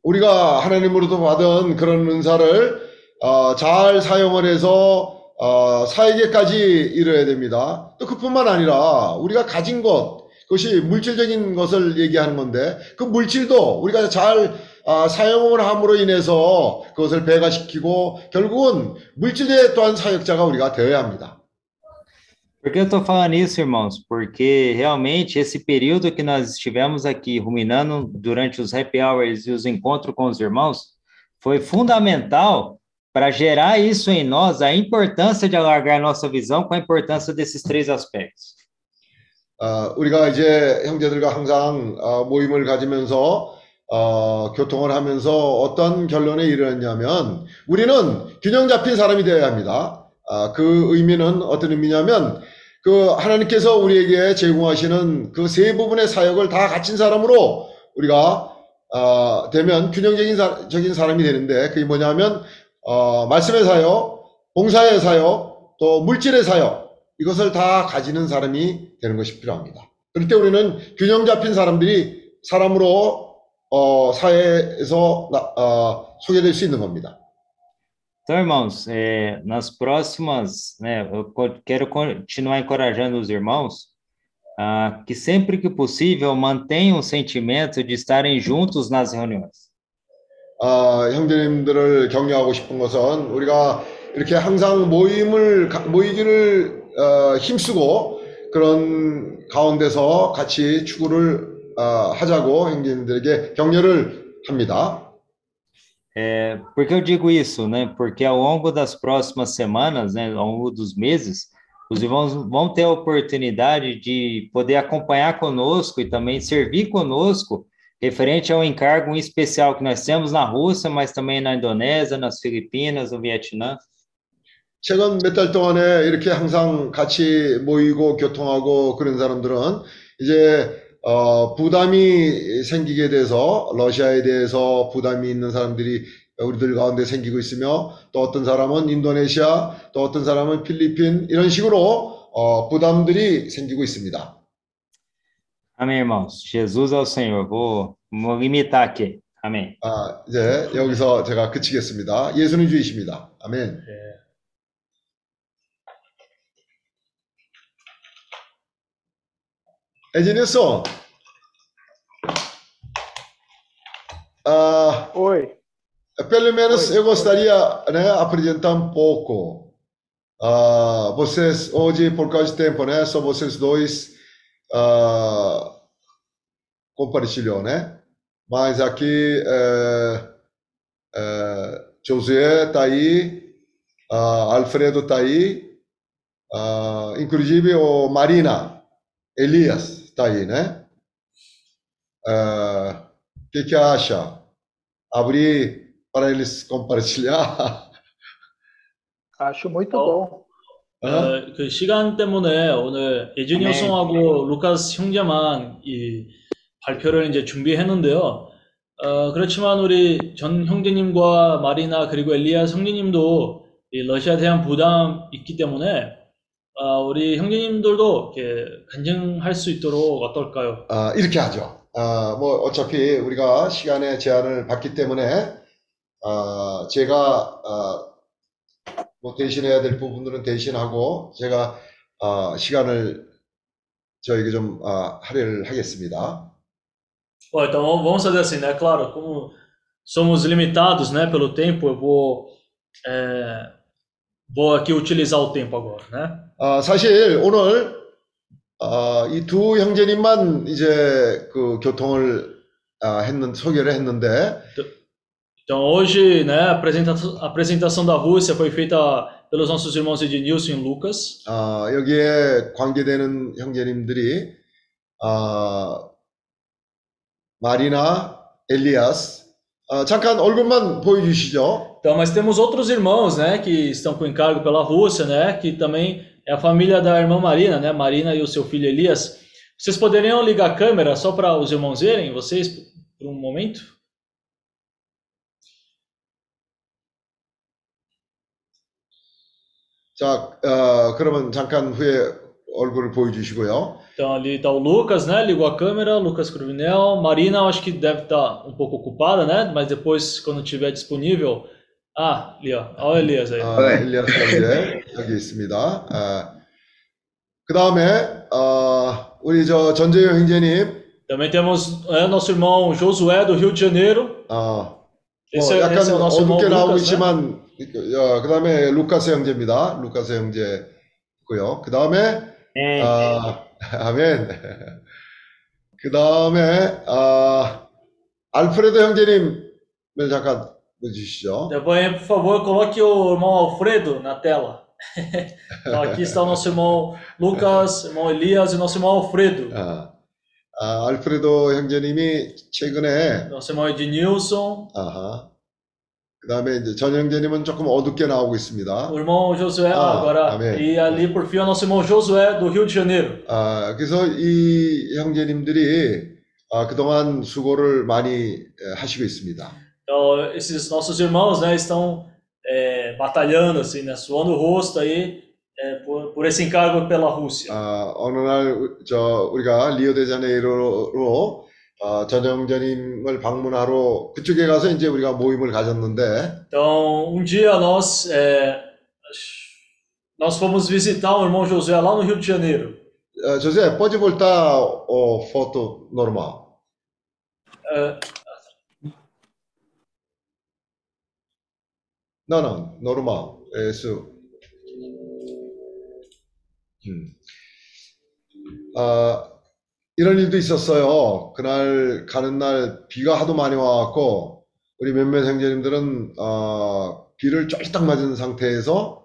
우리가 하나님으로부터 받은 그런 은사를 어, 잘 사용을 해서 어, 사에게까지 이뤄야 됩니다. 또 그뿐만 아니라 우리가 가진 것, 그것이 물질적인 것을 얘기하는 건데 그 물질도 우리가 잘 아, 사용을 함으로 인해서 그것을 배가시키고 결국은 물질의 또한 사역자가 우리가 되어야 합니다. Por que eu estou falando isso, irmãos? Porque realmente esse período que nós estivemos aqui ruminando durante os happy hours e os encontros com os irmãos foi fundamental para gerar isso em nós, a importância de alargar nossa visão com a importância desses três aspectos. 어, 우리가 이제 형제들과 항상 어, 모임을 가지면서 어, 교통을 하면서 어떤 결론에 이르렀냐면 우리는 균형 잡힌 사람이 되어야 합니다. 아, 그 의미는 어떤 의미냐면 그 하나님께서 우리에게 제공하시는 그 세 부분의 사역을 다 갖춘 사람으로 우리가 어, 되면 균형적인 사, 적인 사람이 되는데 그게 뭐냐면 어, 말씀의 사역, 봉사의 사역, 또 물질의 사역 이것을 다 가지는 사람이 되는 것이 필요합니다. 그럴 때 우리는 균형 잡힌 사람들이 사람으로 어, 사회에서 나- 어, 소개될 수 있는 겁니다. Então, irmãos, é, nas próximas, né, eu quero continuar encorajando os irmãos ah, que sempre que possível mantenham o sentimento de estarem juntos nas reuniões. 아, 형제님들을 격려하고 싶은 것은 우리가 이렇게 항상 모임을 가- 모이기를 어, 힘쓰고 그런 가운데서 같이 추구를 어, 하자고 형제님들에게 격려를 합니다. É, por que eu digo isso, né? Porque ao longo das próximas semanas, né, ao longo dos meses, os irmãos vão ter a oportunidade de poder acompanhar conosco e também servir conosco referente ao encargo em especial que nós temos na Rússia, mas também na Indonésia, nas Filipinas, no Vietnã. 최근 몇 달 동안에 이렇게 항상 같이 모이고 교통하고 그런 사람들은 이제 어, 부담이 생기게 돼서 러시아에 대해서 부담이 있는 사람들이 우리들 가운데 생기고 있으며 또 어떤 사람은 인도네시아 또 어떤 사람은 필리핀 이런 식으로 어, 부담들이 생기고 있습니다. Amém, irmãos. Jesus é o Senhor. Vou, vou limitar aqui. Amém. 아, 이제 여기서 제가 그치겠습니다. 예수는 주이십니다. 아멘. Ednilson, ah, Oi. pelo menos Oi. eu gostaria, né, apresentar um pouco. Ah, vocês, hoje, por causa de tempo, né, só vocês dois ah, compartilhou, né? Mas aqui, é, é, Josué está aí, ah, Alfredo está aí, ah, inclusive o Marina, Elias está aí, né? Ah, O que que acha? Abrir para eles compartilhar? (laughs) Acho muito bom. Hã? 어, 그 시간 때문에 오늘 예준이 네. 형하고 루카스 형제만 이 발표를 이제 준비했는데요. 어, 그렇지만 우리 전 형제님과 마리나 그리고 엘리야 형제님도 이 러시아에 대한 부담 있기 때문에 어, 우리 형제님들도 이렇게 간증할 수 있도록 어떨까요? 아, 이렇게 하죠. 아, 뭐 어차피 우리가 시간의 제한을 받기 때문에 아, 제가 아, 뭐 대신해야 될 부분들은 대신하고 제가 아, 시간을 저에게 좀 아, 할애를 하겠습니다. Bom, então vamos vamos fazer assim, né? Claro, como somos limitados, né, pelo tempo, eu vou, é, vou aqui utilizar o tempo agora, né? 아, 사실 오늘 아, 이두 형제님만 이제 그 교통을 아, 했는 소개를 했는데 Então hoje, né, a apresentação, a apresentação da Rússia foi feita pelos nossos irmãos Ednilson e Lucas. 아, 여기에 관계되는 형제님들이 아, 마리나, 엘리아스 아, 잠깐 얼굴만 보여주시죠. Então, mas temos outros irmãos, né, que estão com encargo pela Rússia, né, que também é a família da irmã Marina, né, Marina e o seu filho Elias. Vocês poderiam ligar a câmera só para os irmãos verem vocês por um momento? 자, 어, 그러면 잠깐 후에 얼굴을 보여주시고요. Então ali está o Lucas, né? Ligou a câmera, Lucas Cruvinel. Marina, eu acho que deve estar um pouco ocupada, né? Mas depois, quando estiver disponível. Ah, ali, ó. Olha o Elias aí. 아, 엘리아스 형제 여기 있습니다. 아, 그 다음에 어, 우리 저 전재영 형제님, Também temos é, nosso irmão Josué do Rio de Janeiro. 어, Esse, 뭐 é, 약간 esse é o nosso irmão 어둡게 나오고 Lucas, né? 있지만, 어, 그 다음에 루카스 형제입니다. 루카스 형제고요. 그 다음에 É, 아, 아멘. 그 다음에 아, 알프레도 형제님을 잠깐 보여주시죠. Depois, por favor, coloque o irmão Alfredo na tela. (laughs) então, aqui está o nosso irmão Lucas, irmão Elias e nosso irmão Alfredo. 아, 아, 알프레도 형제님이 최근에 Nosso irmão Ednilson. 아하. 그 다음에 이제 전 형제님은 조금 어둡게 나오고 있습니다. O irmão Josué, Ah, agora. amém. E ali, por fim, o nosso irmão Josué do Rio de Janeiro. 아, 그래서 이 형제님들이 아, 그동안 수고를 많이 에, 하시고 있습니다. Então, esses nossos irmãos, né, estão é, batalhando, assim, né, suando o rosto aí é, por, por esse encargo pela Rússia. 아, 어느 날, 우- 저, 우리가 리오데자네이로로 어, 전 형제님을 방문하러 그쪽에 가서 이제 우리가 모임을 가졌는데, Então, um dia nós, é, nós fomos visitar o irmão Josué lá no Rio de Janeiro. 어, 조세, pode voltar o foto normal. É, Não, não, normal. Isso. 음. 아, 이런 일도 있었어요. 그날 가는 날 비가 하도 많이 와갖고 우리 몇몇 형제님들은 어, 비를 쫄딱 맞은 상태에서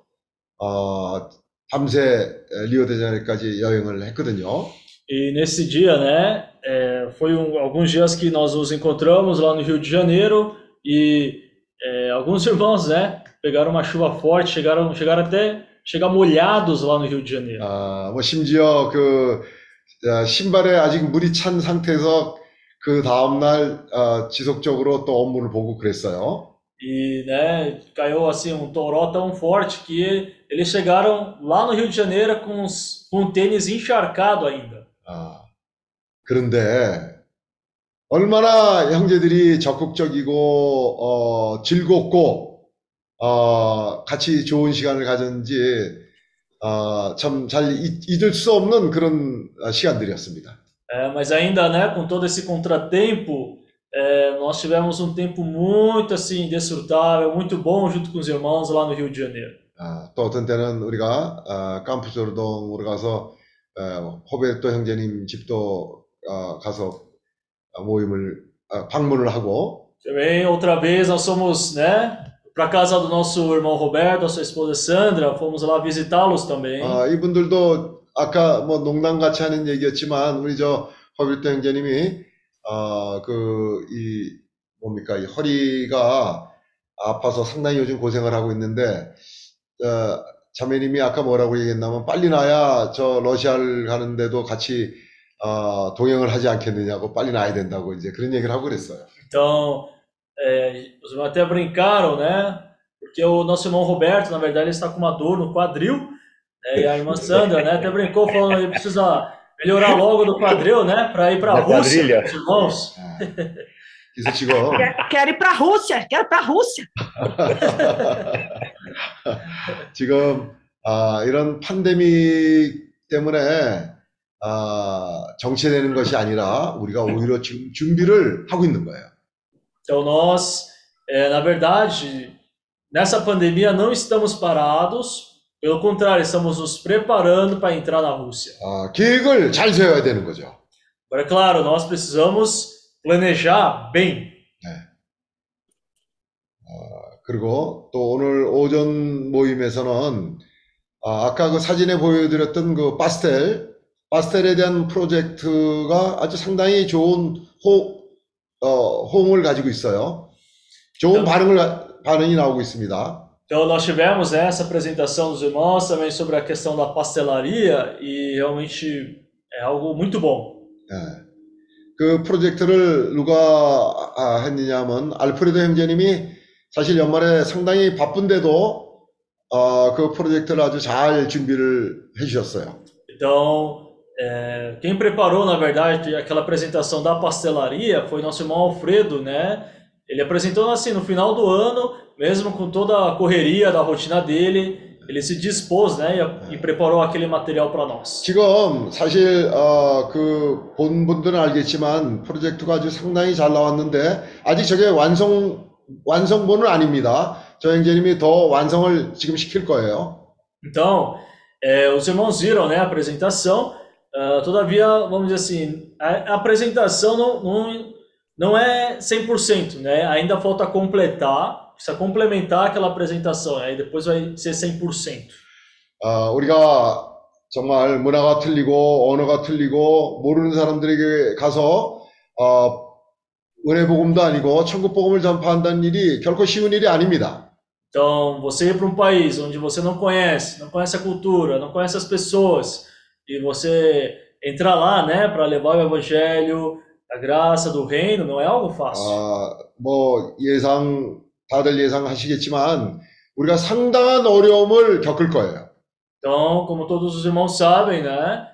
어, 밤새 리오데자네이로까지 여행을 했거든요. E nesse dia, né, é, foi um, alguns dias que nós nos encontramos lá no Rio de Janeiro e é, alguns irmãos, né, pegaram uma chuva forte, chegaram, chegaram até chegar molhados lá no Rio de Janeiro. 아, 뭐 심지어 그 어, 신발에 아직 물이 찬 상태에서 그 다음날 어, 지속적으로 또 업무를 보고 그랬어요. E, né, caiu assim um toró tão forte que eles chegaram lá no Rio de Janeiro com, os, com o tênis encharcado ainda. 아, 그런데 얼마나 형제들이 적극적이고 어, 즐겁고 어, 같이 좋은 시간을 가졌는지 어, 참잘 잊을 수 없는 그런 어, 시간들이었습니다. É, mas ainda, né, com todo esse contratempo, é, nós tivemos um tempo muito assim desfrutável, muito bom junto com os irmãos lá no Rio de Janeiro. 아, 또 어떤 때는 우리가 어, 캄프조르동으로 가서 어, 호베토 형제님 집도 어, 가서 어, 모임을 어, 방문을 하고 Também outra vez nós fomos, né, para casa do nosso irmão Roberto, a sua esposa Sandra, fomos lá visitá-los também. 아, 이분들도 아까 뭐 농담같이 하는 얘기였지만 우리 저 허빌트 형제님이 어, 그, 이, 뭡니까, 이 허리가 아파서 상당히 요즘 고생을 하고 있는데, 어, 자매님이 아까 뭐라고 얘기했냐면 빨리 나야 저 러시아를 가는데도 같이 어, 동행을 하지 않겠느냐고 빨리 나야 된다고 이제 그런 얘기를 하고 그랬어요. Então, é, os irmãos até brincaram, né? Porque o nosso irmão Roberto, na verdade, ele está com uma dor no quadril, né? E a irmã Sandra, né, até brincou falando que precisa melhorar logo do quadril, né, para ir para a Da Rússia, quadrilha. os irmãos. 그래서 지금 Quero, quero ir para a Rússia, quero ir para a Rússia. (laughs) 지금 아, 이런 팬데믹 때문에 아, 정체되는 것이 아니라 우리가 오히려 지금 준비를 하고 있는 거예요. Então, nós, é, na verdade, nessa pandemia não estamos parados, pelo contrário, estamos nos preparando para entrar na Rússia. 아, 계획을 잘 세워야 되는 거죠. Agora, claro, nós precisamos planejar bem. 그리고 또 오늘 오전 모임에서는 아, 아까 그 사진에 보여드렸던 그 파스텔, 파스텔에 대한 프로젝트가 아주 상당히 좋은 호, 어, 호응을 가지고 있어요. 좋은 네. 반응을 가- 반응이 나오고 있습니다. Então nós tivemos né, essa apresentação dos irmãos também sobre a questão da pastelaria e realmente é algo muito bom. 예. 그 프로젝트를 누가 아, 했느냐면 알프레도 형제님이 사실 연말에 상당히 바쁜데도 어, 그 프로젝트를 아주 잘 준비를 해주셨어요. Então, é, quem preparou, na verdade, aquela apresentação da pastelaria foi nosso irmão Alfredo, né? Ele apresentou assim no final do ano, mesmo com toda a correria da rotina dele, ele se dispôs, né, e, e preparou aquele material para nós. 지금 사실 어, 그 본 분들은 알겠지만 프로젝트가 아주 상당히 잘 나왔는데 아직 저게 완성 완성본은 아닙니다. 저 형제님이 더 완성을 지금 시킬 거예요. Então, é, os irmãos viram, né, a apresentação. ah, todavia, vamos dizer assim, a, a apresentação não, não, não é 100%, né? Ainda falta completar, precisa complementar aquela apresentação, aí depois vai ser 100%. 어, 우리가 정말 문화가 틀리고 언어가 틀리고 모르는 사람들에게 가서 어, 은혜 복음도 아니고 천국 복음을 전파한다는 일이 결코 쉬운 일이 아닙니다. Então, você ir para um país onde você não conhece, não conhece a cultura, não conhece as pessoas, e você entrar lá, né, para levar o evangelho, a graça do reino, não é algo fácil. 아, 뭐 예상 다들 예상하시겠지만 우리가 상당한 어려움을 겪을 거예요. Então, como todos os irmãos sabem, né,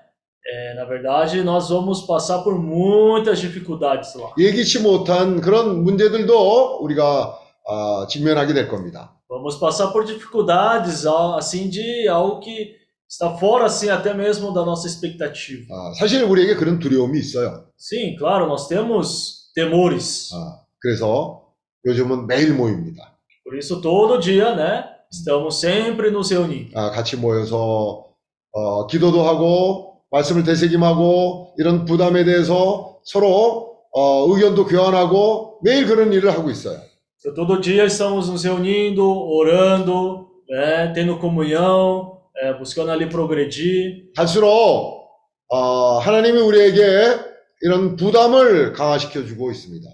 é, na verdade, nós vamos passar por muitas dificuldades lá. 예기치 못한 그런 문제들도 우리가 아, 직면하게 될 겁니다. Vamos passar por dificuldades, ah, assim, de algo que está fora, assim, até mesmo da nossa expectativa. 아, 사실 우리에게 그런 두려움이 있어요. Sim, claro, nós temos temores. 아, 그래서 요즘은 매일 모입니다. Por isso, todo dia, né, estamos sempre nos reunindo. 아, 같이 모여서 어, 기도도 하고 말씀을 되새김하고 이런 부담에 대해서 서로 어, 의견도 교환하고 매일 그런 일을 하고 있어요. Então, todo dia estamos nos reunindo, orando, né, tendo comunhão, é, buscando ali progredir. 갈수록 어, 하나님이 우리에게 이런 부담을 강화시켜 주고 있습니다.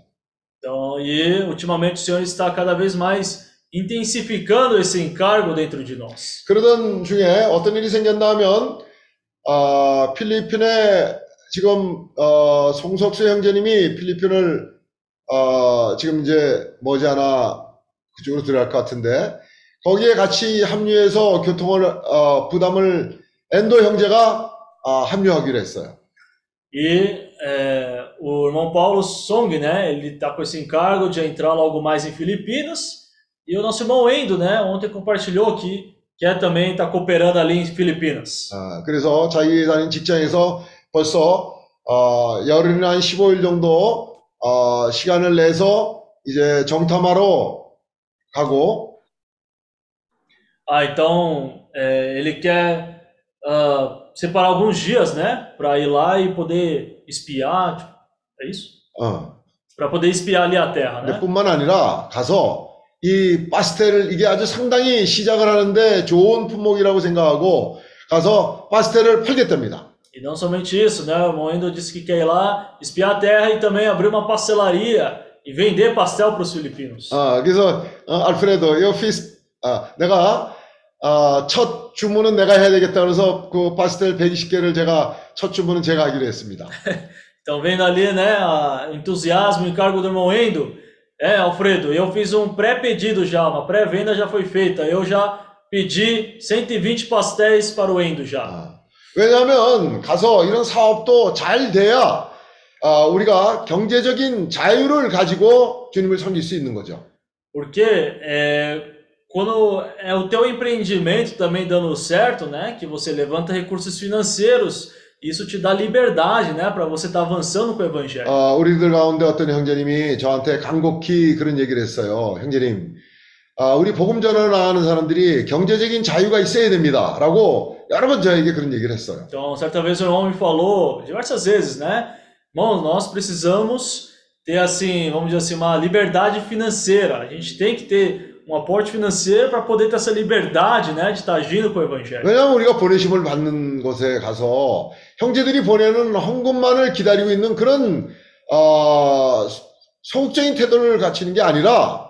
Então, e ultimamente o Senhor está cada vez mais intensificando esse encargo dentro de nós. 그러던 중에 어떤 일이 생겼나 하면 어, 필리핀에 지금 어, 송석수 형제님이 필리핀을 어, 지금 이제 머지않아 그쪽으로 들어갈 것 같은데 거기에 같이 합류해서 교통을 어, 부담을 엔도 형제가 어, 합류하기로 했어요. E é, o irmão Paulo Song, né, ele está com esse encargo de entrar logo mais em Filipinas. E o nosso irmão Endo, né, ontem compartilhou que quer também estar cooperando ali em Filipinas. 아, 그래서 자기 다닌 직장에서 벌써 어, 열흘이나 한 15일 정도 어, 시간을 내서 이제 정탐하러 가고 Ah, então é, ele quer ah, separar alguns dias, né, para ir lá e poder espiar, tipo, é isso? 어, Para poder espiar ali a terra, 근데 né? 뿐만 아니라 가서 이 파스텔을 이게 아주 상당히 시작을 하는데 좋은 품목이라고 생각하고 가서 파스텔을 팔겠답니다. E não somente isso, né? O irmão Endo disse que quer ir lá espiar a terra e também abrir uma pastelaria e vender pastel para os filipinos. 아, 그래서 어, 알프레도 요 피스 아, 내가 아, 첫 주문은 내가 해야 되겠다 그래서 그 파스텔 120개를 제가 첫 주문은 제가 하기로 했습니다. Então, vendo ali, né, a entusiasmo e encargo do irmão Endo, é, Alfredo, eu fiz um pré-pedido já, uma pré-venda já foi feita. Eu já pedi 120 pastéis para o Endo já. 아, 왜냐하면 가서 이런 사업도 잘 돼야 아, 우리가 경제적인 자유를 가지고 주님을 섬길 수 있는 거죠. Porque é, quando é o teu empreendimento também dando certo, né, que você levanta recursos financeiros, isso te dá liberdade, né, para você estar avançando com o evangelho. 어, 우리들 가운데 어떤 형제님이 저한테 간곡히 그런 얘기를 했어요. 형제님, 아, 우리 복음 전을 나가는 사람들이 경제적인 자유가 있어야 됩니다. 라고 여러 번 저에게 그런 얘기를 했어요. Então, certa vez o irmão me falou, diversas vezes, né, irmãos, nós precisamos ter, assim, vamos dizer assim, uma liberdade financeira. A gente tem que ter um aporte financeiro para poder ter essa liberdade, né, de estar agindo com o evangelho. 왜냐하면 우리가 보내심을 받는 곳에 가서 형제들이 보내는 헌금만을 기다리고 있는 그런 어, 소극적인 태도를 갖추는 게 아니라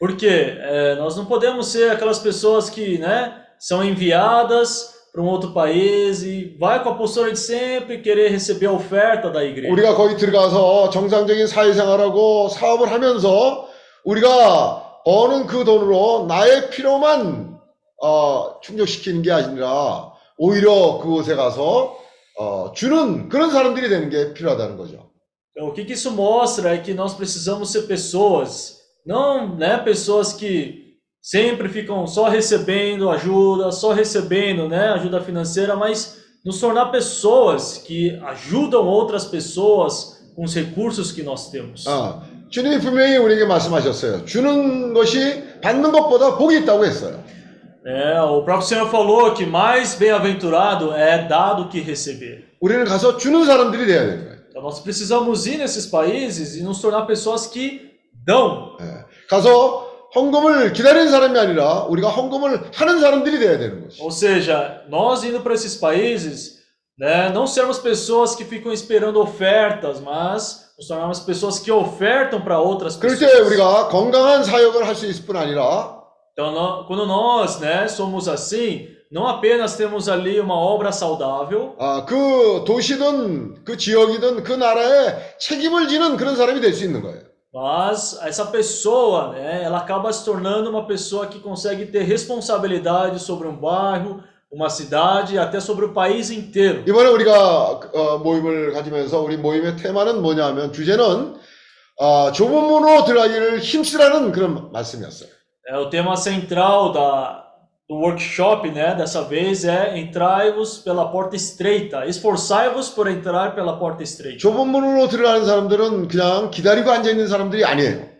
Porque é, nós não podemos ser aquelas pessoas que né, são enviadas para um outro país e vai com a postura de sempre querer receber a oferta da igreja. 우리가 거기 들어가서 정상적인 사회생활하고 사업을 하면서 우리가 버는 그 돈으로 나의 필요만 어, 충족시키는 게 아니라 오히려 그곳에 가서 어, 주는 그런 사람들이 되는 게 필요하다는 거죠. Então, o que, que isso mostra é que nós precisamos ser pessoas, não né, pessoas que sempre ficam só recebendo ajuda, só recebendo né, ajuda financeira, mas nos tornar pessoas que ajudam outras pessoas com os recursos que nós temos. 아, 주님이 분명히 우리에게 말씀하셨어요. 주는 것이 받는 것보다 복이 있다고 했어요. É, o próprio Senhor falou que mais bem-aventurado é dado que receber. 우리는 가서 주는 사람들이 돼야 되는 거예요. Então nós precisamos ir nesses países e nos tornar pessoas que dão. 예. 가서 헌금을 기다리는 사람이 아니라 우리가 헌금을 하는 사람들이 돼야 되는 거죠. Ou seja, nós indo para esses países, né, não sermos pessoas que ficam esperando ofertas, mas nos tornarmos pessoas que ofertam para outras 그럴 때 pessoas. 우리가 건강한 사역을 할 수 있을 뿐 아니라 Então, nó- quando nós, né, somos assim, não apenas temos ali uma obra saudável, 아, 그 도시든 그 지역이든 그 나라에 책임을 지는 그런 사람이 될 수 있는 거예요. mas essa pessoa, né, ela acaba se tornando uma pessoa que consegue ter responsabilidade sobre um bairro, uma cidade e até sobre o país inteiro. 이번에 우리가 어, 모임을 가지면서 우리 모임의 테마는 뭐냐 하면 주제는 아, 좁은 문으로 들어가기를 힘쓰라는 그런 말씀이었어요. É, o tema central da, do workshop, né, dessa vez é entrai-vos pela porta estreita, esforçai-vos por entrar pela porta estreita. 좁은 문으로 들어가는 사람들은 그냥 기다리고 앉아 있는 사람들이 아니에요.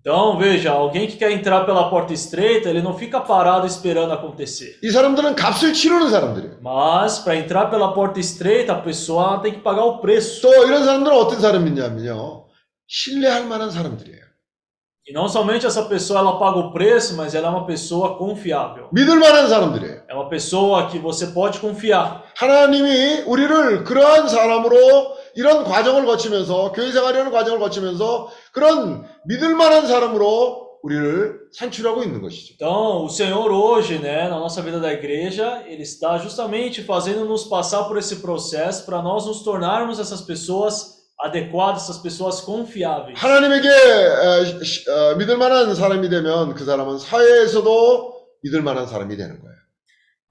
Então, veja, alguém que quer entrar pela porta estreita, ele não fica parado esperando acontecer. 이 사람들은 값을 치르는 사람들이에요. Mas para entrar pela porta estreita, a pessoa tem que pagar o preço. 또 이런 사람들은 어떤 사람이냐면요. 신뢰할 만한 사람들이에요. E não somente essa pessoa ela paga o preço, mas ela é uma pessoa confiável. 믿을 만한 사람들이에요. É uma pessoa que você pode confiar. 하나님이 우리를 그러한 사람으로 이런 과정을 거치면서 교회 생활이라는 과정을 거치면서 그런 믿을 만한 사람으로 우리를 산출하고 있는 것이죠. Então, o Senhor hoje, né, na nossa vida da igreja, ele está justamente fazendo nos passar por esse processo para nós nos tornarmos essas pessoas adequadas, essas pessoas confiáveis. 하나님에게 에, 시- 어, 믿을 만한 사람이 되면 그 사람은 사회에서도 믿을 만한 사람이 되는 거예요.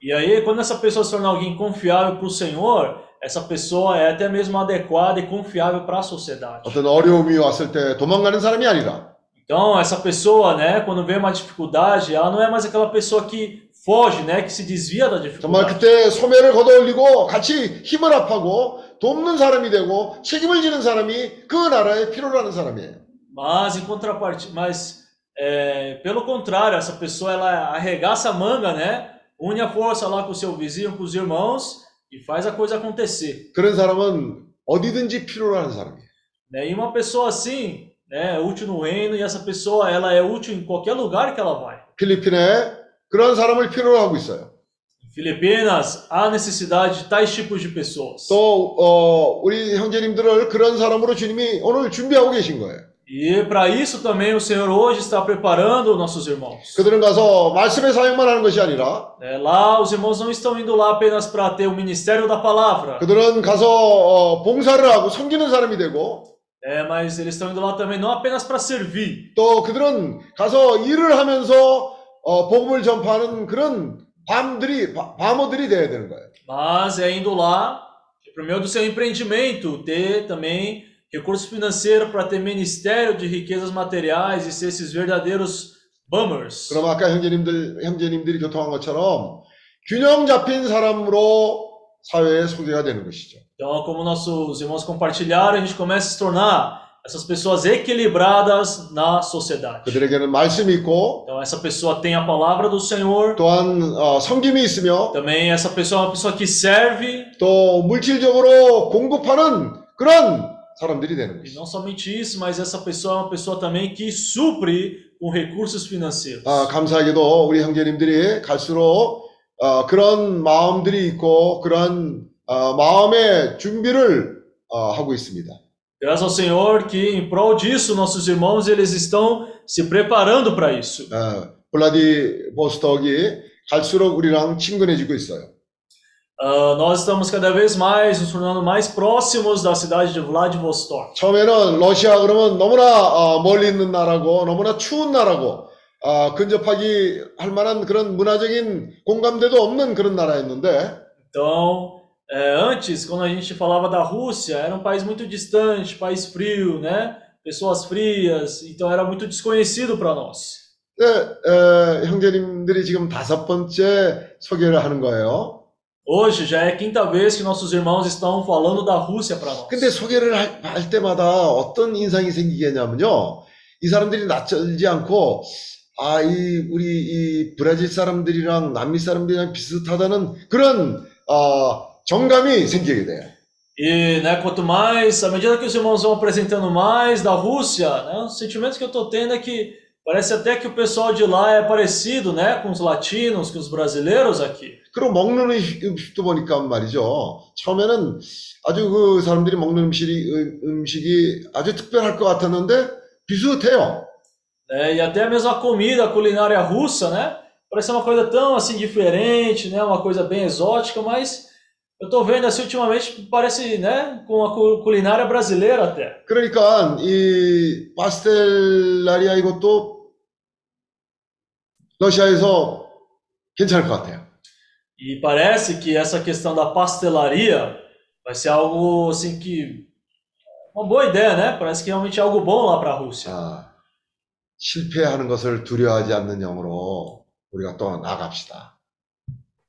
E aí, quando essa pessoa se tornar alguém confiável para o Senhor, essa pessoa é até mesmo adequada e confiável para a sociedade. 어떤 어려움이 왔을 때 도망가는 사람이 아니라 Então, essa pessoa, né, quando vê uma dificuldade, ela não é mais aquela pessoa que foge, né, que se desvia da 정말 dificuldade. 그때 소매를 걷어올리고 같이 힘을 합하고 돕는 사람이 되고 책임을 지는 사람이 그 나라에 필요로 하는 사람이에요. Mas em contrapartida, mas é, pelo contrário, essa pessoa ela arregaça a manga, né? Une a força lá com o seu vizinho, com os irmãos e faz a coisa acontecer. 그런 사람은 어디든지 필요로 하는 사람이에요. Né? E uma pessoa assim, né, é útil no reino e essa pessoa ela é útil em qualquer lugar que ela vai. 필리핀에 그런 사람을 필요로 하고 있어요. Em Filipinas há necessidade de tais tipos de pessoas. 또 어, 우리 형제님들을 그런 사람으로 주님이 오늘 준비하고 계신 거예요. E para isso também o Senhor hoje está preparando nossos irmãos. 그들은 가서 말씀의 사역만 하는 것이 아니라 Né, lá os irmãos não estão indo lá apenas para ter o ministério da palavra. 그들은 가서 어, 봉사를 하고 섬기는 사람이 되고 É, mas eles estão indo lá também não apenas para servir, 또 그들은 가서 일을 하면서 어, 복음을 전파하는 그런 밤들이 바- 밤어들이 돼야 되는 거예요. mas é indo lá, por meio do seu empreendimento, ter também recurso financeiro para ter ministério de riquezas materiais e ser esses verdadeiros bummers. 그럼 아까 형제님들 형제님들이 교통한 것처럼 균형 잡힌 사람으로 사회에 소개가 되는 것이죠. Então, como nossos irmãos compartilharam, a gente começa a se tornar essas pessoas equilibradas na sociedade. 그들에게는 말씀이 있고 Então, essa pessoa tem a palavra do Senhor, 또한 어, 섬김이 있으며 também essa pessoa é uma pessoa que serve, 또 물질적으로 공급하는 그런 사람들이 되는 E não somente isso, mas essa pessoa é uma pessoa também que supre com recursos financeiros. 아, 감사하게도 우리 형제님들이 갈수록 어, 그런 마음들이 있고 그런 어, 마음의 준비를 어, 하고 있습니다. Graças ao Senhor que em prol disso nossos irmãos eles estão se preparando para isso. 어, 블라디보스톡이 갈수록 우리랑 친근해지고 있어요. Ah, nós estamos cada vez mais nos tornando mais próximos da cidade de Vladivostok. 처음에는 러시아 그러면 너무나 어, 멀리 있는 나라고 너무나 추운 나라고 아, 근접하기 할 만한 그런 문화적인 공감대도 없는 그런 나라였는데 Então, é, antes, quando a gente falava da Rússia, era um país muito distante, país frio, né? Pessoas frias, então era muito desconhecido para nós. 네, 에, 형제님들이 지금 다섯 번째 소개를 하는 거예요. Hoje já é a quinta vez que nossos irmãos estão falando da Rússia para nós. 근데 소개를 할, 할 때마다 어떤 인상이 생기겠냐면요. 이 사람들이 낯설지 않고, 아, 이, 우리, 이 브라질 사람들이랑 남미 사람들이랑 비슷하다는 그런, 어, 정감이 생기게 돼요. E, né, quanto mais, à medida que os irmãos vão apresentando mais da Rússia, né, o sentimento que eu estou tendo é que parece até que o pessoal de lá é parecido, né, com os latinos, com os brasileiros aqui. 그리고 먹는 음식- 음식도 보니까 말이죠. 처음에는 아주 그 사람들이 먹는 음식이, 음- 음식이 아주 특별할 것 같았는데 비슷해요. né, e até mesmo a comida, a culinária russa, né, parece uma coisa tão assim diferente, né, uma coisa bem exótica, mas eu tô vendo assim ultimamente parece, né, com a cu- culinária brasileira até. 그러니까 이 파스텔라리아 이것도 러시아에서 괜찮을 것 같아요. E parece que essa questão da pastelaria vai ser algo assim que uma boa ideia, né? Parece que realmente é algo bom lá para a Rússia. 자, 실패하는 것을 두려워하지 않는 영으로 우리가 또 나갑시다.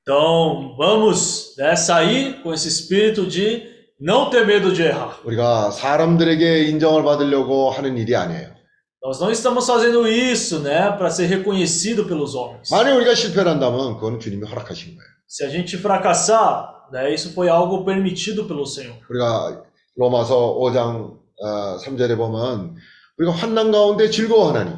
Então, vamos né, sair com esse espírito de não ter medo de errar. 우리가 사람들에게 인정을 받으려고 하는 일이 아니에요. Nós não estamos fazendo isso, né, para ser reconhecido pelos homens. 만약 우리가 실패를 한다면 그건 주님이 허락하신 거예요. Se a gente fracassar, né, isso foi algo permitido pelo Senhor. 우리가 로마서 5장 어, 3절에 보면 우리가 환난 가운데 즐거워하나니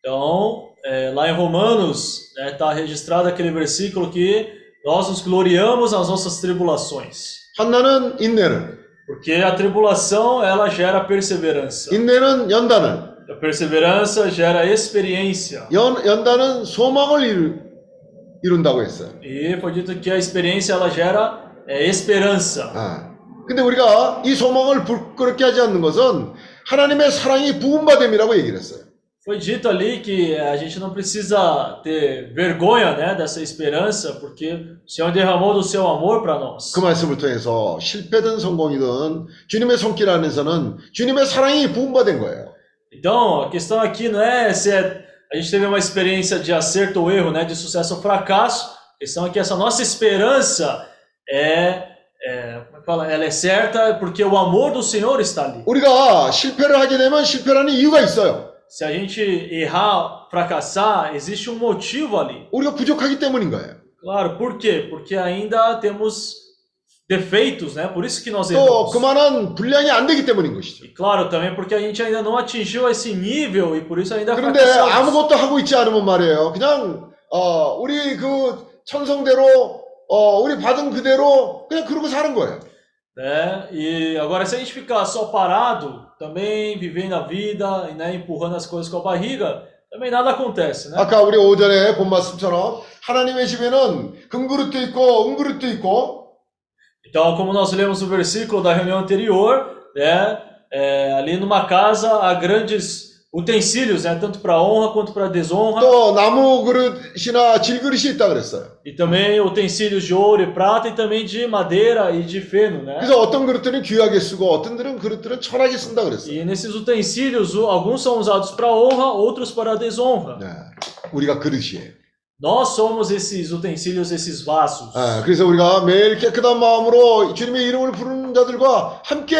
Então, é, lá em Romanos, está registrado aquele versículo que nós nos gloriamos nas nossas tribulações. 환난은 인내를 Porque a tribulação, ela gera perseverança. 인내는 연단을 A perseverança gera experiência. 연, 연단은 소망을 이루, 이룬다고 했어요. E foi dito que a experiência, ela gera é, esperança. 아. 근데 우리가 이 소망을 부끄럽게 하지 않는 것은 하나님의 사랑이 부음받음이라고 얘기를 했어요. Foi dito ali que a gente não precisa ter vergonha né, dessa esperança, porque o Senhor derramou do seu amor para nós. 그 말씀을 통해서 실패든 성공이든 주님의 손길 안에서는 주님의 사랑이 부음받은 거예요. Então, a questão aqui não é se é- a gente teve uma experiência de acerto ou erro, né, de sucesso ou fracasso. A questão é que essa nossa esperança é, é, como é que fala? ela é certa porque o amor do Senhor está ali. 우리가 실패를 하게 되면 실패라는 이유가 있어요. Se a gente errar, fracassar, existe um motivo ali. 우리가 부족하기 때문인 거예요. Claro, por quê? Porque ainda temos defeitos, né? Por isso que nós 또 erramos. 그만한 분량이 안 되기 때문인 것이죠. E claro, também porque a gente ainda não atingiu esse nível e por isso ainda 그런데 fracassamos. 아무것도 하고 있지 않으면 말이에요. 그냥 어, 우리 그 천성대로 어, 우리 받은 그대로 그냥 그러고 사는 거예요. né? E agora, se a gente ficar só parado, também vivendo a vida, e, né, empurrando as coisas com a barriga, também nada acontece, né? 아까 우리 오전에 본 말씀처럼 하나님의 집에는 금그릇도 있고 은그릇도 있고 Então, como nós lemos no versículo da reunião anterior, né, é, ali numa casa há grandes utensílios, né, tanto para honra quanto para desonra, 또 나무 그릇이나 질그릇이 있다 그랬어요. e também utensílios de ouro e prata, e também de madeira e de feno, né? 그래서 어떤 그릇들은 귀하게 쓰고 어떤 들은 그릇들은 천하게 쓴다 그랬어요. E nesses utensílios, o- alguns são usados para honra, outros para desonra. 네, 우리가 그릇이에요. Nós somos esses utensílios, esses vasos. 아, 그래서 우리가 매일 깨끗한 마음으로 주님의 이름을 부르는 자들과 함께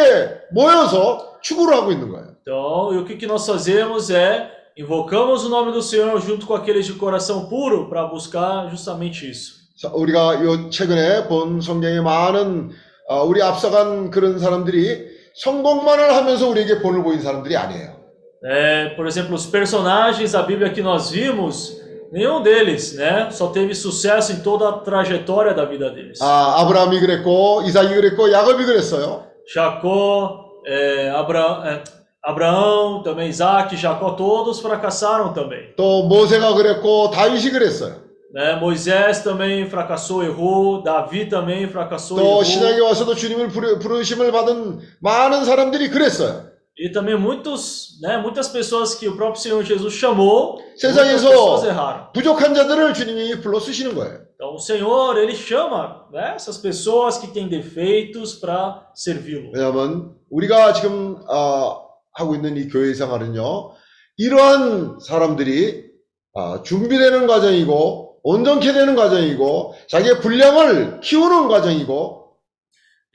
모여서 추구를 하고 있는 거예요. Então, e o que, que nós fazemos é invocamos o nome do Senhor junto com aqueles de coração puro para buscar justamente isso. 자, 우리가 요 최근에 본 성경의 많은 아, 우리 앞서간 그런 사람들이 성공만을 하면서 우리에게 본을 보인 사람들이 아니에요. É, por exemplo, os personagens da Bíblia que nós vimos, nenhum deles, né, só teve sucesso em toda a trajetória da vida deles. 아, 아브라함이 그랬고 이삭이 그랬고 야곱이 그랬어요. Jacó, é, Abra, é, Abraão, também Isaac, Jacó, todos fracassaram também. 또 모세가 그랬고 다윗이 그랬어요. Né? Moisés também fracassou, errou. Davi também fracassou, 또 errou. 신앙에 와서도 주님을 부르, 부르심을 받은 많은 사람들이 그랬어요. E também muitos, né, muitas pessoas que o próprio Senhor Jesus chamou, muitas 세상에서 pessoas erraram. 부족한 자들을 주님이 불러 쓰시는 거예요. Então o Senhor, ele chama né, essas pessoas que têm defeitos para servi-lo. 왜냐하면 우리가 지금 아, 하고 있는 이 교회 생활은요, 이러한 사람들이 아, 준비되는 과정이고 온전케 되는 과정이고 자기의 분량을 키우는 과정이고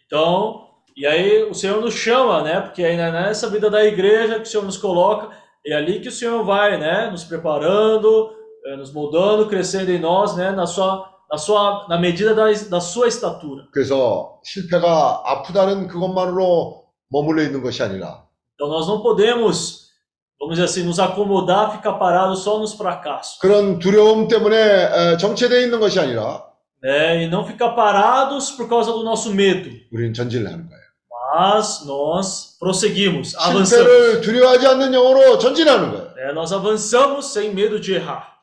Então, e aí o Senhor nos chama, né? Porque aí né, nessa vida da igreja que o Senhor nos coloca, é ali que o Senhor vai, né? Nos preparando, eh, nos moldando, crescendo em nós, né? Na sua, na sua, na medida da, da sua estatura. 그래서 실패가 아프다는 그것만으로 머물러 있는 것이 아니라 Então nós não podemos, vamos dizer assim, nos acomodar, ficar parados só nos fracassos, 그런 두려움 때문에 에, 정체되어 있는 것이 아니라 né? E não ficar parados por causa do nosso medo, 우리는 전진을 하는 거예요. mas nós prosseguimos, avançamos. 실패를 두려워하지 않는 영으로 전진하는 거예요. né? Nós avançamos sem medo de errar.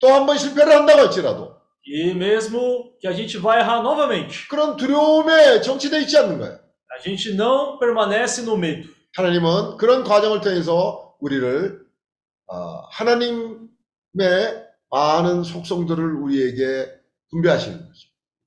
또 한 번 실패를 한다고 할지라도 E mesmo que a gente vai errar novamente, 그런 두려움에 정치되어 있지 않는 거예요. a gente não permanece no medo. 하나님은 그런 과정을 통해서 우리를 어, 하나님의 많은 속성들을 우리에게 분배하시는 거죠.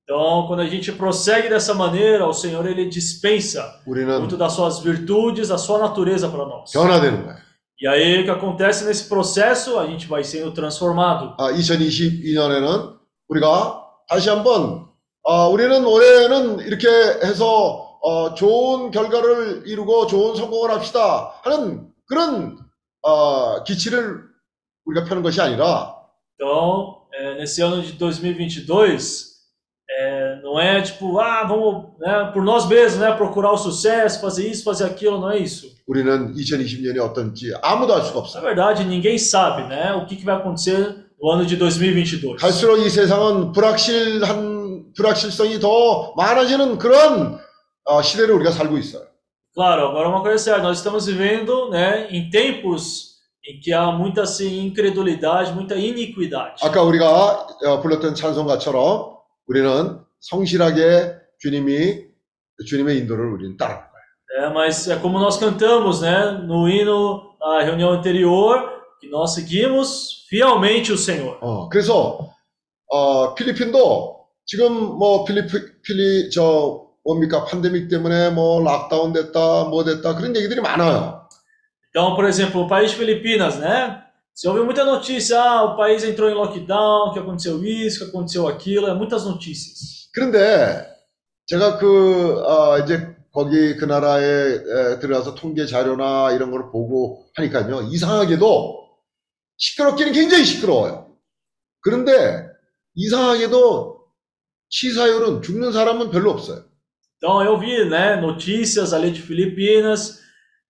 Então, quando a gente prossegue dessa maneira, o Senhor ele dispensa 우리는 muito das suas virtudes, a sua natureza para nós. 변화되는 거예요. E aí o que acontece nesse processo? A gente vai sendo transformado. 아, 2022년에는 우리가 다시 한번 아, 우리는 올해는 이렇게 해서 어, 좋은 결과를 이루고 좋은 성공을 합시다 하는 그런 어, 기치를 우리가 펴는 것이 아니라 Então, é, nesse ano de 2022, é, não é tipo, ah, vamos né, por nós mesmos, né, procurar o sucesso, fazer isso, fazer aquilo, não é isso. 우리는 2020년이 어떤지 아무도 알 수가 Na 없어요. verdade, ninguém sabe, né, o que, que vai acontecer no ano de 2022. 갈수록 이 세상은 불확실한 불확실성이 더 많아지는 그런 어, 시대를 우리가 살고 있어요. Claro, agora uma coisa é certa, nós estamos vivendo, né, em tempos em que há muita assim, incredulidade, muita iniquidade. 아까 우리가 어, 불렀던 찬송가처럼 우리는 성실하게 주님이 주님의 인도를 우리는 따라. É, mas é como nós cantamos, né, no hino na reunião anterior, que nós seguimos fielmente o Senhor. 어, 그래서 어, 필리핀도 지금 뭐 필리핀 필리 저 뭡니까 팬데믹 때문에 뭐 락다운 됐다 뭐 됐다 그런 얘기들이 많아요. Então, por exemplo, o país Filipinas, né? Você ouve muita notícia, ah, o país entrou em lockdown, que aconteceu isso, que aconteceu aquilo, é muitas notícias. 그런데 제가 그 어, 이제 거기 그 나라에 에, 들어가서 통계 자료나 이런 걸 보고 하니까요 이상하게도 시끄럽기는 굉장히 시끄러워요. 그런데 이상하게도 치사율은 죽는 사람은 별로 없어요. Então, eu vi, né, notícias ali de Filipinas,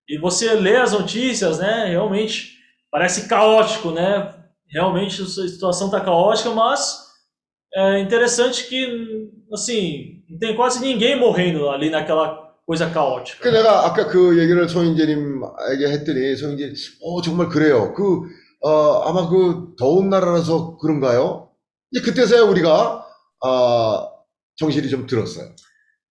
e você lê as notícias, né, realmente parece caótico, né? Realmente a situação está caótica, mas é interessante que, assim, não tem quase ninguém morrendo ali naquela coisa caótica. 그 내가 아까 그 얘기를 소인재님에게 했더니 소인재 어 정말 그래요. 그 어, 아마 그 더운 나라라서 그런가요? 이제 그때서야 우리가 아 정신이 좀 들었어요.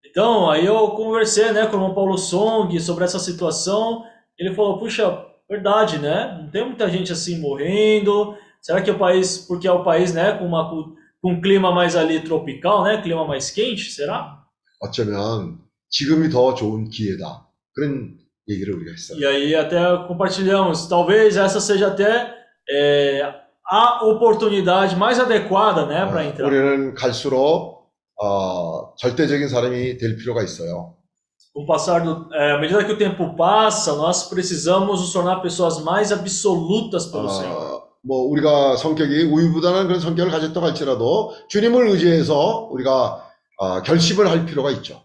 Então, aí eu conversei, né, com o irmão Paulo Song sobre essa situação. Ele falou: puxa, verdade, né? Não tem muita gente assim morrendo. Será que é o país, porque é o país, né, com uma com um clima mais ali tropical, né, clima mais quente, será? 어쩌면 지금이 더 좋은 기회다. 그런 얘기를 우리가 했어요. E aí até compartilhamos, talvez essa seja até é, a oportunidade mais adequada, né, para entrar. 우리는 갈수록 어, 절대적인 사람이 될 필요가 있어요. Com o passar do, é, à medida que o tempo passa, nós precisamos nos tornar pessoas mais absolutas pelo Senhor. 어, 뭐 우리가 성격이 우유부단한 그런 성격을 가졌다고 할지라도 주님을 의지해서 우리가 어, 결심을 할 필요가 있죠.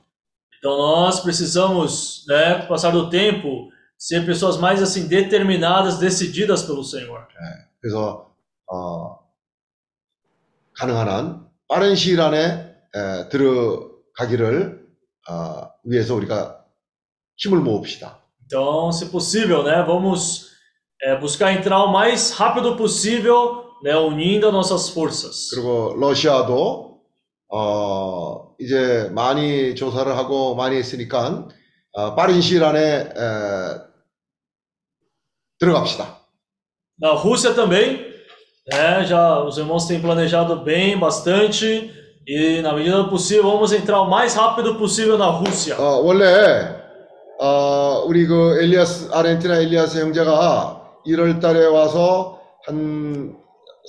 Então nós precisamos, né, com o passar do tempo, ser pessoas mais assim determinadas, decididas pelo Senhor. 그래서 어, 가능한 한 빠른 시일 안에 에, 들어가기를 어, 위해서 우리가 힘을 모읍시다. Então, se possível, né, vamos é, buscar entrar o mais rápido possível, né, unindo as nossas forças. 그리고 러시아도 어, 이제 많이 조사를 하고 많이 했으니까 어, 빠른 시일 안에 에, 들어갑시다. Na Rússia também, né, já os irmãos têm planejado bem, bastante, E na medida do possível vamos entrar o mais rápido possível na Rússia. 어, 원래 어, 우리 그 엘리아스 아르헨티나 엘리아스 형제가 1월 달에 와서 한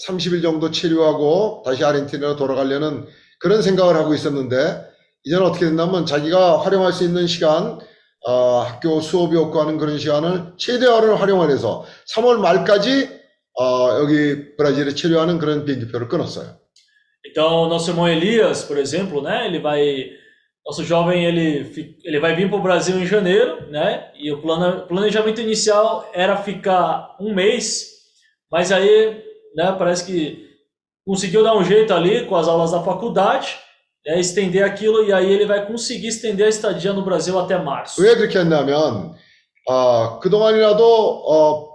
30일 정도 체류하고 다시 아르헨티나로 돌아가려는 그런 생각을 하고 있었는데 이제는 어떻게 됐냐면 자기가 활용할 수 있는 시간 어, 학교 수업이 없고 하는 그런 시간을 최대화를 활용을 해서 3월 말까지 어, 여기 브라질에 체류하는 그런 비행기표를 끊었어요. Então, nosso irmão Elias, por exemplo, né, ele vai, nosso jovem, ele, fi- ele vai vir para o Brasil em janeiro, né, e o plana- planejamento inicial era ficar um mês, mas aí, né, parece que conseguiu dar um jeito ali com as aulas da faculdade, né, estender aquilo, e aí ele vai conseguir estender a estadia no Brasil até março. 왜 그렇게 했냐면 어, 그동안이라도 어,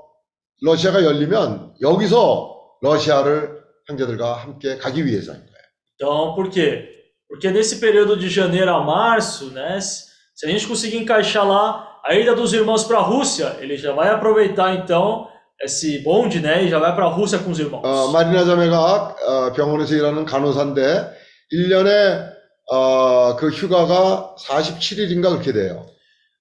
러시아가 열리면 여기서 러시아를 형제들과 함께 가기 위해서인 거예요. Então, por quê? Porque nesse período de janeiro a março, né, se se a gente conseguir encaixar lá a ida dos irmãos para a Rússia, ele já vai aproveitar então esse bonde, né, e já vai para a Rússia com os irmãos. 어, 마리나 자매가 어, 병원에서 일하는 간호사인데 1년에 어, 그 휴가가 47일인가 그렇게 돼요.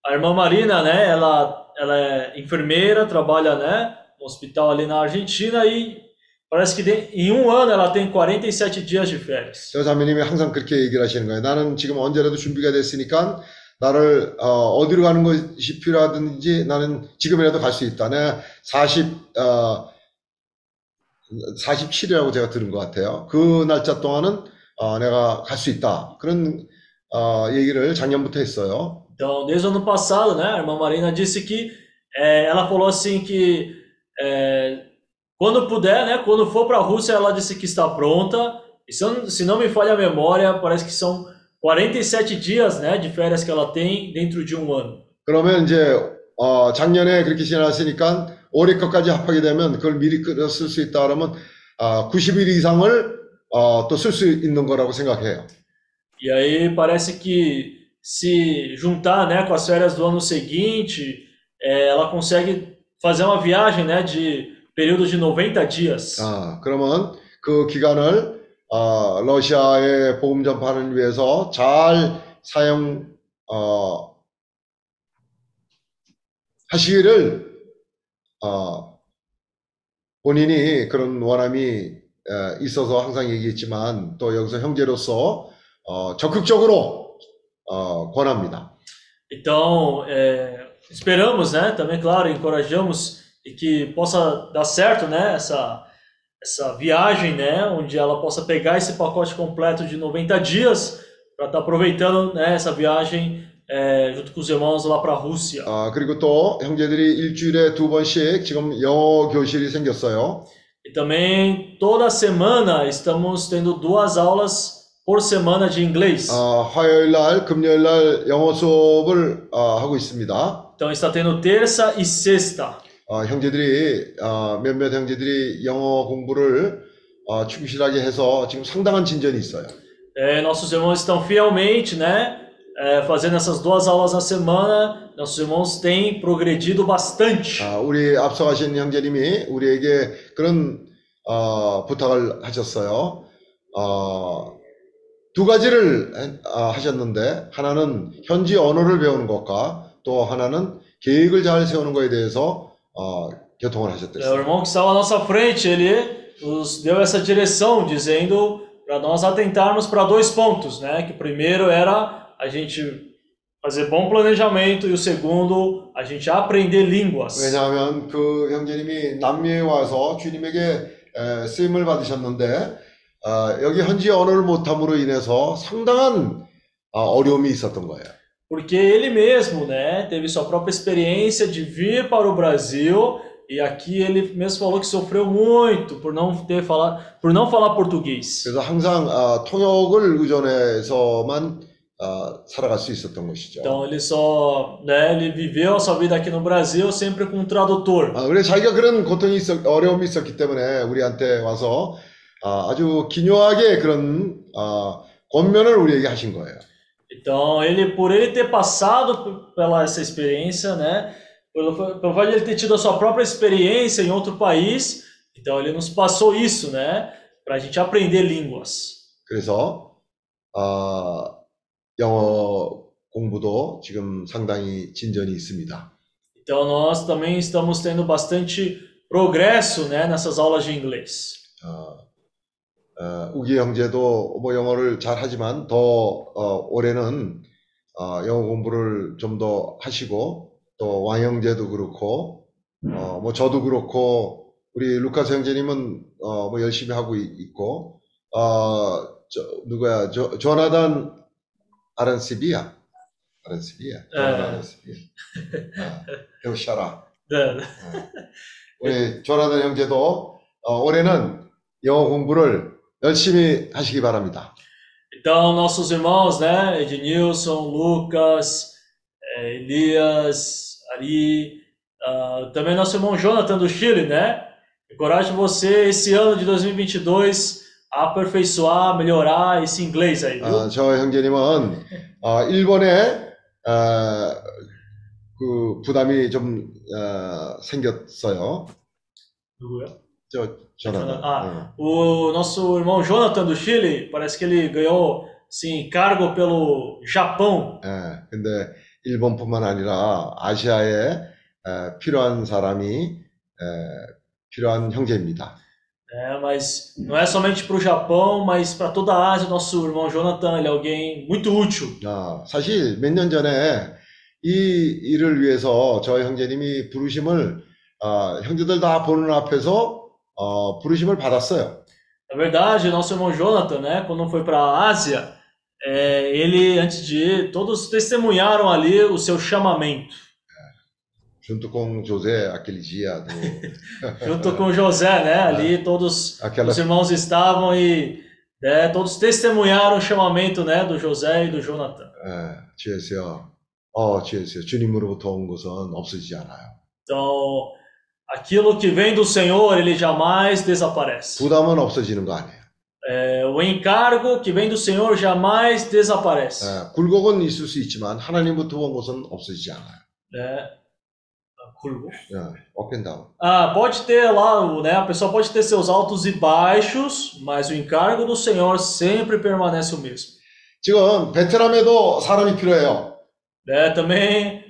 A irmã Marina, né, ela, ela é enfermeira, trabalha, né, no hospital ali na Argentina e parece que de- em um ano ela tem 47 dias de férias. 저 자매님이 항상 그렇게 얘기를 하시는 거예요. 나는 지금 언제라도 준비가 됐으니까 나를 어, 디로 가는 것이 필요하든지 나는 지금이라도 갈 수 있다. 내가 40, 어, 47이라고 제가 들은 것 같아요. 그 날짜 동안은 어, 내가 갈 수 있다. 그런 어, 얘기를 작년부터 했어요. Então, desde o ano passado, né, a irmã Marina disse que é, ela falou assim que é, quando puder, né, quando for para a Rússia, ela disse que está pronta. E se, eu não- se não me falha a memória, parece que são 47 dias, né, de férias que ela tem dentro de um ano. 그러면 이제 어, 작년에 그렇게 지났으니까 올해 것까지 합하게 되면 그걸 미리 쓸 수 있다 그러면 어, 90일 이상을 어, 또 쓸 수 있는 거라고 생각해요. E aí parece que se juntar, né, com as férias do ano seguinte, é, ela consegue fazer uma viagem, né, de período de 90 dias. 아, 그러면 그 기간을 어, 러시아의 복음 전파를 위해서 잘 사용 어, 하시기를 어, 본인이 그런 원함이 에, 있어서 항상 얘기했지만 또 여기서 형제로서 어, 적극적으로 어, 권합니다. Então, é, esperamos, né, também, claro, encorajamos e que possa dar certo, né, essa, essa viagem, né, onde ela possa pegar esse pacote completo de 90 dias para estar aproveitando, né, essa viagem é, junto com os irmãos lá para a Rússia. 아, 그리고 또 형제들이 일주일에 두 번씩 지금 영어 교실이 생겼어요. E também toda semana estamos tendo duas aulas por semana de inglês. 어, 화요일 날, 금요일 날 영어 수업을 어, 하고 있습니다. Então está tendo terça e sexta. 어, 형제들이 어, 몇몇 형제들이 영어 공부를 어, 충실하게 해서 지금 상당한 진전이 있어요. É, nossos irmãos estão fielmente, né, é, fazendo essas duas aulas na semana. Nossos irmãos têm progredido bastante. 아, 우리 앞서가신 형제님이 우리에게 그런 어, 부탁을 하셨어요. 어, 두 가지를 해- 아, 하셨는데 하나는 현지 언어를 배우는 것과 또 하나는 계획을 잘 세우는 것에 대해서 어, 교통을 É, o 하셨댔어요. irmão que estava à nossa frente, ele nos deu essa direção, dizendo para nós atentarmos para dois pontos, né? Que o primeiro era a gente fazer bom planejamento e o segundo, a gente aprender línguas. 왜냐하면 그 형제님이 남미에 와서 주님에게 에, 쓰임을 받으셨는데 어, 여기 현지 언어를 못함으로 인해서 상당한 어, 어려움이 있었던 거예요. Porque ele mesmo, né, teve sua própria experiência de vir para o Brasil e aqui ele mesmo falou que sofreu muito por não ter falar, por não falar português. 그래서 항상 어, 통역을 의존해서만 어, 살아갈 수 있었던 것이죠. Então ele só, né, ele viveu a sua vida aqui no Brasil sempre com um tradutor. 아, 그래 자기가 그런 고통이 있었, 어려움이 있었기 때문에 우리한테 와서 아, 아주 기묘하게 그런 아, 권면을 우리에게 하신 거예요. Então ele, por ele ter passado p- pela essa experiência, né, pelo, pelo fato de ele ter tido a sua própria experiência em outro país, então ele nos passou isso, né, para a gente aprender línguas. 그래서 아, 영어 공부도 지금 상당히 진전이 있습니다. Então nós também estamos tendo bastante progresso, né, nessas aulas de inglês. 어, 어, 우기 형제도 뭐 영어를 잘 하지만 더 어, 올해는 어, 영어 공부를 좀 더 하시고 또 왕 형제도 그렇고 어, 뭐 저도 그렇고 우리 루카스 형제님은 어, 뭐 열심히 하고 있- 있고 어, 저, 누구야? 조, 조나단 아란시비야. 아란시비야. 조나단 네. 아란시비야. 아, 배우셔라. né. 우리 조나단 형제도 어, 올해는 영어 공부를 열심히 하시기 바랍니다. Então nossos irmãos, né, Ednilson, Lucas, eh, Elias, Ari, ah, também nosso irmão Jonathan do Chile, né? Encorajo você esse ano de 2022 a aperfeiçoar, melhorar esse inglês aí, viu? 아, 저 형제님은 어, 일본에 어, 그 부담이 좀 어, 생겼어요. 누구요? 저 조나단. Ah, o nosso irmão Jonathan do Chile, parece que ele ganhou sim cargo pelo Japão. 예, 예, 근데 일본뿐만 아니라 아시아에 에, 필요한 사람이 에, 필요한 형제입니다. É, mas não é somente para o Japão, mas para toda a Ásia. Nosso irmão Jonathan, ele é alguém muito útil. 아, 사실 몇 년 전에 이 일을 위해서 저 형제님이 부르심을 아, 형제들 다 보는 앞에서 어, 부르심을 받았어요. Na verdade, nosso irmão Jonathan, né, quando foi para a Ásia, é, ele, antes de ir, todos testemunharam ali o seu chamamento, 준뚜껑 조세 아킬리지아도 (laughs) junto com José, né? Ali todos aquela os irmãos estavam e né, todos testemunharam o chamamento, né, do José e do Jonathan. 예, 주에서요. 어, 주에서요. 주님으로부터 온 것은 없어지지 않아요. Então, aquilo que vem do Senhor, ele jamais desaparece. 부담은 없어지는 거 아니에요. É, o encargo que vem do Senhor jamais desaparece. 예, 굴곡은 있을 수 있지만 하나님부터 온 것은 없어지지 않아요. né? Ah, curvo. 예, up and down. Ah, pode ter lá, o- né? A pessoa pode ter seus altos e baixos, mas o encargo do Senhor sempre permanece o mesmo. 지금 베트남에도 사람이 필요해요. Né? Também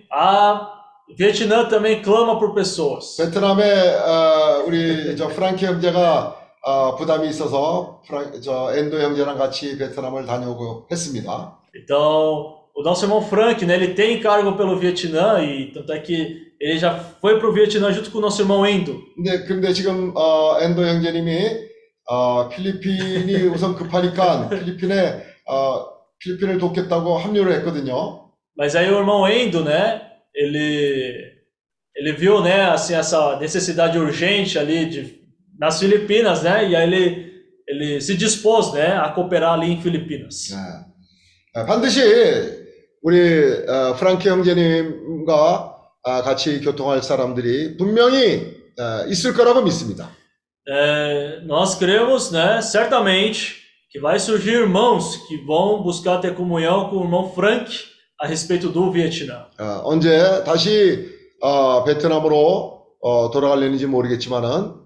Vietnã também clama por pessoas. 베트남에 어, 우리 저 프랑키 형제가 어, 부담이 있어서 프랑, 저 엔도 형제랑 같이 베트남을 다녀오고 했습니다. Então, o nosso irmão Frank, né? Ele tem encargo pelo Vietnã e tanto é que ele já foi para o Vietnã junto com o nosso irmão Endo. 근데 근데 지금 어, 엔도 형제님이 어, 필리핀이 우선 급하니까 필리핀에 어, 필리핀을 돕겠다고 합류를 했거든요. Mas aí o irmão Endo, né? Ele ele viu, né? Assim essa necessidade urgente ali de nas Filipinas, né? E aí ele ele se dispôs, né? A cooperar ali em Filipinas. 예. 아, 반드시 우리 어, 프랑키 형제님과 아, 같이 교통할 사람들이 분명히 어, 있을 거라고 믿습니다. É, nós cremos, né? Certamente que vai surgir irmãos que vão buscar ter comunhão com o irmão Frank a respeito do Vietnã. 어, 언제 다시 어, 베트남으로 어, 돌아가려는지 모르겠지만은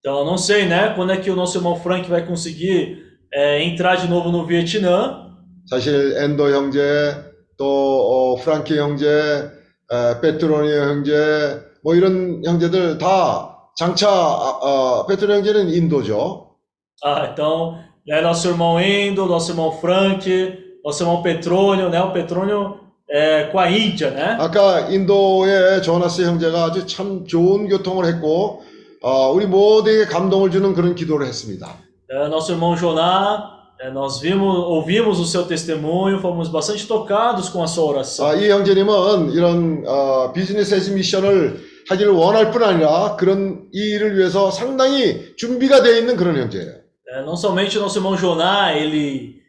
Então, eu não sei, né? Quando é que o nosso irmão Frank vai conseguir é, entrar de novo no Vietnã. 사실 엔도 형제 또 어, 프랑키 형제, 에, 페트로니 형제 뭐 이런 형제들 다 장차 아, 어, 페트로니 형제는 인도죠. Ah, então, né, nosso irmão Endo, nosso irmão Frank, nosso irmão Petrônio, né? O Petrônio é com a Índia, né? 아까 인도의 조나스 형제가 아주 참 좋은 교통을 했고 어, 우리 모두에게 감동을 주는 그런 기도를 했습니다. Nosso irmão Joná, é, nós vimos, ouvimos o seu testemunho, fomos bastante tocados com a sua oração. 아, 이 형제님은 이런 어, 비즈니스 에즈 미션을 하기를 원할 뿐 아니라 그런 이 일을 위해서 상당히 준비가 되어 있는 그런 형제예요. É, não somente o nosso irmão Joná, ele, é,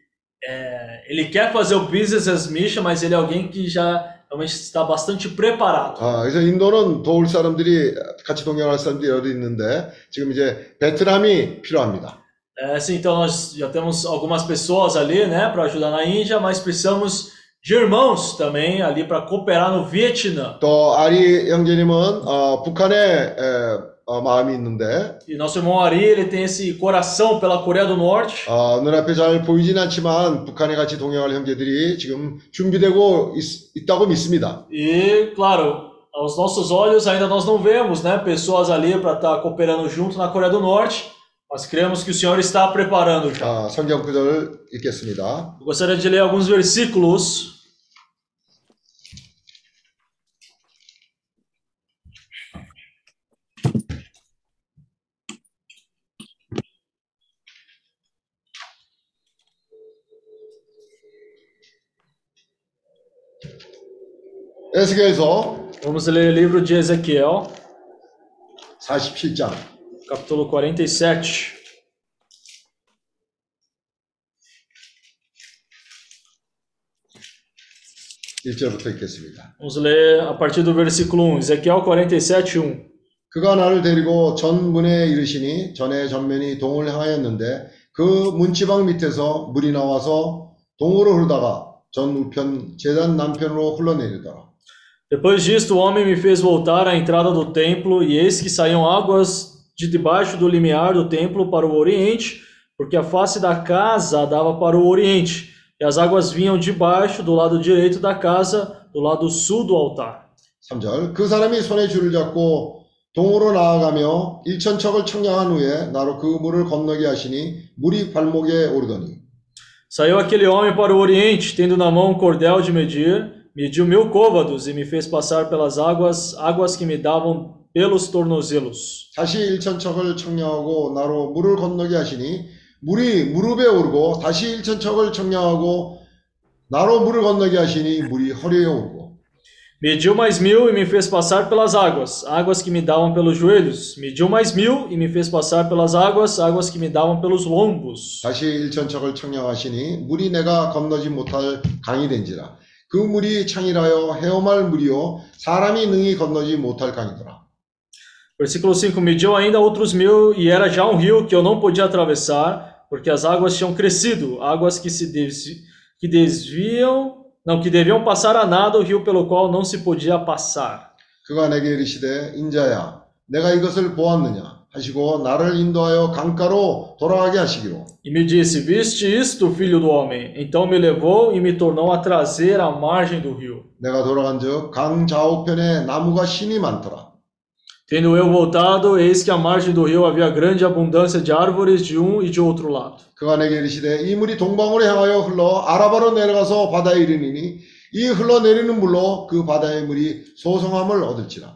ele quer fazer o business as mission, mas ele é alguém que já realmente está bastante preparado. 아, 그래서 인도는 도울 사람들이 같이 동행할 사람들이 여러 있는데 지금 이제 베트남이 필요합니다. É, sim, então nós já temos algumas pessoas ali, né, para ajudar na Índia, mas precisamos de irmãos também ali para cooperar no Vietnã. 또 아리 형제님은 어, 북한에 에, 어, 마음이 있는데 E nosso irmão Ari, ele tem esse coração pela Coreia do Norte. 어, 눈앞에 잘 보이진 않지만 북한에 같이 동행할 형제들이 지금 준비되고 있, 다고 믿습니다. E, claro, aos nossos olhos ainda nós não vemos, né, pessoas ali para estar cooperando junto na Coreia do Norte, mas cremos que o Senhor está preparando já. 아, 성경 구절 읽겠습니다. Eu gostaria de ler alguns versículos. 에스겔서 Vamos ler o livro de Ezequiel, 47장 capítulo 47. 일절부터 읽겠습니다. Vamos ler a partir do versículo 1. Ezequiel 47, 1. 그가 나를 데리고 전 문에 이르시니 전에 전면이 동을 향하였는데 그 문지방 밑에서 물이 나와서 동으로 흐르다가 전 우편 제단 남편으로 흘러내리더라. Depois disto, o homem me fez voltar à entrada do templo, e eis que saíam águas de debaixo do limiar do templo para o oriente, porque a face da casa dava para o oriente, e as águas vinham de baixo do lado direito da casa, do lado sul do altar. 3절 그 사람이 손에 줄을 잡고 동으로 나아가며 일천척을 청량한 후에 나로 그 물을 건너게 하시니 물이 발목에 오르더니 Saiu aquele homem para o oriente, tendo na mão um cordel de medir, mediu mil côvados e me fez passar pelas águas, águas que me davam pelos tornozelos. 다시 일천척을 청량하고 나로 물을 건너게 하시니 물이 무릎에 오르고 다시 일천척을 청량하고 나로 물을 건너게 하시니 물이 허리에 오르고 Mediu mais mil e me fez passar pelas águas, águas que me davam pelos joelhos. Mediu mais mil e me fez passar pelas águas, águas que me davam pelos lombos. 다시 일천척을 청량하시니 물이 내가 건너지 못할 강이 된지라 그 물이 창이라여 헤엄할 물이요 사람이 능히 건너지 못할 강이더라 Versículo 5: Mediu ainda outros mil e era já um rio que eu não podia atravessar, porque as águas tinham crescido, águas que se desvi- que desviam, não, que deviam passar a nada o rio pelo qual não se podia passar. 그가 내게 이르시되 인자야 내가 이것을 보았느냐 하시고 나를 인도하여 강가로 돌아가게 하시기로 E me disse: Viste isto, filho do homem? Então me levou e me tornou a trazer à margem do rio. 내가 돌아간즉 강 좌우편에 나무가 신이 많더라 Tendo eu voltado, eis que à margem do rio havia grande abundância de árvores de um e de outro lado. 그가 내게 이르시되 이 물이 동방으로 향하여 흘러 아라바로 내려가서 바다에 이르니니 이 흘러내리는 물로 그 바다의 물이 소성함을 얻을지라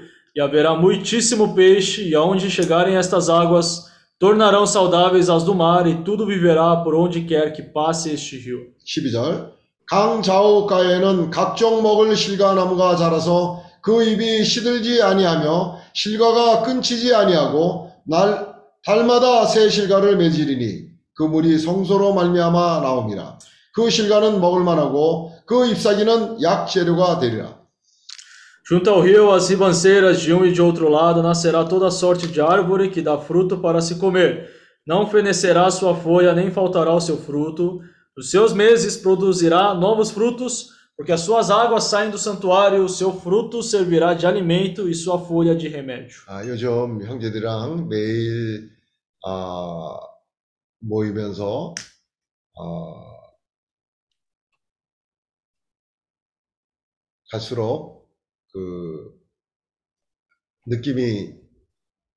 e haverá muitíssimo peixe, e aonde chegarem estas águas, tornarão saudáveis as do mar, e tudo viverá por onde quer que passe este rio. 12절 강 좌우가에는 각종 먹을 실과나무가 자라서 그 잎이 시들지 아니하며 실과가 끊치지 아니하고 날 달마다 새 실과를 맺으리니 그 물이 성소로 말미암아 나옵니다. 그 실과는 먹을 만하고 그 잎사귀는 약 재료가 되리라. Junto ao rio, as ribanceiras de um e de outro lado, nascerá toda sorte de árvore que dá fruto para se comer. Não fenecerá a sua folha, nem faltará o seu fruto. Nos seus meses produzirá novos frutos, porque as suas águas saem do santuário, o seu fruto servirá de alimento e sua folha de remédio. 아, 요즘 형제들이랑 매일 아, 모이면서 아, 갈수록 그 느낌이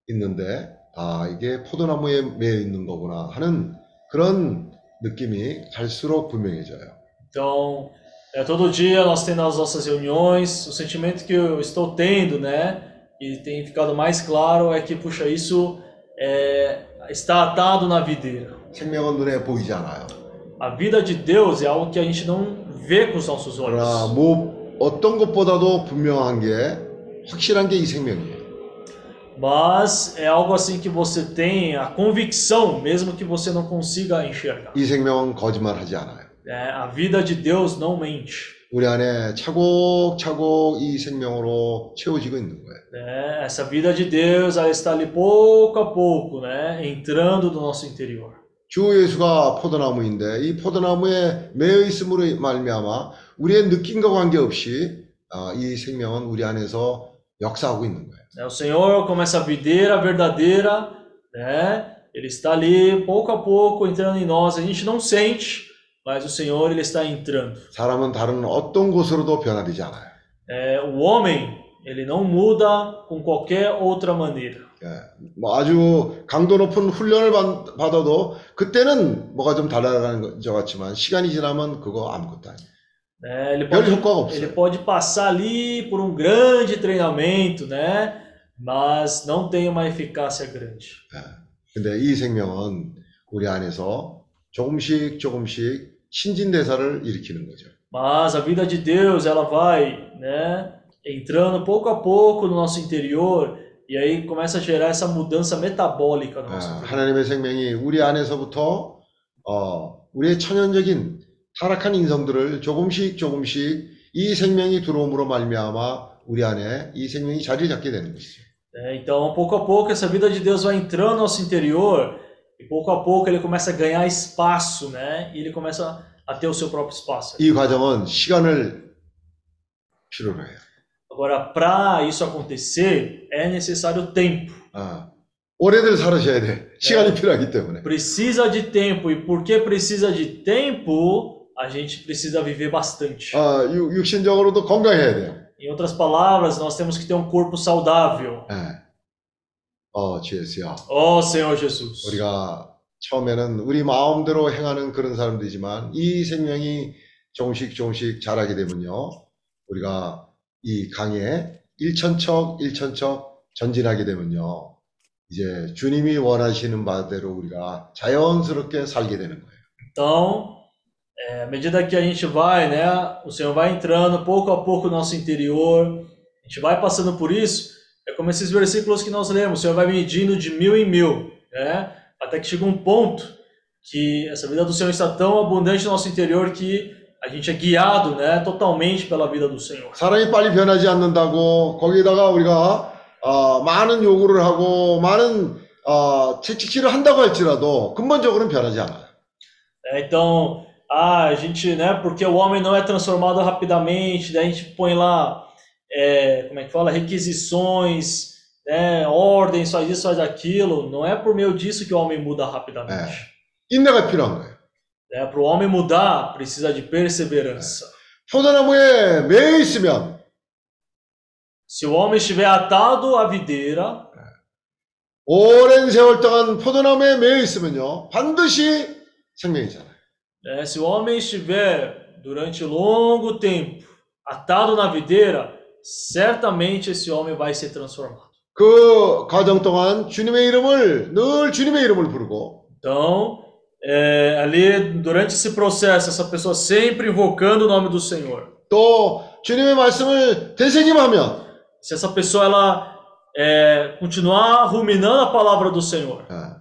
있는데 아 이게 포도나무에 매여 있는 거구나 하는 그런 느낌이 갈수록 분명해져요. Então, É, todo dia nós temos as nossas reuniões, o sentimento que eu estou tendo, né, e tem ficado mais claro é que, puxa, isso é, está atado na videira. 생명은 눈에 보이지 않아요. A vida de Deus é algo que a gente não vê com os nossos 그러나 olhos. 뭐 어떤 것보다도 분명한 게 확실한 게 이 생명이에요. Mas é algo assim que você tem a convicção, mesmo que você não consiga enxergar. 이 생명은 거짓말하지 않아요. É, a vida de Deus não mente. 우리 안에 차곡차곡 이 생명으로 채워지고 있는 거예요. né? Essa vida de Deus ela está ali pouco a pouco, né? entrando no nosso interior. 주 예수가 포도나무인데 이 포도나무에 매여 있음으로 말미암아 우리의 느낌과 관계없이 아, 이 생명은 우리 안에서 역사하고 있는 거예요. O Senhor, como essa videira verdadeira, né? Ele está ali pouco a pouco entrando em nós. A gente não sente, mas o Senhor ele está entrando. 사람은 다른 어떤 곳으로도 변화되지 않아요. É, o homem ele não muda com qualquer outra maneira. 예, 뭐 아주 강도 높은 훈련을 받, 받아도 그때는 뭐가 좀 달라가는 것 같지만 시간이 지나면 그거 아무것도 아니에요. né? Ele 별 pode, 효과가 없어요. ele pode passar ali por um grande treinamento, né? Mas não tem uma eficácia grande. 근데 이 생명은 우리 안에서 조금씩 조금씩 신진대사를 일으키는 거죠. Mas a vida de Deus, ela vai, né, entrando pouco a pouco no nosso interior e aí começa a gerar essa mudança metabólica no 아, nosso interior. 하나님의 생명이 우리 안에서부터 어, 우리의 천연적인 타락한 인성들을 조금씩 조금씩 이 생명이 들어옴으로 말미암아 우리 안에 이 생명이 자리를 잡게 되는 것이죠. né? Então, pouco a pouco, essa vida de Deus vai entrando no nosso interior e pouco a pouco ele começa a ganhar espaço, né? E ele começa a ter o seu próprio espaço. 이 과정은 시간을 필요로 해요. Agora, para isso acontecer, é necessário tempo. 아, 오래들 살으셔야 돼. 시간이 필요하기 때문에. Precisa de tempo. E porque precisa de tempo, a gente precisa viver bastante. 아, 육- 육신적으로도 건강해야 돼요. Em outras palavras, nós temos que ter um corpo saudável. 예. 어, 주 예수야. Ó Senhor Jesus. 우리가 처음에는 우리 마음대로 행하는 그런 사람들이지만 이 생명이 조금씩 조금씩 자라게 되면요. 우리가 이 강에 일천척 일천척 전진하게 되면요. 이제 주님이 원하시는 바대로 우리가 자연스럽게 살게 되는 거예요. Então, é, à medida que a gente vai, né, o Senhor vai entrando pouco a pouco no nosso interior, a gente vai passando por isso, é como esses versículos que nós lemos, o Senhor vai medindo de mil em mil, né, até que chega um ponto que essa vida do Senhor está tão abundante no nosso interior que a gente é guiado, né, totalmente pela vida do Senhor. 사람이 빨리 변하지 않는다고 거기다가 우리가 어, 많은 요구를 하고 많은 어, 채찍질을 한다고 할지라도 근본적으로는 변하지 않아요. É, então, ah, a gente, né, porque o homem não é transformado rapidamente, daí a gente põe lá, é, como é que fala, requisições, né, ordens, faz isso, faz aquilo. Não é por meio disso que o homem muda rapidamente. 인내가 필요한 거예요. É, para o homem mudar, precisa de perseverança. 포도나무에 매여 있으면 Se o homem estiver atado à videira, 오랜 세월 동안 포도나무에 매여 있으면요 반드시 생명이잖아요. né, se o homem estiver durante longo tempo atado na videira, certamente esse homem vai ser transformado. 그 과정 동안 주님의 이름을 늘 주님의 이름을 부르고 Então, é, ali durante esse processo, essa pessoa sempre invocando o nome do Senhor. 또 주님의 말씀을 되새김하면 Se essa pessoa ela é, continuar ruminando a palavra do Senhor, 예,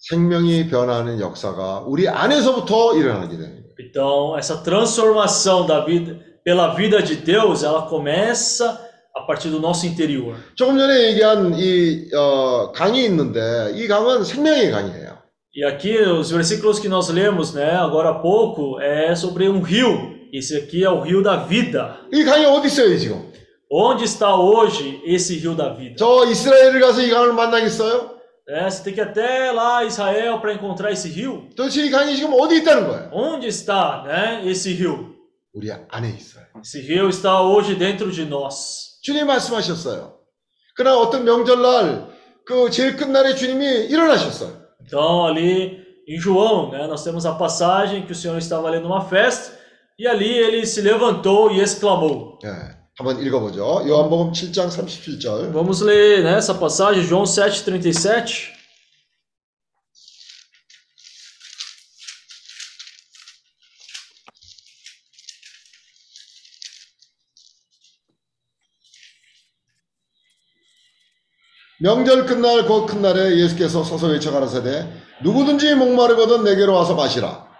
생명이 변하는 역사가 우리 안에서부터 일어나게 되는 거예요. então essa transformação da vida pela vida de Deus, ela começa a partir do nosso interior. 조금 전에 얘기한 이 어, 강이 있는데 이 강은 생명의 강이에요. E aqui os versículos que nós lemos, né, agora há pouco, é sobre um rio. Esse aqui é o rio da vida. 이 강이 어디 있어요 지금? Onde está hoje esse rio da vida? 저 이스라엘을 가서 이 강을 만나겠어요? É, você tem que ir até lá Israel para encontrar esse rio. 도대체 이 강이 지금 어디 있다는 거예요? Onde está, né, esse rio? 우리 안에 있어요. Esse rio está hoje dentro de nós. 주님 말씀하셨어요. 그러나 어떤 명절날 그 제일 끝날에 주님이 일어나셨어요. Então ali em João, né, nós temos a passagem que o Senhor estava ali numa festa, E ali ele se levantou e exclamou. 예, 한번 읽어보죠. 요한복음 7장 37절. Vamos ler né, essa passagem, João 7,37. 명절 끝날 곧 큰 날에 예수께서 서서 외쳐 가라사대 누구든지 목마르거든 내게로 와서 마시라.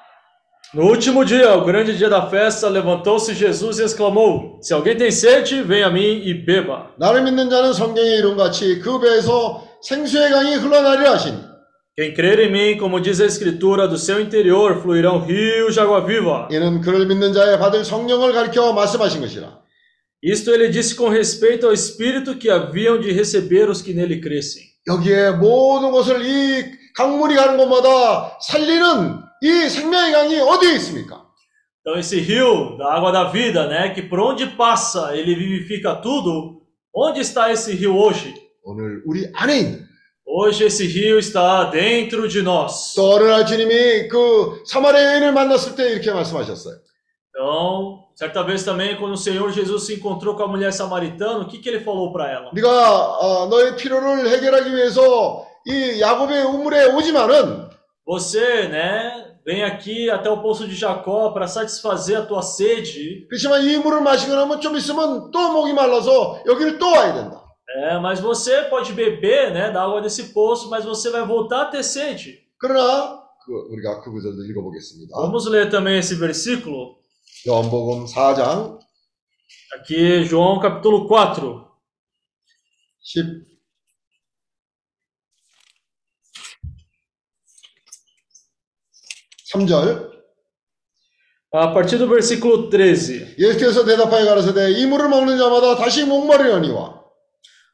No último dia, o grande dia da festa, levantou-se Jesus e exclamou: Se alguém tem sede, venha a mim e beba. 나를 믿는 자는 성경에 이룬 같이 그 배에서 생수의 강이 흘러나리라 하시니 Quem crer em mim, como diz a Escritura, do seu interior fluirão rios de água viva. 이는 그를 믿는 자에 받을 성령을 가리켜 말씀하신 것이라. Isto ele disse com respeito ao Espírito que haviam de receber os que nele crescem. 여기에 모든 것을 이 강물이 가는 곳마다 살리는 이 생명의 강이 어디에 있습니까? Então esse rio da água da vida, né, que por onde passa ele vivifica tudo, onde está esse rio hoje? 오늘 우리 안에 있는 Hoje esse rio está dentro de nós. 또 어느 날 주님이 그 사마리아 여인을 만났을 때 이렇게 말씀하셨어요. Então, certa vez também, quando o Senhor Jesus se encontrou com a mulher samaritana, o que, que ele falou para ela? 네가 어, 너의 필요를 해결하기 위해서 이 야곱의 우물에 오지만은 Você, né, vem aqui até o poço de Jacó para satisfazer a tua sede. 그렇지만 이 물을 마시고 나면 좀 있으면 또 목이 말라서 여기를 또 와야 된다. É, mas você pode beber, né, da água desse poço, mas você vai voltar a ter sede. 그러나 그, 우리가 그 구절도 읽어보겠습니다. Vamos ler também esse versículo. 요한복음 4장 Aqui, João capítulo 4. 10 3절 A partir do versículo 13. 예수께서 대답하여 가라사대 이 물을 먹는 자마다 다시 목마르려니와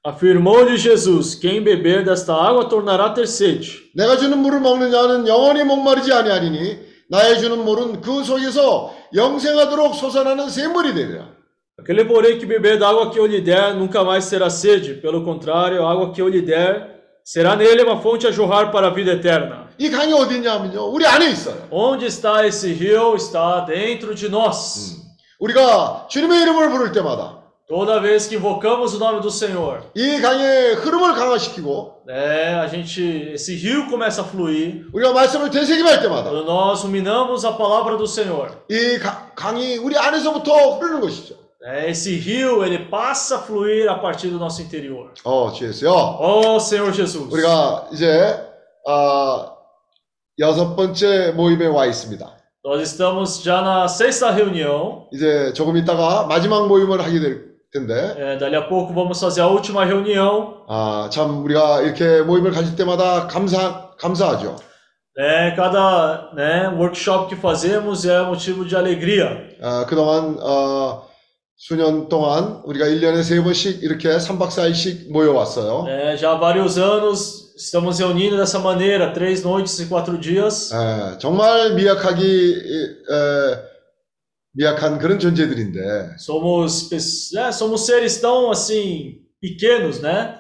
Afirmou-lhe Jesus: Quem beber desta água tornará a ter sede. 내가 주는 물을 먹는 자는 영원히 목마르지 아니하리니 나의 주는 물은 그 속에서 영생하도록 솟아나는 샘물이 되리라. Aquele, porém, que beber da água que eu lhe der, nunca mais terá sede. Pelo contrário, a água que eu lhe der será nele uma fonte a jorrar para a vida eterna. 이 강이 어디 있냐면요. 우리 안에 있어요. Onde está esse rio? Está dentro de nós. 우리가 주님의 이름을 부를 때마다 Toda vez que invocamos o nome do Senhor, 이 강의 흐름을 강화시키고 né, a gente, esse rio começa a fluir. 우리가 말씀을 되새김할 때마다 Quando nós ruminamos a palavra do Senhor, 이 가- 강이 우리 안에서부터 흐르는 것이죠. né, esse rio ele passa a fluir a partir do nosso interior. 어, 주 예수요. Oh Senhor Jesus, 우리가 이제 아, 여섯 번째 모임에 와 있습니다. nós estamos já na sexta reunião. 이제 조금 있다가 마지막 모임을 하게 될 텐데 É, dali a pouco vamos fazer a última reunião. 아, 참 우리가 이렇게 모임을 가질 때마다 감사 감사하죠. né, cada né, workshop que fazemos é motivo de alegria. 아, 그동안 어, 수년 동안 우리가 1년에 세 번씩 이렇게 3박 4일씩 모여 왔어요. né. já há vários anos estamos reunindo dessa maneira, três noites e quatro dias. 에, 정말 미약하기 에, 미약한 그런 존재들인데 Somos, é, somos seres tão assim pequenos, né?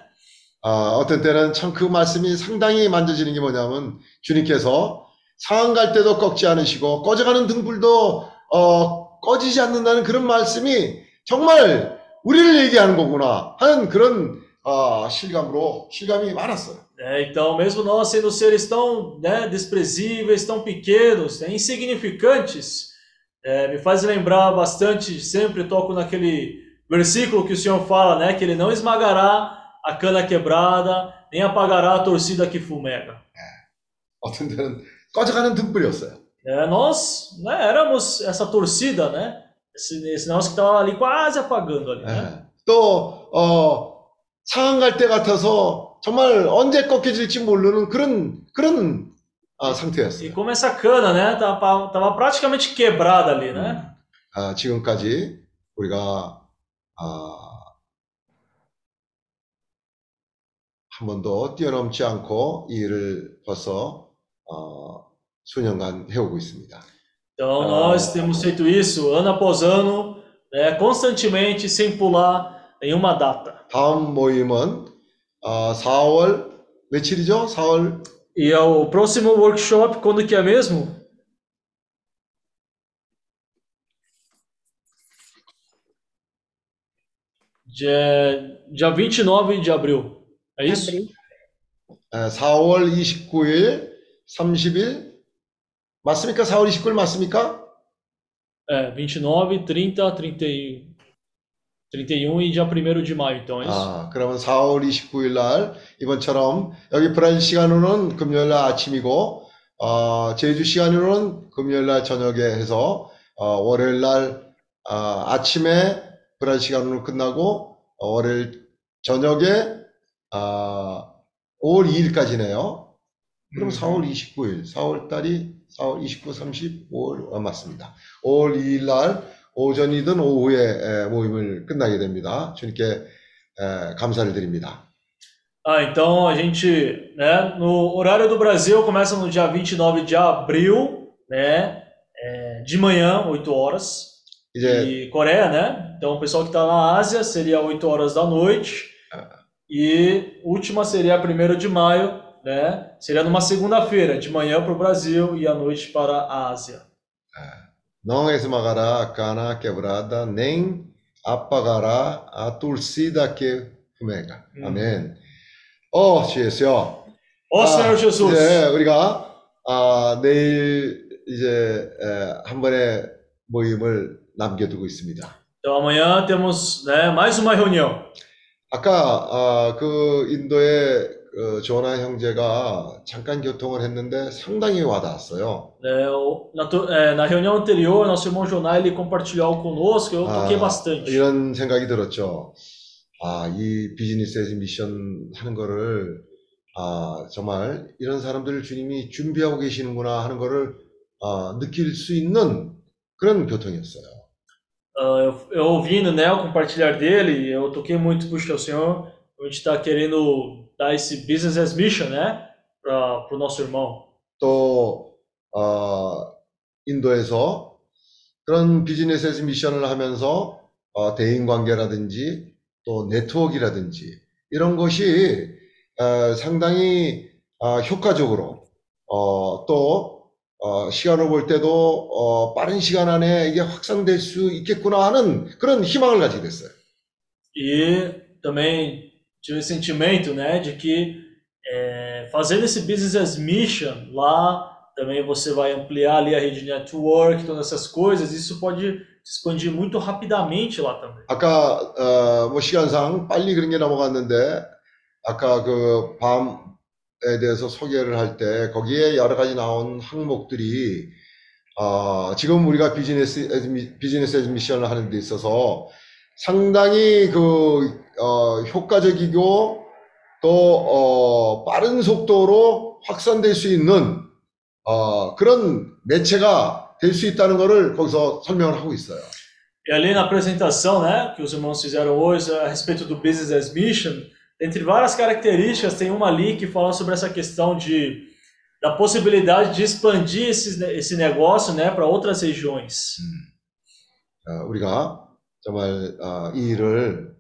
아, 어떤 때는 참 그 말씀이 상당히 만져지는 게 뭐냐면 주님께서 상한 갈 때도 꺾지 않으시고 꺼져가는 등불도 어, 꺼지지 않는다는 그런 말씀이 정말 우리를 얘기하는 거구나 하는 그런 어, 실감으로 실감이 많았어요. É, então, mesmo nós sendo seres tão né, desprezíveis, tão pequenos, né, insignificantes, é, me faz lembrar bastante, sempre toco naquele versículo que o Senhor fala, né, que ele não esmagará a cana quebrada, nem apagará a torcida que fumega. 어떤 때는 꺼져가는 등불이었어요. É, nós né, éramos essa torcida, né? Esse, esse negócio que estava ali quase apagando ali, né? 예. 또 어, 상한 갈 때 같아서 정말 언제 꺾여질지 모르는 그런 그런 아, E 상태였어요. como essa cana, né, tava, tava praticamente quebrada ali, né? 아, 지금까지 우리가 아, 한 번도 뛰어넘지 않고 이 일을 벌써 어, 수년간 해오고 있습니다. Então nós temos feito isso ano após ano, né, constantemente, sem pular nenhuma data. 다음 모임은 4월 며칠이죠? 4월 E é o próximo workshop, quando que é mesmo? Dia, dia 29 de abril. É isso? Abril. 에, 4월 29일, 30일 맞습니까? 4월 29일 맞습니까? É, 29, 30, 31. 31 e dia 1 de maio, então, é isso? 아, 그러면 4월 29일 날 이번처럼 여기 브라질 시간으로는 금요일 날 아침이고 어, 제주 시간으로는 금요일 날 저녁에 해서 어, 월요일 날 아, 아침에 브라질 시간으로 끝나고 어, 월요일 저녁에 아, 5월 2일까지네요. 그럼 4월 29일, 4월 달이 4월 29, 30, 5월 아, 맞습니다. 5월 2일 날 오전이든 오후에 에, 모임을 끝나게 됩니다. 주님께 에, 감사를 드립니다. Ah, então a gente, né, no horário do Brasil começa no dia 29 de abril, né, é, de manhã, 8 horas. 이제 E Coreia, né? Então o pessoal que está na Ásia seria 8 horas da noite. E última seria 1 de maio, né? Seria numa segunda-feira, de manhã para o Brasil e à noite para a Ásia. Não esmagará a cana quebrada, nem apagará a torcida que fumega. 음. 아멘. 어, 주예수요. Ó Senhor Jesus! 이제 우리가 아, 내일 이제 에, 한 번의 모임을 남겨두고 있습니다. Então amanhã temos, né, mais uma reunião. 아까 아, 그 인도의 그 조나 형제가 잠깐 교통을 했는데 상당히 와닿았어요. É, o- na, to- é, na reunião anterior, nosso irmão Jonai ele compartilhou algo conosco, eu toquei 아, bastante. 이런 생각이 들었죠. 아, 이 비즈니스에서 미션 하는 거를 아, 정말 이런 사람들을 주님이 준비하고 계시는구나 하는 거를 아, 느낄 수 있는 그런 교통이었어요. Ah, eu, eu ouvindo né, o compartilhar dele, eu toquei muito, puxa, o senhor, a gente está querendo dar esse business as mission, né, para o nosso irmão. 또 어, 인도에서 그런 비즈니스에서 미션을 하면서 어, 대인 관계라든지 또 네트워크라든지 이런 것이 어, 상당히 어, 효과적으로 어, 또 어, 시간을 볼 때도 어, 빠른 시간 안에 이게 확산될 수 있겠구나 하는 그런 희망을 가지게 됐어요. E também tive esse sentimento, né, de que é, fazendo esse business as mission lá, também você vai ampliar ali a rede de network, todas essas coisas, isso pode se expandir muito rapidamente lá também. 아까 어, 뭐 시간상 빨리 그런 게 넘어갔는데 아까 그 밤에 대해서 소개를 할 때 거기에 여러 가지 나온 항목들이 어, 지금 우리가 비즈니스 에즈 미- 비즈니스 에즈 미션을 하는 데 있어서 상당히 그 어, 효과적이고 또 어, 빠른 속도로 확산될 수 있는 어, 그런 매체가 될 수 있다는 것을 거기서 설명을 하고 있어요. E ali na apresentação, né, que os irmãos fizeram hoje a respeito do Business as Mission, entre várias características, tem uma ali que fala sobre essa questão de da possibilidade de expandir esse, esse negócio, né, para outras regiões. 어, 우리가 정말 어, 이 일을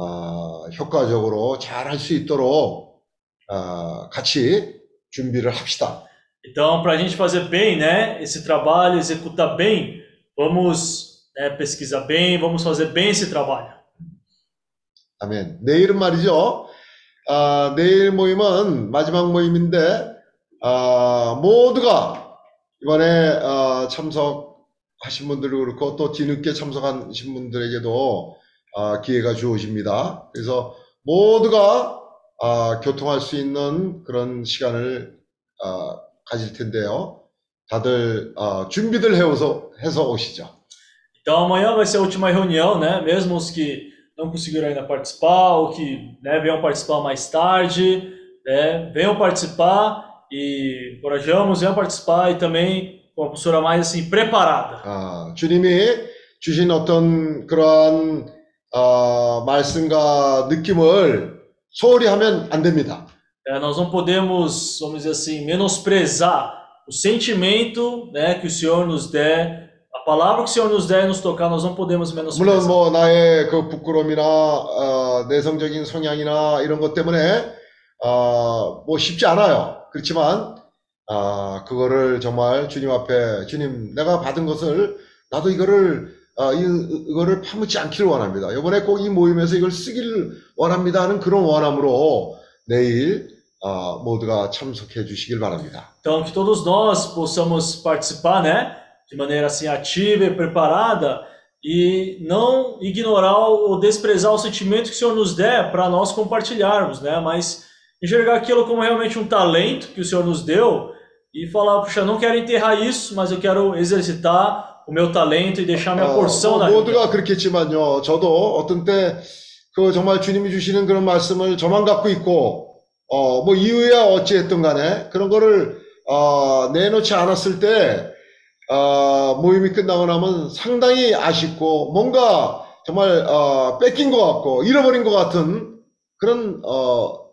어, 효과적으로 잘 할 수 있도록 어, 같이 준비를 합시다. Então, para a gente fazer bem, né, esse trabalho, executar bem, vamos né, pesquisar bem, vamos fazer bem esse trabalho. 아멘. 내일은 말이죠. 아, 내일 모임은 마지막 모임인데 아, 모두가 이번에 어, 참석하신 분들도 그렇고 또 뒤늦게 참석하신 분들에게도 아, 기회가 주어집니다. 그래서 모두가 아, 교통할 수 있는 그런 시간을 아, 가질 텐데요. 다들 아, 준비들 해서 해서 오시죠. Então, amanhã vai ser a última reunião, né, mesmo os que não conseguiram ainda participar ou que né, venham participar mais tarde, né, venham participar e encorajamos, venham participar e também com a postura mais assim preparada. 아, 주님이 주신 어떤 그러한 어, 말씀과 느낌을 소홀히 하면 안 됩니다. É, nós não podemos, vamos dizer assim, menosprezar o sentimento né, que o Senhor nos der, a palavra que o Senhor nos der e nos tocar, nós não podemos 물론 menosprezar. 뭐 나의 그 부끄러움이나 어, 내성적인 성향이나 이런 것 때문에 어, 뭐 쉽지 않아요. 그렇지만 아, 그거를 정말 주님 앞에 주님 내가 받은 것을 나도 이거를 어, 이, 이거를 파묻지 않기를 원합니다. 이번에 꼭 이 모임에서 이걸 쓰기를 원합니다 하는 그런 원함으로 내일 어, 모두가 참석해 주시길 바랍니다. Então, que todos nós possamos participar, né? De maneira assim ativa e preparada e não ignorar ou desprezar o sentimento que o Senhor nos der para nós compartilharmos, né? Mas enxergar aquilo como realmente um talento que o Senhor nos deu e falar, puxa, não quero enterrar isso, mas eu quero exercitar o meu talento e deixar minha 어, porção 뭐 na. 모두가 그렇겠지만요. 저도 어떤 때 그 정말 주님이 주시는 그런 말씀을 저만 갖고 있고 어, 뭐 이유야 어찌했든 간에 그런 거를 어, 내놓지 않았을 때 어, 모임이 끝나고 나면 상당히 아쉽고 뭔가 정말 어, 뺏긴 것 같고 잃어버린 것 같은 그런 어,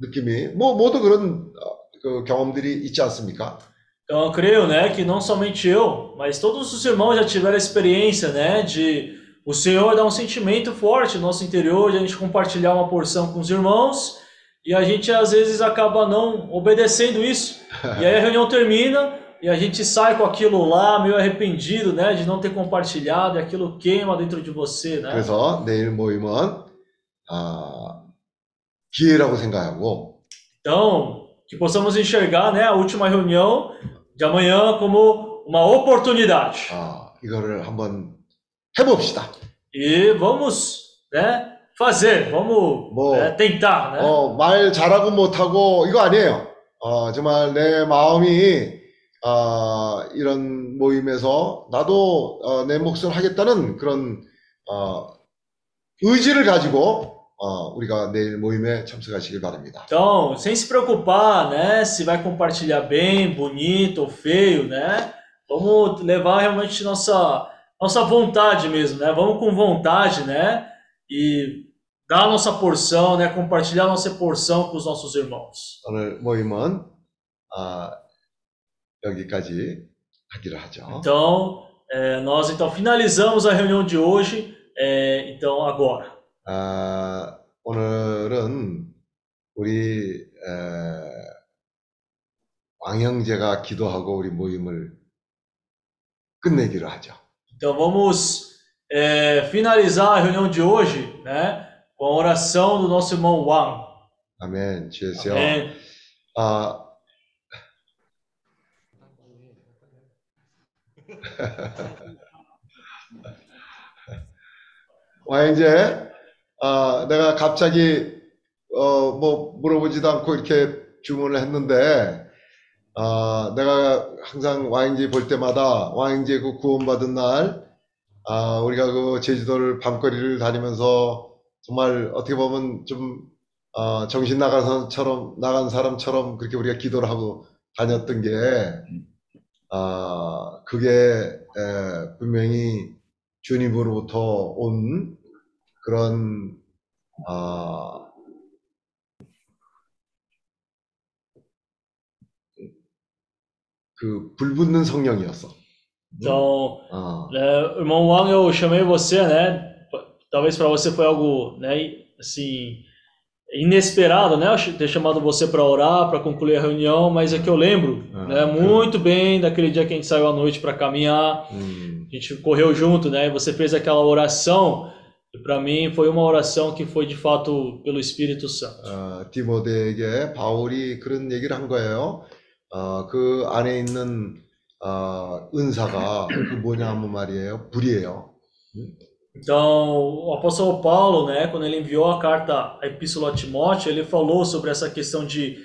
느낌이 뭐 모두 그런 어, 그 경험들이 있지 않습니까? Então eu creio, né, que não somente eu, mas todos os irmãos já tiveram a experiência, né, de o Senhor dar um sentimento forte no nosso interior, de a gente compartilhar uma porção com os irmãos, e a gente às vezes acaba não obedecendo isso. (laughs) E aí a reunião termina e a gente sai com aquilo lá, meio arrependido, né, de não ter compartilhado, e aquilo queima dentro de você, né? 그래서 내일 모임은 아, 기회라고 생각하고 Então, que possamos enxergar, né, a última reunião de amanhã como uma oportunidade. 아, 이거를 한번 해봅시다. E vamos, né, fazer, vamos 뭐, né, tentar, né? 어, 말 잘하고 못하고 이거 아니에요. 어, 정말 내 마음이 어, 이런 모임에서 나도 어, 내 몫을 하겠다는 그런 어, 의지를 가지고 어, 우리가 내일 모임에 참석하시길 바랍니다. Então, sem se preocupar, né, se vai compartilhar bem, bonito ou feio, né? Vamos levar realmente nossa nossa vontade mesmo, né? Vamos com vontade, né? E dar a nossa porção, né? Compartilhar a nossa porção com os nossos irmãos. 오늘 모임은 아, 여기까지 하기로 하죠. Então, é, nós então finalizamos a reunião de hoje, é, então agora. 아, 오늘은 우리 에, 왕형제가 기도하고 우리 모임을 끝내기로 하죠. Então vamos é, finalizar a reunião de hoje, né, com a oração do nosso irmão Wang. 아멘. 주여서 Amém. 아, 왕형제, 아, 내가 갑자기 어, 뭐 물어보지도 않고 이렇게 주문을 했는데, 아, 내가 항상 왕인지 볼 때마다 왕인지 그 구원받은 날, 아, 우리가 그 제주도를 밤거리를 다니면서 정말 어떻게 보면 좀, 어, 정신 나가서처럼, 나간 사람처럼 그렇게 우리가 기도를 하고 다녔던 게, 아, 그게, 에, 분명히 주님으로부터 온 그런, 아, 그 불붙는 성령이었어. Então, 아, é, irmão Wang, eu chamei você, né? Talvez para você foi algo, né, assim, inesperado, né? eu Ter chamado você para orar, para concluir a reunião, mas é que eu lembro, Ah, né, ok. muito bem daquele dia que a gente saiu à noite para caminhar. 음, A gente correu junto, né? E você fez aquela oração, e para mim foi uma oração que foi de fato pelo Espírito Santo. 어, 디모데에게 바울이 그런 얘기를 한 거예요. 어, 그 안에 있는 어, 은사가 그 뭐냐 하면 말이에요. 불이에요. Então, o apóstolo Paulo, né, quando ele enviou a carta, a epístola a Timóteo, ele falou sobre essa questão de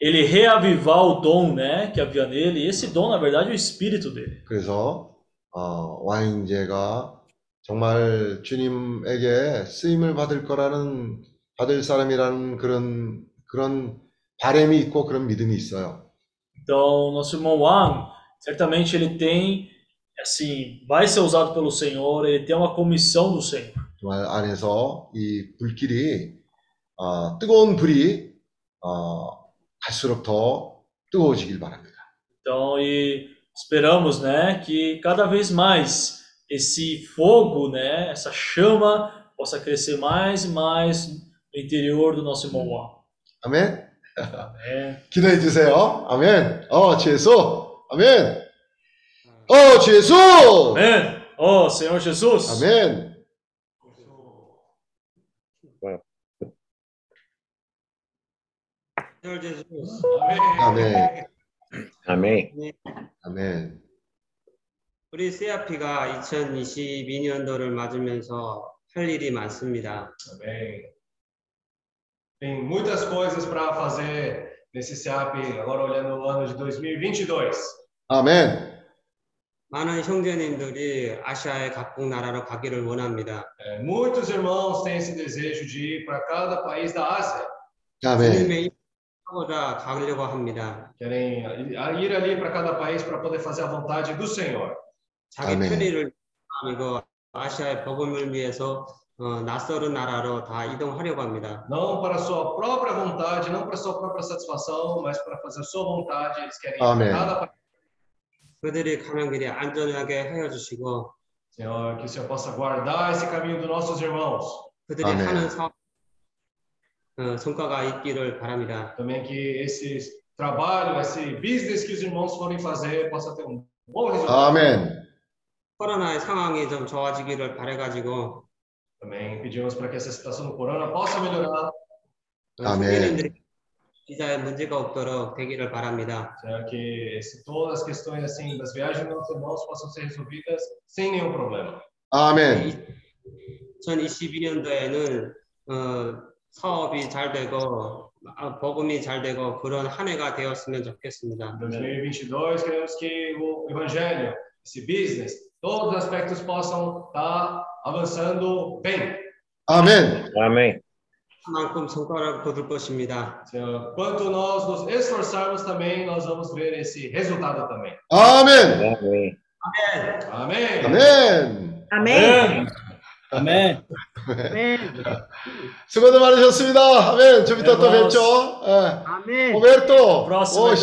ele reavivar o dom, né, que havia nele. E esse dom, na verdade, é o espírito dele. 그래서 어, 왕인제가 정말 주님에게 쓰임을 받을 거라는 받을 사람이라는 그런 그런 바램이 있고 그런 믿음이 있어요. Então, nosso irmão Wang, certamente ele tem, assim, vai ser usado pelo Senhor, ele tem uma comissão do Senhor. 정말 안에서 이 불길이 어, 뜨거운 불이 어, 갈수록 더 뜨거워지길 바랍니다. Então, e esperamos, né, que cada vez mais esse fogo, né, essa chama possa crescer mais e mais no interior do nosso irmão. Amém? Amém. (laughs) Queria dizer, ó, amém? Ó, Jesus, amém? Ó, Jesus! Amém! Ó, Senhor Jesus! Amém! Senhor Jesus. Amém. Amém. Amém. Amém. 우리 CRP가 2022년도를 맞으면서 할 일이 많습니다. Amém. Tem muitas coisas para fazer nesse SEAP, agora olhando o ano de 2022. 아멘. 많은 형제님들이 아시아의 각국 나라로 가기를 원합니다. É, muitos irmãos têm esse desejo de ir para cada país da Ásia. 아멘. 주님의 하고자 가려고 합니다. Querem ir ali para cada país para poder fazer a vontade do Senhor. 자기 아멘. 편의를 아니고 아시아의 복음을 위해서 어, 낯설은 나라로 다 이동하려고 합니다. Não para sua própria vontade, não para sua própria satisfação, mas para fazer sua vontade. Eles querem Amém. para cada. 그들이 가는 길에 안전하게 하여 주시고 Senhor, que o Senhor possa guardar esse caminho dos nossos irmãos. 그들이 아멘. 하는 사업 어, 성과가 있기를 바랍니다. Também que esse trabalho, esse business que os irmãos forem fazer possa ter um bom resultado. 아멘. 코로나의 상황이 좀 좋아지기를 바래가지고 Também pedimos para que essa situação do corona possa melhorar. 어, 아멘. 손님들이 비자에 문제가 없도록 되기를 바랍니다. Senhor, que esse, todas as questões assim das viagens dos irmãos possam ser resolvidas sem nenhum problema. 아멘. 2022년도에는 어, 사업이 잘 되고 아, 복음이 잘 되고 그런 한 해가 되었으면 좋겠습니다. Em 2022, queremos que o evangelho, esse business, todos os aspectos possam estar avançando bem. 아멘. 아멘. 그만큼 성과를 거둘 것입니다. Senhor, quanto nós nos esforçarmos também, nós vamos ver esse resultado também. 아멘. 아멘. Amém. 아멘. Amém. Amém. Amém. 수고들 많으셨습니다. 아멘. 좀 이따 또 네, 뵙죠. 예. Amém. 오베르토. Próximo, 오, então.